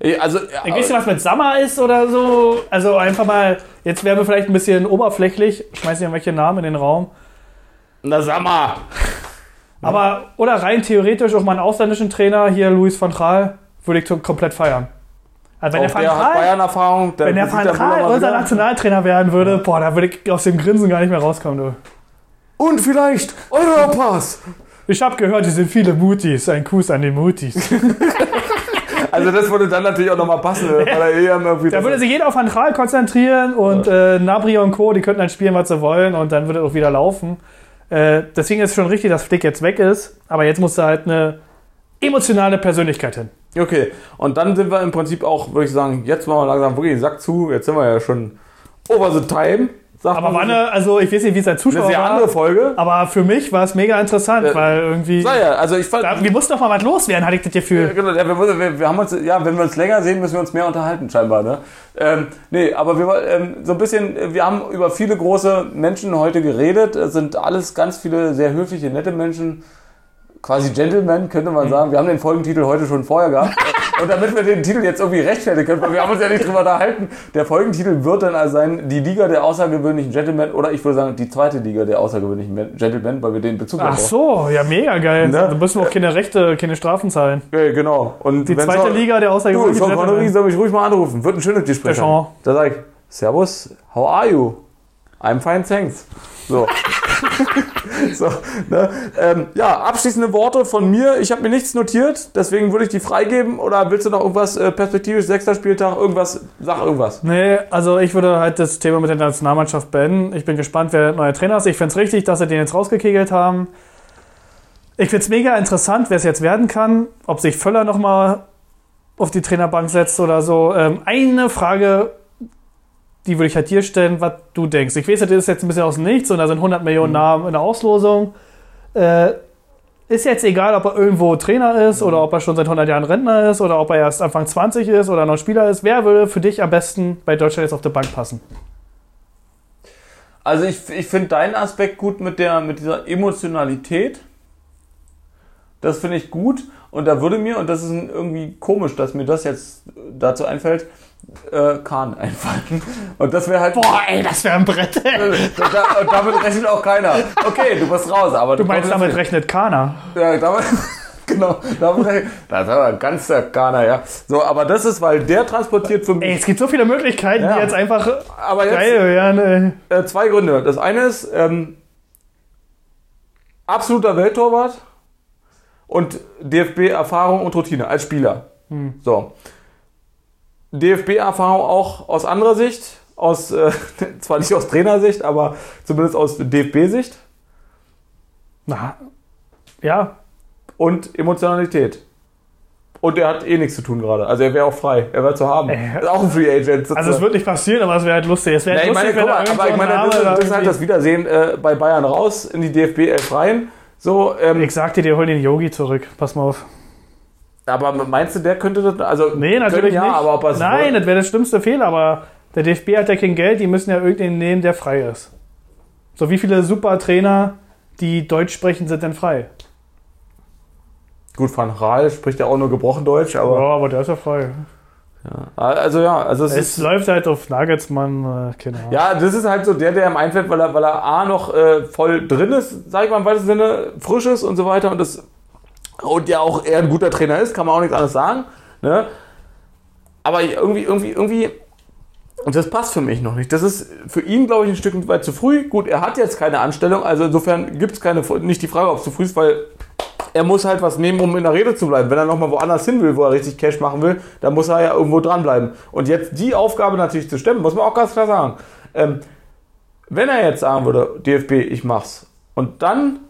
[SPEAKER 1] Eh, Also,
[SPEAKER 2] Ein bisschen was mit Sammer ist oder so. Also einfach mal, jetzt wären wir vielleicht ein bisschen oberflächlich, schmeißen irgendwelche Namen in den Raum.
[SPEAKER 1] Na sag mal.
[SPEAKER 2] Aber, oder rein theoretisch auch mal einen ausländischen Trainer, hier Luis van Gaal, würde ich komplett feiern. Also wenn
[SPEAKER 1] Auch
[SPEAKER 2] der
[SPEAKER 1] der hat Bayern-Erfahrung.
[SPEAKER 2] wenn der Van Gaal unser. Nationaltrainer werden würde, boah, da würde ich aus dem Grinsen gar nicht mehr rauskommen, du.
[SPEAKER 1] Und vielleicht Europass.
[SPEAKER 2] Ich habe gehört, hier sind viele Mutis. Ein Kuss an die Mutis.
[SPEAKER 1] Also das würde dann natürlich auch nochmal passen. Weil er eh irgendwie
[SPEAKER 2] Da würde sich jeder auf Van Gaal konzentrieren und äh, Nabri und Co., die könnten dann spielen, was sie wollen und dann würde es auch wieder laufen. Äh, deswegen ist es schon richtig, dass Flick jetzt weg ist, aber jetzt muss da halt eine emotionale Persönlichkeit hin.
[SPEAKER 1] Okay, und dann sind wir im Prinzip auch, würde ich sagen, jetzt machen wir langsam wirklich den Sack zu. Jetzt sind wir ja schon over the time. Sagt
[SPEAKER 2] Aber war eine, also ich weiß nicht, wie es als
[SPEAKER 1] eine
[SPEAKER 2] Zuschauer
[SPEAKER 1] sehr andere
[SPEAKER 2] war,
[SPEAKER 1] Folge.
[SPEAKER 2] aber für mich war es mega interessant,
[SPEAKER 1] Äh,
[SPEAKER 2] weil irgendwie,
[SPEAKER 1] Sei ja, also ich fand.
[SPEAKER 2] da, wir mussten doch mal was loswerden, hatte ich das Gefühl.
[SPEAKER 1] Genau, ja, wir, wir, wir haben uns, ja, wenn wir uns länger sehen, müssen wir uns mehr unterhalten, scheinbar. Ne? Ähm, nee, aber wir ähm, so ein bisschen, wir haben über viele große Menschen heute geredet. Es sind alles ganz viele sehr höfliche, nette Menschen. Quasi Gentlemen, könnte man sagen. Wir haben den Folgentitel heute schon vorher gehabt. Und damit wir den Titel jetzt irgendwie rechtfertigen können, weil wir haben uns ja nicht drüber unterhalten, der Folgentitel wird dann also sein, die Liga der außergewöhnlichen Gentlemen, oder ich würde sagen, die zweite Liga der außergewöhnlichen Gentlemen, weil wir den Bezug
[SPEAKER 2] Ach
[SPEAKER 1] haben.
[SPEAKER 2] so, ja mega geil.
[SPEAKER 1] Ne?
[SPEAKER 2] Da müssen wir auch keine Rechte, keine Strafen zahlen.
[SPEAKER 1] Ja, genau. Und
[SPEAKER 2] Die zweite
[SPEAKER 1] auch-
[SPEAKER 2] Liga der
[SPEAKER 1] Du,
[SPEAKER 2] außergewöhnlichen
[SPEAKER 1] Sean Connery
[SPEAKER 2] Gentlemen.
[SPEAKER 1] soll mich ruhig mal anrufen. Wird ein schönes Gespräch. Da sag ich, Servus, how are you? I'm fine, thanks. So. so ne? ähm, ja, abschließende Worte von mir. Ich habe mir nichts notiert, deswegen würde ich die freigeben. Oder willst du noch irgendwas äh, perspektivisch, sechster Spieltag, irgendwas, sag irgendwas.
[SPEAKER 2] Nee, also ich würde halt das Thema mit der Nationalmannschaft beenden. Ich bin gespannt, wer der neue Trainer ist. Ich finde es richtig, dass sie den jetzt rausgekegelt haben. Ich finde es mega interessant, wer es jetzt werden kann. Ob sich Völler nochmal auf die Trainerbank setzt oder so. Ähm, eine Frage, die würde ich halt dir stellen, was du denkst. Ich weiß, das ist jetzt ein bisschen aus dem Nichts und da sind 100 Millionen Namen in der Auslosung. Äh, ist jetzt egal, ob er irgendwo Trainer ist oder ob er schon seit 100 Jahren Rentner ist oder ob er erst Anfang 20 ist oder noch Spieler ist. Wer würde für dich am besten bei Deutschland jetzt auf der Bank passen?
[SPEAKER 1] Also ich, ich finde deinen Aspekt gut mit, der, mit dieser Emotionalität. Das finde ich gut. Und da würde mir, und das ist irgendwie komisch, dass mir das jetzt dazu einfällt, äh, Kahn einfallen. Und das wäre halt.
[SPEAKER 2] Boah, ey, das wäre ein Brett. ey.
[SPEAKER 1] Und, da, und damit rechnet auch keiner. Okay, du bist raus, aber
[SPEAKER 2] Du meinst,
[SPEAKER 1] kommst
[SPEAKER 2] damit rechnet keiner.
[SPEAKER 1] Ja, damit. Genau, damit rechnet. Das ist aber ganz der Kahner, ja. So, aber das ist, weil der transportiert für mich.
[SPEAKER 2] Ey, es gibt so viele Möglichkeiten,
[SPEAKER 1] Ja.
[SPEAKER 2] die jetzt einfach
[SPEAKER 1] aber jetzt,
[SPEAKER 2] geil wären. ey.
[SPEAKER 1] Äh, zwei Gründe. Das eine ist ähm, absoluter Welttorwart und DFB-Erfahrung und Routine als Spieler. So. DFB-Erfahrung auch aus anderer Sicht, aus äh, zwar nicht aus Trainersicht, aber zumindest aus DFB-Sicht
[SPEAKER 2] Na, ja.
[SPEAKER 1] und Emotionalität. Und er hat eh nichts zu tun gerade. Also er wäre auch frei. Er wäre zu haben. Er ist auch ein Free Agent.
[SPEAKER 2] Also es wird nicht passieren, aber es wäre halt lustig. Es wäre halt
[SPEAKER 1] ich meine,
[SPEAKER 2] lustig,
[SPEAKER 1] mal,
[SPEAKER 2] da
[SPEAKER 1] aber ich meine, das,
[SPEAKER 2] da
[SPEAKER 1] das ist halt das Wiedersehen äh, bei Bayern raus in die DFB 11 rein. So, ähm,
[SPEAKER 2] Ich sag dir, holen den Yogi zurück. Pass mal auf.
[SPEAKER 1] Aber meinst du, der könnte das? Also
[SPEAKER 2] Nee, natürlich
[SPEAKER 1] ja,
[SPEAKER 2] nicht.
[SPEAKER 1] aber ob
[SPEAKER 2] Nein, das wäre der schlimmste Fehler, aber der DFB hat ja kein Geld, die müssen ja irgendeinen nehmen, der frei ist. So wie viele super Trainer, die Deutsch sprechen, sind denn frei?
[SPEAKER 1] Gut, Van Raal spricht ja auch nur gebrochen Deutsch,
[SPEAKER 2] Ja,
[SPEAKER 1] aber
[SPEAKER 2] aber der ist ja frei.
[SPEAKER 1] also ja, also es,
[SPEAKER 2] Es läuft halt auf Nagelsmann, äh, keine Ahnung.
[SPEAKER 1] ja, das ist halt so der, der ihm einfällt, weil er, weil er A noch äh, voll drin ist, sag ich mal im weitesten Sinne, frisch ist und so weiter und das und ja auch eher ein guter Trainer ist, kann man auch nichts anderes sagen. Ne? Aber irgendwie, irgendwie, irgendwie, und das passt für mich noch nicht. Das ist für ihn, glaube ich, ein Stück weit zu früh. Gut, er hat jetzt keine Anstellung, also insofern gibt es keine, nicht die Frage, ob es zu früh ist, weil er muss halt was nehmen, um in der Rede zu bleiben. Wenn er nochmal woanders hin will, wo er richtig Cash machen will, dann muss er ja irgendwo dranbleiben. Und jetzt die Aufgabe natürlich zu stemmen, muss man auch ganz klar sagen. Ähm, wenn er jetzt sagen würde, DFB, ich mach's, und dann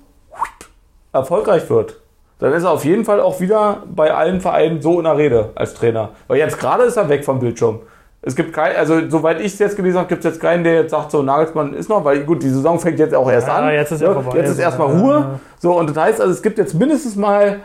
[SPEAKER 1] erfolgreich wird, dann ist er auf jeden Fall auch wieder bei allen Vereinen so in der Rede als Trainer. Weil jetzt gerade ist er weg vom Bildschirm. Es gibt kein, also soweit ich es jetzt gelesen habe, gibt es jetzt keinen, der jetzt sagt, so Nagelsmann ist noch, weil gut, die Saison fängt jetzt auch erst
[SPEAKER 2] Ja,
[SPEAKER 1] an.
[SPEAKER 2] jetzt ist ja vorbei.
[SPEAKER 1] Jetzt ist erstmal
[SPEAKER 2] Ja,
[SPEAKER 1] Ruhe. So, und das heißt, also es gibt jetzt mindestens mal,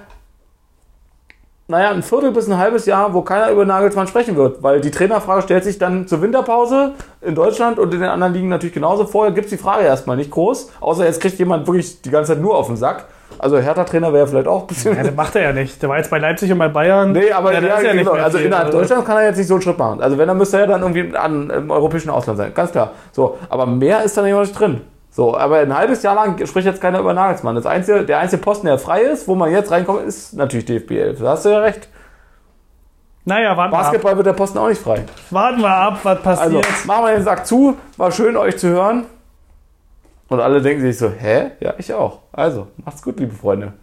[SPEAKER 1] naja, ein Viertel bis ein halbes Jahr, wo keiner über Nagelsmann sprechen wird, weil die Trainerfrage stellt sich dann zur Winterpause in Deutschland und in den anderen Ligen natürlich genauso. Vorher gibt es die Frage erstmal nicht groß, außer jetzt kriegt jemand wirklich die ganze Zeit nur auf den Sack. Also Hertha-Trainer wäre vielleicht auch ein bisschen.
[SPEAKER 2] Ja, das macht er ja nicht. Der war jetzt bei Leipzig und bei Bayern.
[SPEAKER 1] Nee, aber
[SPEAKER 2] ja,
[SPEAKER 1] ja,
[SPEAKER 2] ist ja nicht
[SPEAKER 1] genau.
[SPEAKER 2] mehr
[SPEAKER 1] also
[SPEAKER 2] viel.
[SPEAKER 1] innerhalb Deutschlands kann er jetzt nicht so einen Schritt machen. Also wenn, dann müsste er dann irgendwie an, im europäischen Ausland sein. Ganz klar. So, aber mehr ist da nicht nicht drin. So, aber ein halbes Jahr lang spricht jetzt keiner über Nagelsmann. Das einzige, der einzige Posten, der frei ist, wo man jetzt reinkommt, ist natürlich DFB 11. Da hast du ja recht.
[SPEAKER 2] Naja, warten wir ab.
[SPEAKER 1] Basketball wird der Posten auch nicht frei.
[SPEAKER 2] Warten wir ab, was
[SPEAKER 1] Also,
[SPEAKER 2] passiert.
[SPEAKER 1] machen wir den Sack zu. War schön, euch zu hören. Und alle denken sich so, hä? Ja, ich auch. Also, macht's gut, liebe Freunde.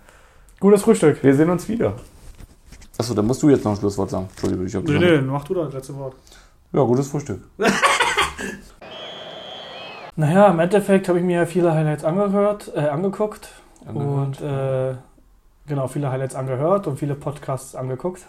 [SPEAKER 2] Gutes Frühstück.
[SPEAKER 1] Wir sehen uns wieder. Achso, dann musst du jetzt noch ein Schlusswort sagen. Entschuldigung, ich hab
[SPEAKER 2] Nee, nee, mach du das letzte Wort.
[SPEAKER 1] Ja, gutes Frühstück.
[SPEAKER 2] Naja, im Endeffekt habe ich mir ja viele Highlights angehört, äh, angeguckt.
[SPEAKER 1] Angehört.
[SPEAKER 2] Und äh, genau, viele Highlights angehört und viele Podcasts angeguckt.